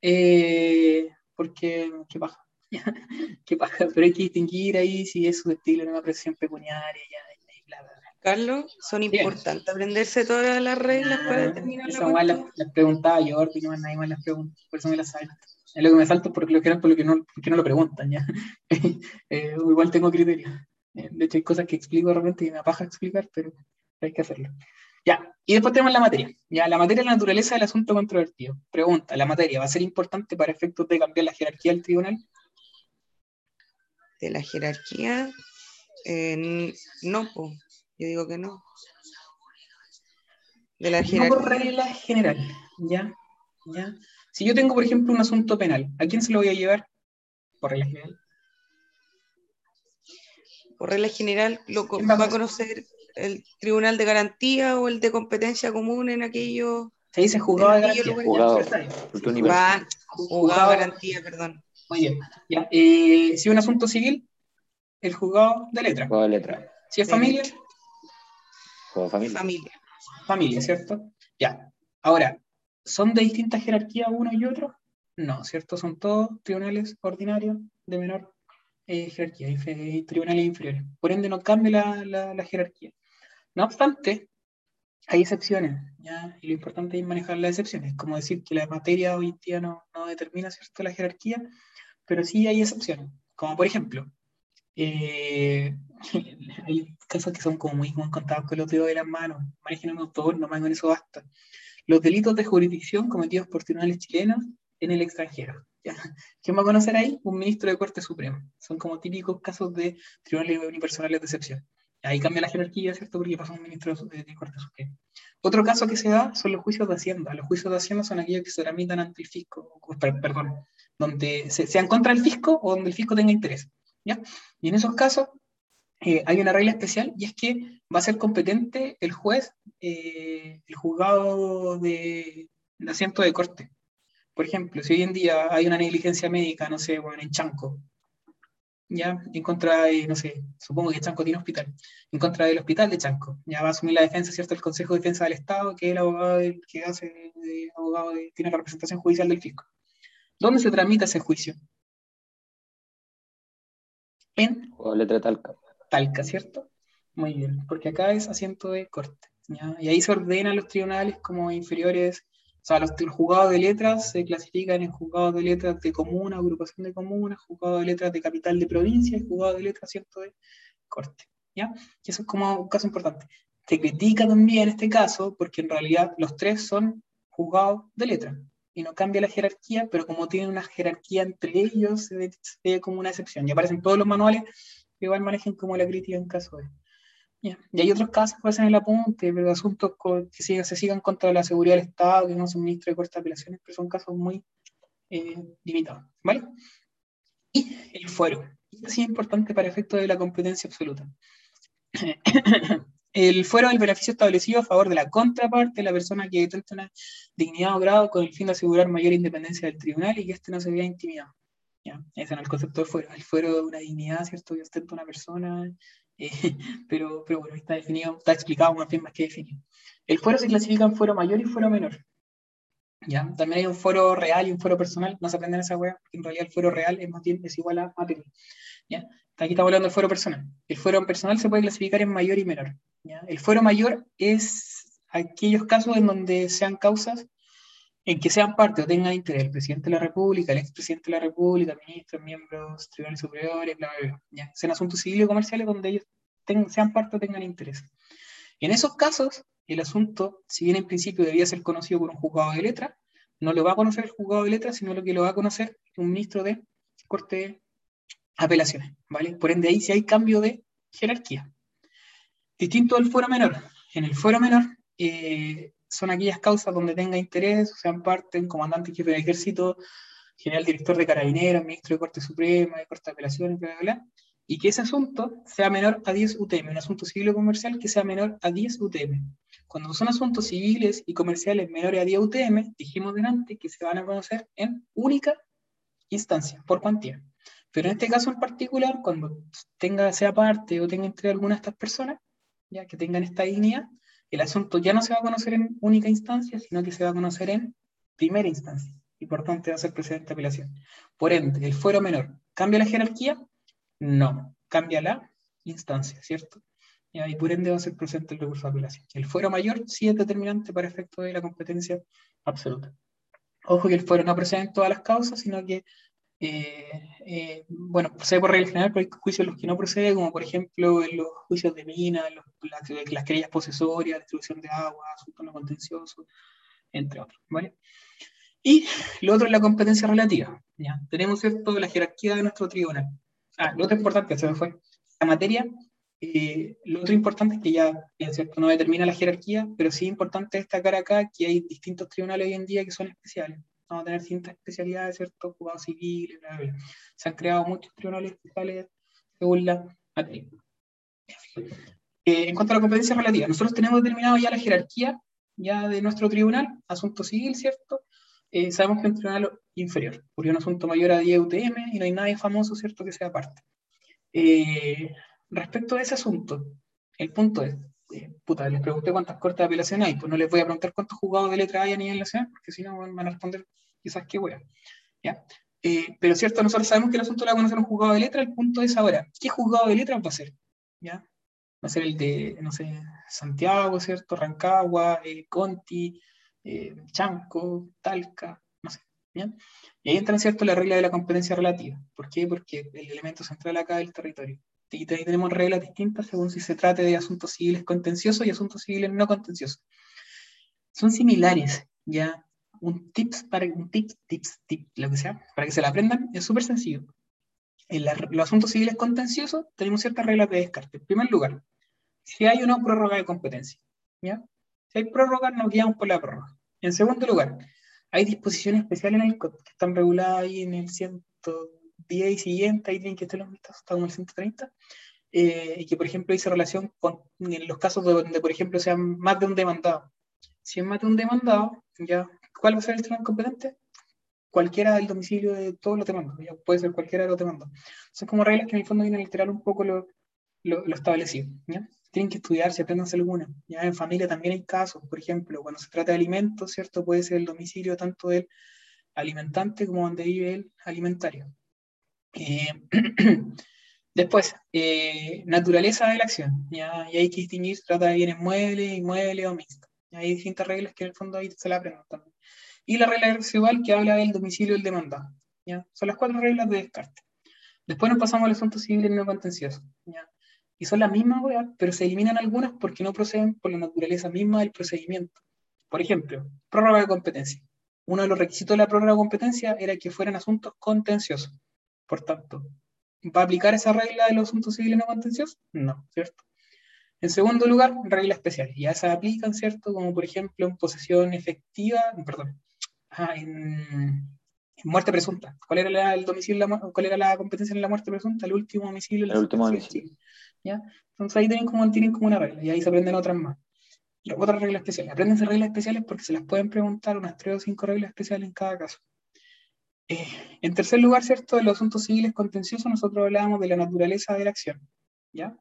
eh, porque, qué paja, [LAUGHS] qué paja, pero hay que distinguir ahí si es susceptible de una presión pecuniaria y, bla, bla, bla.
Carlos, son
Bien.
importantes aprenderse todas las reglas para
Ah,
determinar la cuantía.
las, las preguntaba Jordi, no nadie más las pregunta, por eso me las salto. Es lo que me salto porque lo que por lo que no, porque no lo preguntan, ya. [LAUGHS] Eh, igual tengo criterio. Eh, De hecho, hay cosas que explico de repente que me apaja explicar, pero hay que hacerlo. Ya, y después tenemos la materia. Ya, la materia es la naturaleza del asunto controvertido. Pregunta, ¿la materia va a ser importante para efectos de cambiar la jerarquía del tribunal?
De la jerarquía, eh, no, po. yo digo que no. De la
No por
jerarquía,
regla general, ¿ya? ¿ya? Si yo tengo, por ejemplo, un asunto penal, ¿a quién se lo voy a llevar? Por regla general.
Por regla general, lo co-
¿Quién va a conocer?
el tribunal de garantía o el de competencia común en aquellos
Se dice juzgado de garantía.
Juzgado. Universal.
va juzgado de garantía, perdón.
Muy bien. Ya, eh, si es un asunto civil, el juzgado de letra.
Juego de letra.
Si es familia,
de familia.
Familia.
familia, ¿cierto? Ya. Ahora, ¿son de distintas jerarquías uno y otro? No, ¿cierto? Son todos tribunales ordinarios de menor eh, infe- tribunales inferiores. Por ende, no cambia la, la- la jerarquía. No obstante, hay excepciones, ¿ya? Y lo importante es manejar las excepciones, como decir que la materia hoy en día no, no determina, ¿cierto?, la jerarquía, pero sí hay excepciones, como por ejemplo, eh, [LAUGHS] hay casos que son como muy, contados con los dedos de las manos, manejen un autor, nomás con eso basta. Los delitos de jurisdicción cometidos por tribunales chilenos en el extranjero. ¿Quién va a conocer ahí? Un ministro de Corte Suprema. Son como típicos casos de tribunales unipersonales de excepción. Ahí cambia la jerarquía, ¿cierto? Porque pasa un ministro de, Corte Suprema. Otro caso que se da son los juicios de Hacienda. Los juicios de Hacienda son aquellos que se tramitan ante el fisco, perdón, donde se, sean contra el fisco o donde el fisco tenga interés. ¿ya? Y en esos casos eh, hay una regla especial y es que va a ser competente el juez, eh, el juzgado de asiento de corte. Por ejemplo, si hoy en día hay una negligencia médica, no sé, bueno, en Chanco, ya, en contra de, no sé, supongo que Chanco tiene hospital, en contra del hospital de Chanco, ya va a asumir la defensa, ¿cierto?, el Consejo de Defensa del Estado, que es el abogado del- que hace, de- abogado de- tiene la representación judicial del fisco. ¿Dónde se tramita ese juicio? En
de letra talca.
Talca, ¿cierto? Muy bien, porque acá es asiento de corte, ¿ya? Y ahí se ordenan los tribunales como inferiores, o sea, los, los juzgados de letras se clasifican en juzgados de letras de comuna, agrupación de comunas, juzgados de letras de capital de provincia y juzgados de letras, ¿cierto? De corte, ¿ya? Y eso es como un caso importante. Se critica también este caso porque en realidad los tres son juzgados de letras y no cambia la jerarquía, pero como tienen una jerarquía entre ellos, se ve, como una excepción. Y aparecen todos los manuales igual manejen como la crítica en caso de. Ya. Y hay otros casos que hacen el apunte, pero asuntos que sigan- se sigan contra la seguridad del Estado, que no son ministro de corte de apelaciones, pero son casos muy eh, limitados. ¿Vale? Y el fuero. Sí es importante para efectos de la competencia absoluta. [COUGHS] El fuero es el beneficio establecido a favor de la contraparte, la persona que detenta una dignidad o grado con el fin de asegurar mayor independencia del tribunal y que éste no se vea intimidado. ¿ya? Ese no es el concepto de fuero. El fuero es una dignidad, ¿cierto? Que ostenta una persona, eh, [LAUGHS] pero, pero bueno, está definido, está explicado más bien más que definido. El fuero se clasifica en fuero mayor y fuero menor. ¿ya? También hay un fuero real y un fuero personal, no se aprenden esa hueá, porque en realidad el fuero real es, más es igual a materia. ¿ya? Aquí estamos hablando del fuero personal. El fuero personal se puede clasificar en mayor y menor. El fuero mayor es aquellos casos en donde sean causas en que sean parte o tengan interés el presidente de la República, el expresidente de la República, ministros, miembros, tribunales superiores, bla, bla, bla. ¿ya? Sean asuntos civiles o comerciales donde ellos sean parte o tengan interés. En esos casos, el asunto, si bien en principio debía ser conocido por un juzgado de letra, no lo va a conocer el juzgado de letra, sino lo que lo va a conocer un ministro de Corte de Apelaciones, ¿vale? Por ende, ahí sí hay cambio de jerarquía. Distinto del fuero menor. En el fuero menor eh, son aquellas causas donde tenga interés, o sean parte un comandante jefe del ejército, general director de carabineros, ministro de Corte Suprema, de Corte de Apelaciones, bla, bla, bla, y que ese asunto sea menor a 10 UTM, un asunto civil o comercial que sea menor a 10 UTM. Cuando son asuntos civiles y comerciales menores a 10 UTM, dijimos delante que se van a conocer en única instancia, por cuantía. Pero en este caso en particular, cuando tenga, sea parte o tenga entre alguna de estas personas, ya que tengan esta dignidad, el asunto ya no se va a conocer en única instancia, sino que se va a conocer en primera instancia. Y por tanto va a ser precedente de apelación. Por ende, el fuero menor, ¿cambia la jerarquía? No, cambia la instancia, ¿cierto? Y por ende va a ser presente el recurso de apelación. El fuero mayor sí es determinante para efecto de la competencia absoluta. Ojo que el fuero no procede en todas las causas, sino que, eh, eh, bueno, procede por regla general, pero hay juicios en los que no procede, como por ejemplo en los juicios de mina, los- las, las querellas posesorias, distribución de agua, asuntos no contenciosos, entre otros, ¿vale? Y lo otro es la competencia relativa. ¿ya? Tenemos ¿cierto? la jerarquía de nuestro tribunal. Ah, lo otro importante, se me fue. La materia, eh, lo otro importante es que ya, ¿cierto? no determina la jerarquía, pero sí es importante destacar acá que hay distintos tribunales hoy en día que son especiales. Vamos a tener distintas especialidades, ¿cierto? Juzgados civiles, bla. Se han creado muchos tribunales especiales según la materia. en cuanto a la competencia relativa, nosotros tenemos determinado ya la jerarquía ya de nuestro tribunal, asunto civil, ¿cierto? Eh, sabemos que es un tribunal inferior, porque un asunto mayor a 10 UTM y no hay nadie famoso, ¿cierto?, que sea aparte. Eh, respecto a ese asunto, el punto es, eh, puta, les pregunté cuántas cortes de apelación hay, pues no les voy a preguntar cuántos juzgados de letra hay a nivel nacional, porque si no van a responder quizás qué wea, ¿ya? Eh, pero cierto, nosotros sabemos que el asunto lo va a conocer un juzgado de letra, el punto es ahora, ¿qué juzgado de letra va a ser? ¿Ya? Va a ser el de, no sé, Santiago, ¿cierto? Rancagua, eh, Conti, eh, Chanco, Talca, no sé, ¿bien? Y ahí entra, ¿cierto?, la regla de la competencia relativa. ¿Por qué? Porque el elemento central acá es el territorio. Y ahí tenemos reglas distintas según si se trate de asuntos civiles contenciosos y asuntos civiles no contenciosos. Son similares, ¿ya? Un tips para un tips, tips, tips, lo que sea, para que se la aprendan, es súper sencillo. En la- los asuntos civiles contenciosos tenemos ciertas reglas de descarte. En primer lugar, si hay una prórroga de competencia, ¿ya? Si hay prórroga, nos guiamos por la prórroga. En segundo lugar, hay disposiciones especiales en el código que están reguladas ahí en el 110 y siguiente, ahí tienen que estar los vistos, está como el 130, eh, y que, por ejemplo, dice relación con en los casos donde, por ejemplo, sean más de un demandado. Si es más de un demandado, ya, ¿cuál va a ser el tribunal competente? Cualquiera del domicilio de todos los demandos, puede ser cualquiera de los demandos. Son como reglas que en el fondo vienen a alterar un poco lo, lo, lo establecido. Tienen que estudiarse, aprendanse alguna. Ya en familia también hay casos, por ejemplo, cuando se trata de alimentos, ¿cierto? Puede ser el domicilio tanto del alimentante como donde vive el alimentario. Eh, [CLEARS THROAT] después, eh, naturaleza de la acción, ¿ya? Y hay que distinguir si trata de bienes muebles, inmuebles o mixtos. Hay distintas reglas que en el fondo ahí se la aprenden también. Y la regla residual que habla del domicilio del demandado, ¿ya? Son las cuatro reglas de descarte. Después nos pasamos al asunto civil no contencioso, ¿ya? Y son las mismas, pero se eliminan algunas porque no proceden por la naturaleza misma del procedimiento. Por ejemplo, prórroga de competencia. Uno de los requisitos de la prórroga de competencia era que fueran asuntos contenciosos. Por tanto, ¿va a aplicar esa regla de los asuntos civiles no contenciosos? No, ¿cierto? En segundo lugar, reglas especiales. Ya se aplican, ¿cierto? Como por ejemplo en posesión efectiva, perdón, ah, en, en muerte presunta. ¿Cuál era la, el domicilio, la cuál era la competencia en la muerte presunta? El último domicilio.
El último domicilio.
Chile, ¿ya? Entonces ahí tienen como, tienen como una regla y ahí se aprenden otras más. Otras reglas especiales. Apréndense reglas especiales porque se las pueden preguntar unas tres o cinco reglas especiales en cada caso. Eh, en tercer lugar, ¿cierto? De los asuntos civiles contenciosos, nosotros hablábamos de la naturaleza de la acción. ¿Ya?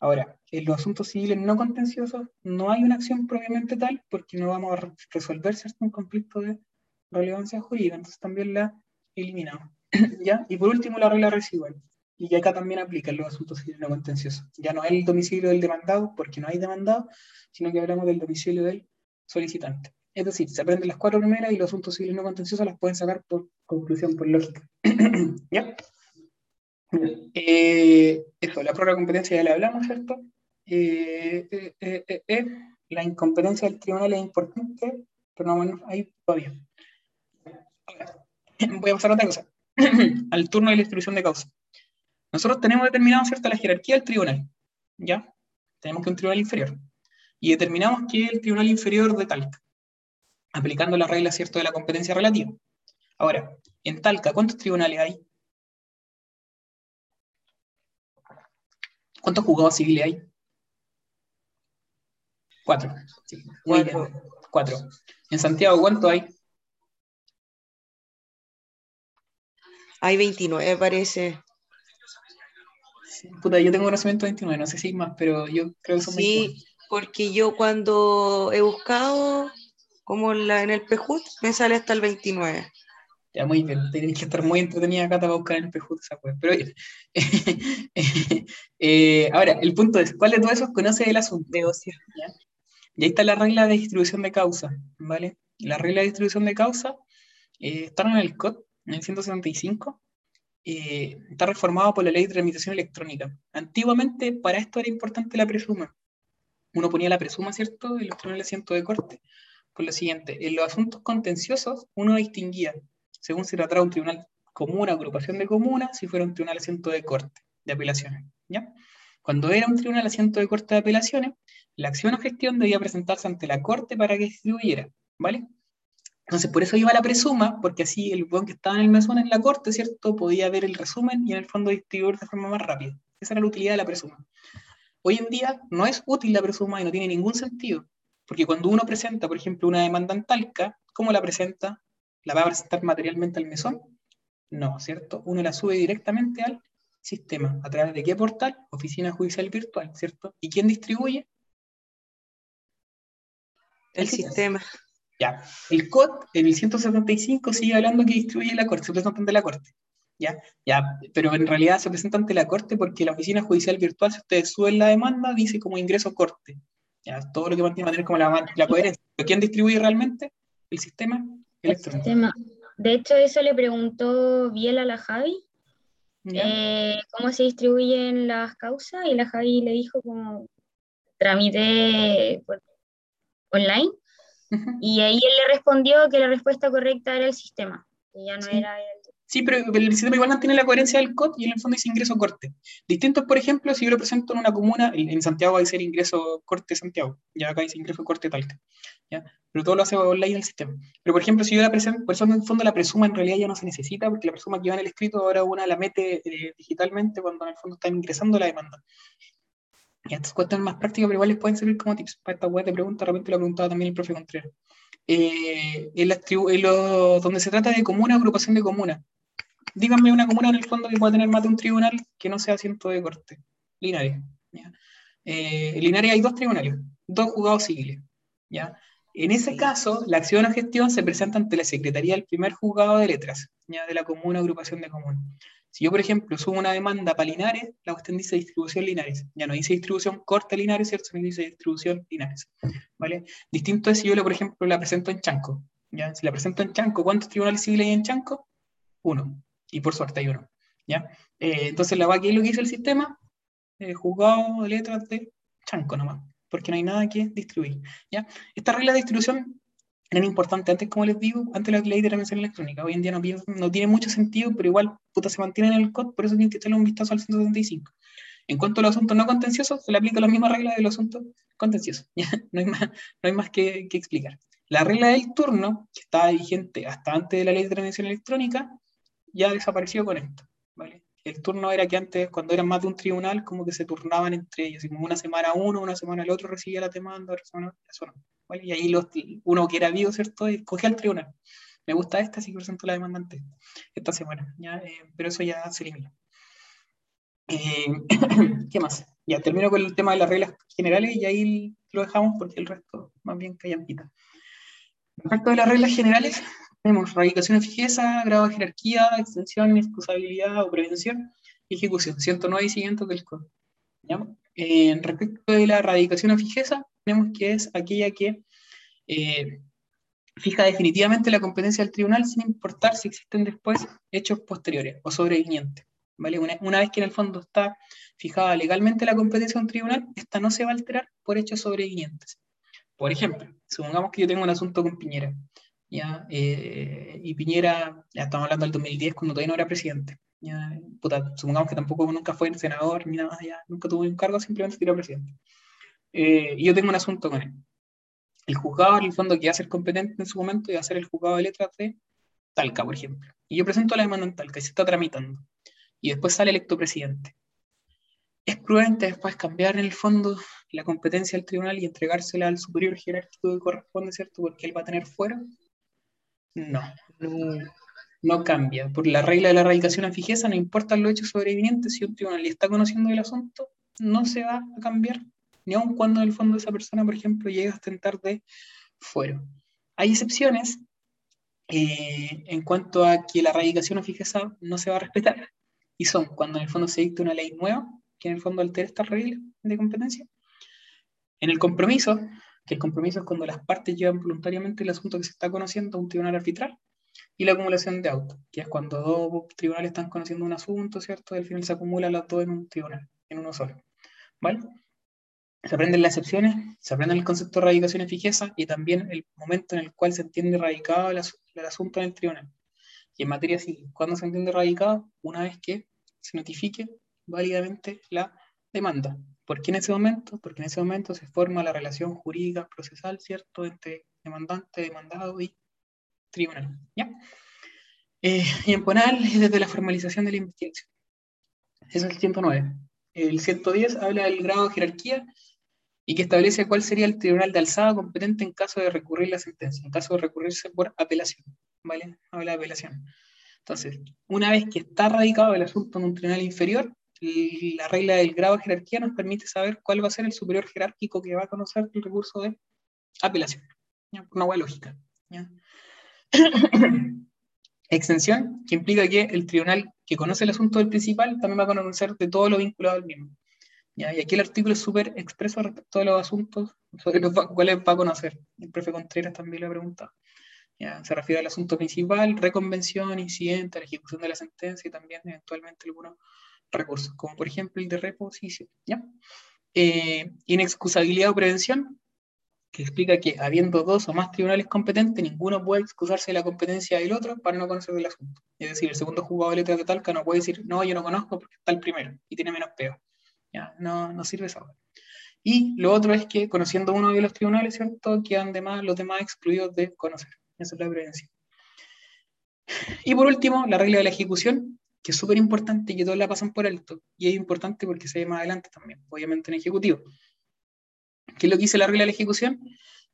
Ahora, en los asuntos civiles no contenciosos no hay una acción propiamente tal porque no vamos a re- resolver ¿cierto? un conflicto de relevancia jurídica, entonces también la eliminamos. [COUGHS] ¿Ya? Y por último, la regla residual. Y acá también aplica en los asuntos civiles no contenciosos. Ya no es el domicilio del demandado porque no hay demandado, sino que hablamos del domicilio del solicitante. Es decir, se aprenden las cuatro primeras y los asuntos civiles no contenciosos las pueden sacar por conclusión, por lógica. [COUGHS] ¿Ya? Eh, eso, la prórroga de competencia ya le hablamos, ¿cierto? Eh, eh, eh, la incompetencia del tribunal es importante, pero no, bueno, ahí todavía. Ahora, voy a pasar a otra cosa, [CLEARS THROAT] al turno de la instrucción de causa. Nosotros tenemos determinado, ¿cierto?, la jerarquía del tribunal, ¿ya? Tenemos que un tribunal inferior. Y determinamos que es el tribunal inferior de Talca, aplicando la regla, ¿cierto?, de la competencia relativa. Ahora, en Talca, ¿cuántos tribunales hay? ¿Cuántos juzgados civiles hay? Cuatro. Sí,
Cuatro.
Cuatro. En Santiago, ¿cuánto hay?
Hay 29, parece.
Puta, yo tengo conocimiento de 29, no sé si hay más, pero yo creo que son 29.
Sí, porque yo cuando he buscado, como en la, en el Pejut, me sale hasta el 29.
Ya, muy bien. Tienes que estar muy entretenida acá para buscar en el PJ esa web. Pero bien. [LAUGHS] Eh, ahora, el punto es, ¿cuál de todos esos conoce el asunto?
De ocio.
¿Ya? Y ahí está la regla de distribución de causa, ¿vale? La regla de distribución de causa eh, está en el COD, en el 175, eh, está reformado por la ley de tramitación electrónica. Antiguamente, para esto era importante la presuma. Uno ponía la presuma, ¿cierto? En los tribunales de asiento de corte, por lo siguiente, en los asuntos contenciosos, uno distinguía, según se tratara un tribunal comuna, agrupación de comunas, si fuera un tribunal de asiento de corte, de apelaciones, ¿ya? Cuando era un tribunal de asiento de corte de apelaciones, la acción o gestión debía presentarse ante la corte para que distribuyera, ¿vale? Entonces, por eso iba la presuma, porque así el buen que estaba en el mesón en la corte, ¿cierto? Podía ver el resumen y en el fondo distribuir de forma más rápida. Esa era la utilidad de la presuma. Hoy en día no es útil la presuma y no tiene ningún sentido, porque cuando uno presenta, por ejemplo, una demanda en talca, ¿cómo la presenta? ¿La va a presentar materialmente al mesón? No, ¿cierto? Uno la sube directamente al sistema. ¿A través de qué portal? Oficina Judicial Virtual, ¿cierto? ¿Y quién distribuye?
El sistema.
Ya. El COD, en el 175, sigue hablando que distribuye la Corte, se presenta ante la Corte. ¿Ya? Ya, pero en realidad se presenta ante la Corte porque la Oficina Judicial Virtual, si ustedes suben la demanda, dice como ingreso Corte. ¿Ya? Todo lo que mantiene mantener como la, la coherencia. ¿Pero quién distribuye realmente? El sistema
El sistema. De hecho, eso le preguntó Biel a la Javi, eh, cómo se distribuyen las causas, y la Javi le dijo como tramité por- y ahí él le respondió que la respuesta correcta era el sistema, que ya no
Sí.
era el...
Sí, pero el sistema igual mantiene la coherencia del COD y en el fondo dice ingreso corte. Distinto, por ejemplo, si yo lo presento en una comuna, en Santiago va a ser ingreso corte Santiago, ya acá dice ingreso corte Talca, ¿ya? Pero todo lo hace online el sistema. Pero, por ejemplo, si yo la presento, por eso en el fondo la presuma en realidad ya no se necesita, porque la presuma que va en el escrito ahora una la mete eh, digitalmente cuando en el fondo están ingresando la demanda. Y estas cuestiones más prácticas, pero igual les pueden servir como tips para esta web de preguntas, de repente lo ha preguntado también el profe Contreras. Eh, en las tribu- en lo- donde se trata de comuna, agrupación de comuna. Díganme una comuna en el fondo que pueda tener más de un tribunal que no sea asiento de corte. Linares. ¿ya? Eh, en Linares hay dos tribunales, dos juzgados civiles. ¿ya? En ese caso, la acción o gestión se presenta ante la Secretaría del primer juzgado de letras, ¿ya? de la comuna, agrupación de comuna. Si yo, por ejemplo, subo una demanda para Linares, la cuestión dice distribución Linares. Ya no dice distribución corte Linares, ¿cierto? Sino dice distribución Linares. ¿Vale? Distinto es si yo, por ejemplo, la presento en Chanco. ¿ya? Si la presento en Chanco, ¿cuántos tribunales civiles hay en Chanco? Uno. Y por suerte hay uno. ¿ya? Eh, entonces, la va ¿qué es lo que dice el sistema? Eh, juzgado de letras de Chanco nomás, porque no hay nada que distribuir. ¿ya? Esta regla de distribución eran importantes antes, como les digo, antes la ley de la mención electrónica. Hoy en día no, tiene mucho sentido, pero igual puta, se mantiene en el COD, por eso tienen que echarle un vistazo al 175. En cuanto a los asuntos no contenciosos, se le aplica la misma regla de los asuntos contenciosos. [LAUGHS] No hay más, no hay más que, explicar. La regla del turno, que estaba vigente hasta antes de la ley de transmisión electrónica, ya desapareció con esto. El turno era que antes, cuando eran más de un tribunal, como que se turnaban entre ellos, y como una semana uno, una semana el otro recibía la demanda, otra semana eso no. Y ahí uno que era vivo, ¿cierto? Escogía al tribunal. Me gusta esta, que presento la demanda antes, esta semana. Eh, pero eso ya se elimina. Eh, [COUGHS] ¿Qué más? Ya termino con el tema de las reglas generales y ahí lo dejamos porque el resto más bien callan-pita. Respecto de las reglas generales, tenemos radicación de fijeza, grado de jerarquía, extensión, excusabilidad o prevención y ejecución, 109 y siguientes del código. Eh, respecto de la radicación o fijeza, tenemos que es aquella que eh, fija definitivamente la competencia del tribunal sin importar si existen después hechos posteriores o sobrevinientes. ¿vale? Una, una vez que en el fondo está fijada legalmente la competencia de un tribunal, esta no se va a alterar por hechos sobrevinientes. Por ejemplo, supongamos que yo tengo un asunto con Piñera, ¿ya? Eh, y Piñera, ya estamos hablando del 2010, cuando todavía no era presidente. ¿ya? Puta, supongamos que tampoco nunca fue senador ni nada, ya nunca tuvo un cargo, simplemente era presidente. Eh, yo tengo un asunto con él. El juzgado, en el fondo, que va a ser competente en su momento, y va a ser el juzgado de letras de Talca, por ejemplo. Y yo presento la demanda en Talca y se está tramitando. Y después sale electo presidente. ¿Es prudente después cambiar en el fondo la competencia del tribunal y entregársela al superior jerárquico que corresponde, ¿cierto? Porque él va a tener fuera. No,
No.
cambia. Por la regla de la radicación a no importan los hechos sobrevinientes, si un tribunal está conociendo el asunto, no se va a cambiar, ni aun cuando en el fondo esa persona, por ejemplo, llegue a ostentar de fuero. Hay excepciones eh, en cuanto a que la radicación a fijeza no se va a respetar, y son cuando en el fondo se dicta una ley nueva, que en el fondo altera esta regla de competencia. En el compromiso, que el compromiso es cuando las partes llevan voluntariamente el asunto que se está conociendo a un tribunal arbitral, y la acumulación de autos, que es cuando dos tribunales están conociendo un asunto, ¿cierto? Y al final se acumulan las dos en un tribunal, en uno solo. ¿Vale? Se aprenden las excepciones, se aprende el concepto de radicación y fijeza y también el momento en el cual se entiende radicado el, as el asunto en el tribunal. Y en materia civil, ¿cuándo se entiende radicado? Una vez que se notifique válidamente la demanda. ¿Por qué en ese momento? Porque en ese momento se forma la relación jurídica procesal, ¿cierto?, entre demandante, demandado y tribunal. ¿ya? Eh, y en penal es desde la formalización de la investigación. Eso es el 109. El 110 habla del grado de jerarquía y que establece cuál sería el tribunal de alzada competente en caso de recurrir la sentencia, en caso de recurrirse por apelación, ¿vale? Habla de apelación. Entonces, una vez que está radicado el asunto en un tribunal inferior, la regla del grado de jerarquía nos permite saber cuál va a ser el superior jerárquico que va a conocer el recurso de apelación. ¿ya? Una buena lógica. [COUGHS] Extensión, que implica que el tribunal que conoce el asunto del principal también va a conocer de todo lo vinculado al mismo. ¿Ya? Y aquí el artículo es súper expreso respecto a los asuntos sobre los cuales va a conocer. El profe Contreras también lo ha preguntado. ¿ya? Se refiere al asunto principal, reconvención, incidente, la ejecución de la sentencia y también eventualmente algunos recursos, como por ejemplo el de reposición. ¿ya? Eh, inexcusabilidad o prevención, que explica que habiendo dos o más tribunales competentes, ninguno puede excusarse de la competencia del otro para no conocer del asunto. Es decir, el segundo juzgado de letras de Talca no puede decir, no, yo no conozco porque está el primero y tiene menos peo. Ya, no, no sirve esa. Y lo otro es que, conociendo uno de los tribunales, ¿cierto? Quedan demás, los demás excluidos de conocer. Esa es la prevención. Y por último, la regla de la ejecución, que es súper importante y que todos la pasan por alto. Y es importante porque se ve más adelante también, obviamente en ejecutivo. ¿Qué es lo que dice la regla de la ejecución?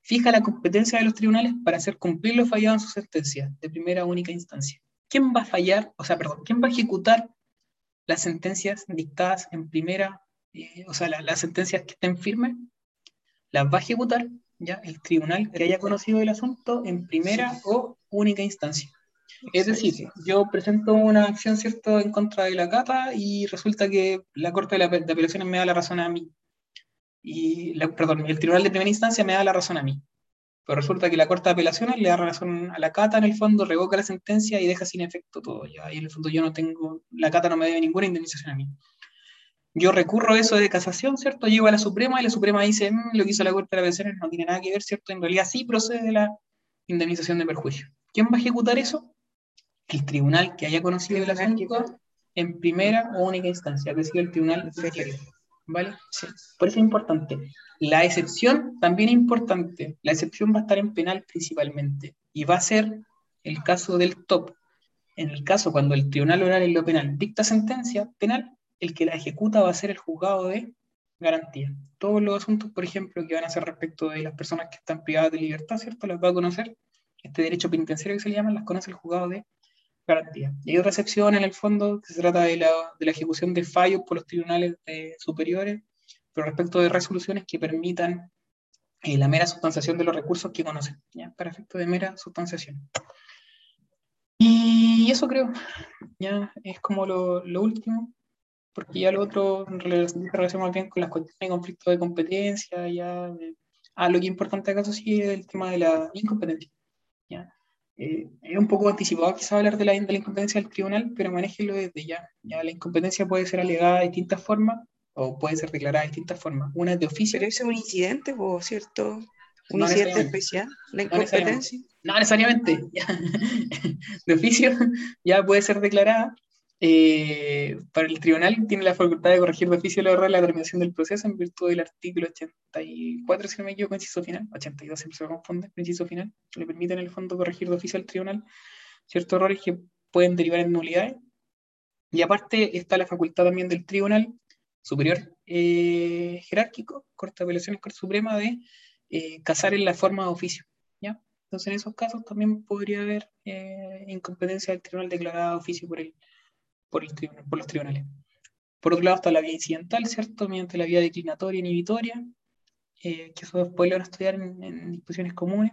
Fija la competencia de los tribunales para hacer cumplir lo fallado en su sentencia de primera única instancia. ¿Quién va a fallar, o sea, perdón, quién va a ejecutar las sentencias dictadas en primera, eh, o sea, la- las sentencias que estén firmes? Las va a ejecutar ya el tribunal que haya conocido el asunto en primera o única instancia. Es decir, yo presento una acción, ¿cierto?, en contra de la cata y resulta que la Corte de, de Apelaciones me da la razón a mí. Y, la- perdón, el Tribunal de Primera Instancia me da la razón a mí. Pero resulta que la Corte de Apelaciones le da razón a la cata en el fondo, revoca la sentencia y deja sin efecto todo. Ya, y en el fondo yo no tengo, la cata no me debe ninguna indemnización a mí. Yo recurro a eso de casación, ¿cierto? Llego a la Suprema y la Suprema dice, "Mm, lo que hizo la Corte de Apelaciones no tiene nada que ver, ¿cierto? En realidad sí procede de la indemnización de perjuicio. ¿Quién va a ejecutar eso? El tribunal que haya conocido el
que-
asunto en primera o única instancia, es decir, el tribunal inferior. ¿Vale? Sí. Por eso es importante. La excepción también es importante. La excepción va a estar en penal principalmente y va a ser el caso del top. En el caso cuando el tribunal oral en lo penal dicta sentencia penal, el que la ejecuta va a ser el juzgado de garantía. Todos los asuntos, por ejemplo, que van a ser respecto de las personas que están privadas de libertad, ¿cierto? Las va a conocer. Este derecho penitenciario que se le llama, las conoce el juzgado de garantía. Y hay otra excepción en el fondo que se trata de la, de la ejecución de fallos por los tribunales eh, superiores, pero respecto de resoluciones que permitan eh, la mera sustanciación de los recursos que conocen, ¿ya? para efecto de mera sustanciación. Y eso creo, ya es como lo, lo último, porque ya lo otro se relaciona más bien con las cuestiones de conflicto de competencia, ya, de- ah, lo que es importante acaso sí es el tema de la incompetencia. ¿ya? Eh, es un poco anticipado quizá hablar de la, de la incompetencia del tribunal, pero manéjelo desde ya. ya. La incompetencia puede ser alegada de distintas formas o puede ser declarada de distintas formas. Una es de oficio,
Pero ese es un incidente, po, ¿cierto? Un
No
incidente especial, la
No necesariamente.
incompetencia.
no necesariamente, [LAUGHS] de oficio ya puede ser declarada. Eh, para el tribunal tiene la facultad de corregir de oficio el error la terminación del proceso en virtud del artículo 84, si no me equivoco, inciso final, 82 siempre se confunde, inciso final, le permite en el fondo corregir de oficio al tribunal ciertos errores que pueden derivar en nulidades. Y aparte está la facultad también del tribunal superior eh, jerárquico, Corte de Apelaciones, Corte Suprema, de eh, casar en la forma de oficio. ¿ya? Entonces, en esos casos también podría haber eh, incompetencia del tribunal declarada de oficio por, el, por, los tribunales. Por otro lado está la vía incidental, ¿cierto? Mediante la vía declinatoria inhibitoria, eh, que eso después lo van a estudiar en, en discusiones comunes.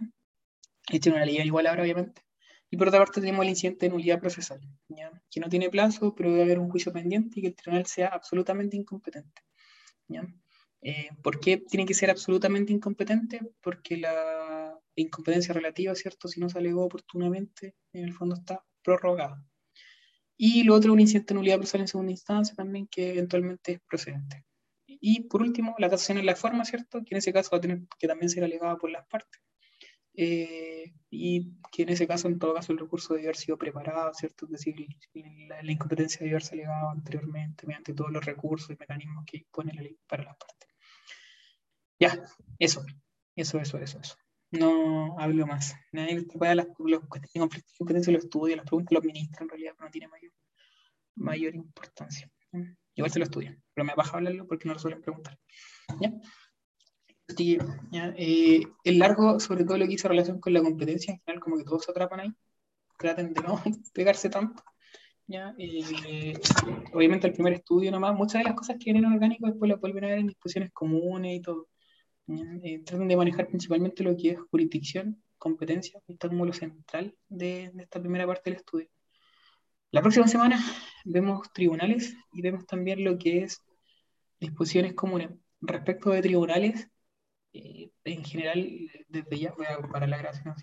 Esta es una ley igual ahora, obviamente. Y por otra parte tenemos el incidente de nulidad procesal, que no tiene plazo, pero debe haber un juicio pendiente y que el tribunal sea absolutamente incompetente. ¿ya? Eh, ¿Por qué tiene que ser absolutamente incompetente? Porque la incompetencia relativa, ¿cierto? Si no se alegó oportunamente, en el fondo está prorrogada. Y lo otro, un incidente de nulidad procesal en segunda instancia también, que eventualmente es procedente. Y por último, la casación en la forma, ¿cierto? Que en ese caso va a tener que también ser alegada por las partes. Eh, y que en ese caso, en todo caso, el recurso debe haber sido preparado, ¿cierto? Es decir, la, incompetencia debe haberse alegado anteriormente mediante todos los recursos y mecanismos que dispone la ley para las partes. Ya, eso, eso, eso, eso, eso. No hablo más. Nadie que pueda las los cuestiones de conflicto de competencia lo estudia, las preguntas lo administra en realidad, no tiene mayor, mayor importancia. Igual se lo estudian, pero me baja hablarlo porque no lo suelen preguntar. ¿Ya? Que, ¿ya? Eh, el largo, sobre todo lo que hizo relación con la competencia en general, como que todos se atrapan ahí. Traten de no [LAUGHS] pegarse tanto. ¿ya? Eh, obviamente el primer estudio nomás, muchas de las cosas que vienen orgánicos después las vuelven a ver en discusiones comunes y todo. Eh, traten de manejar principalmente lo que es jurisdicción, competencia, está como lo central de, esta primera parte del estudio. La próxima semana vemos tribunales y vemos también lo que es disposiciones comunes. Respecto de tribunales, eh, en general, desde ya voy a parar la grabación.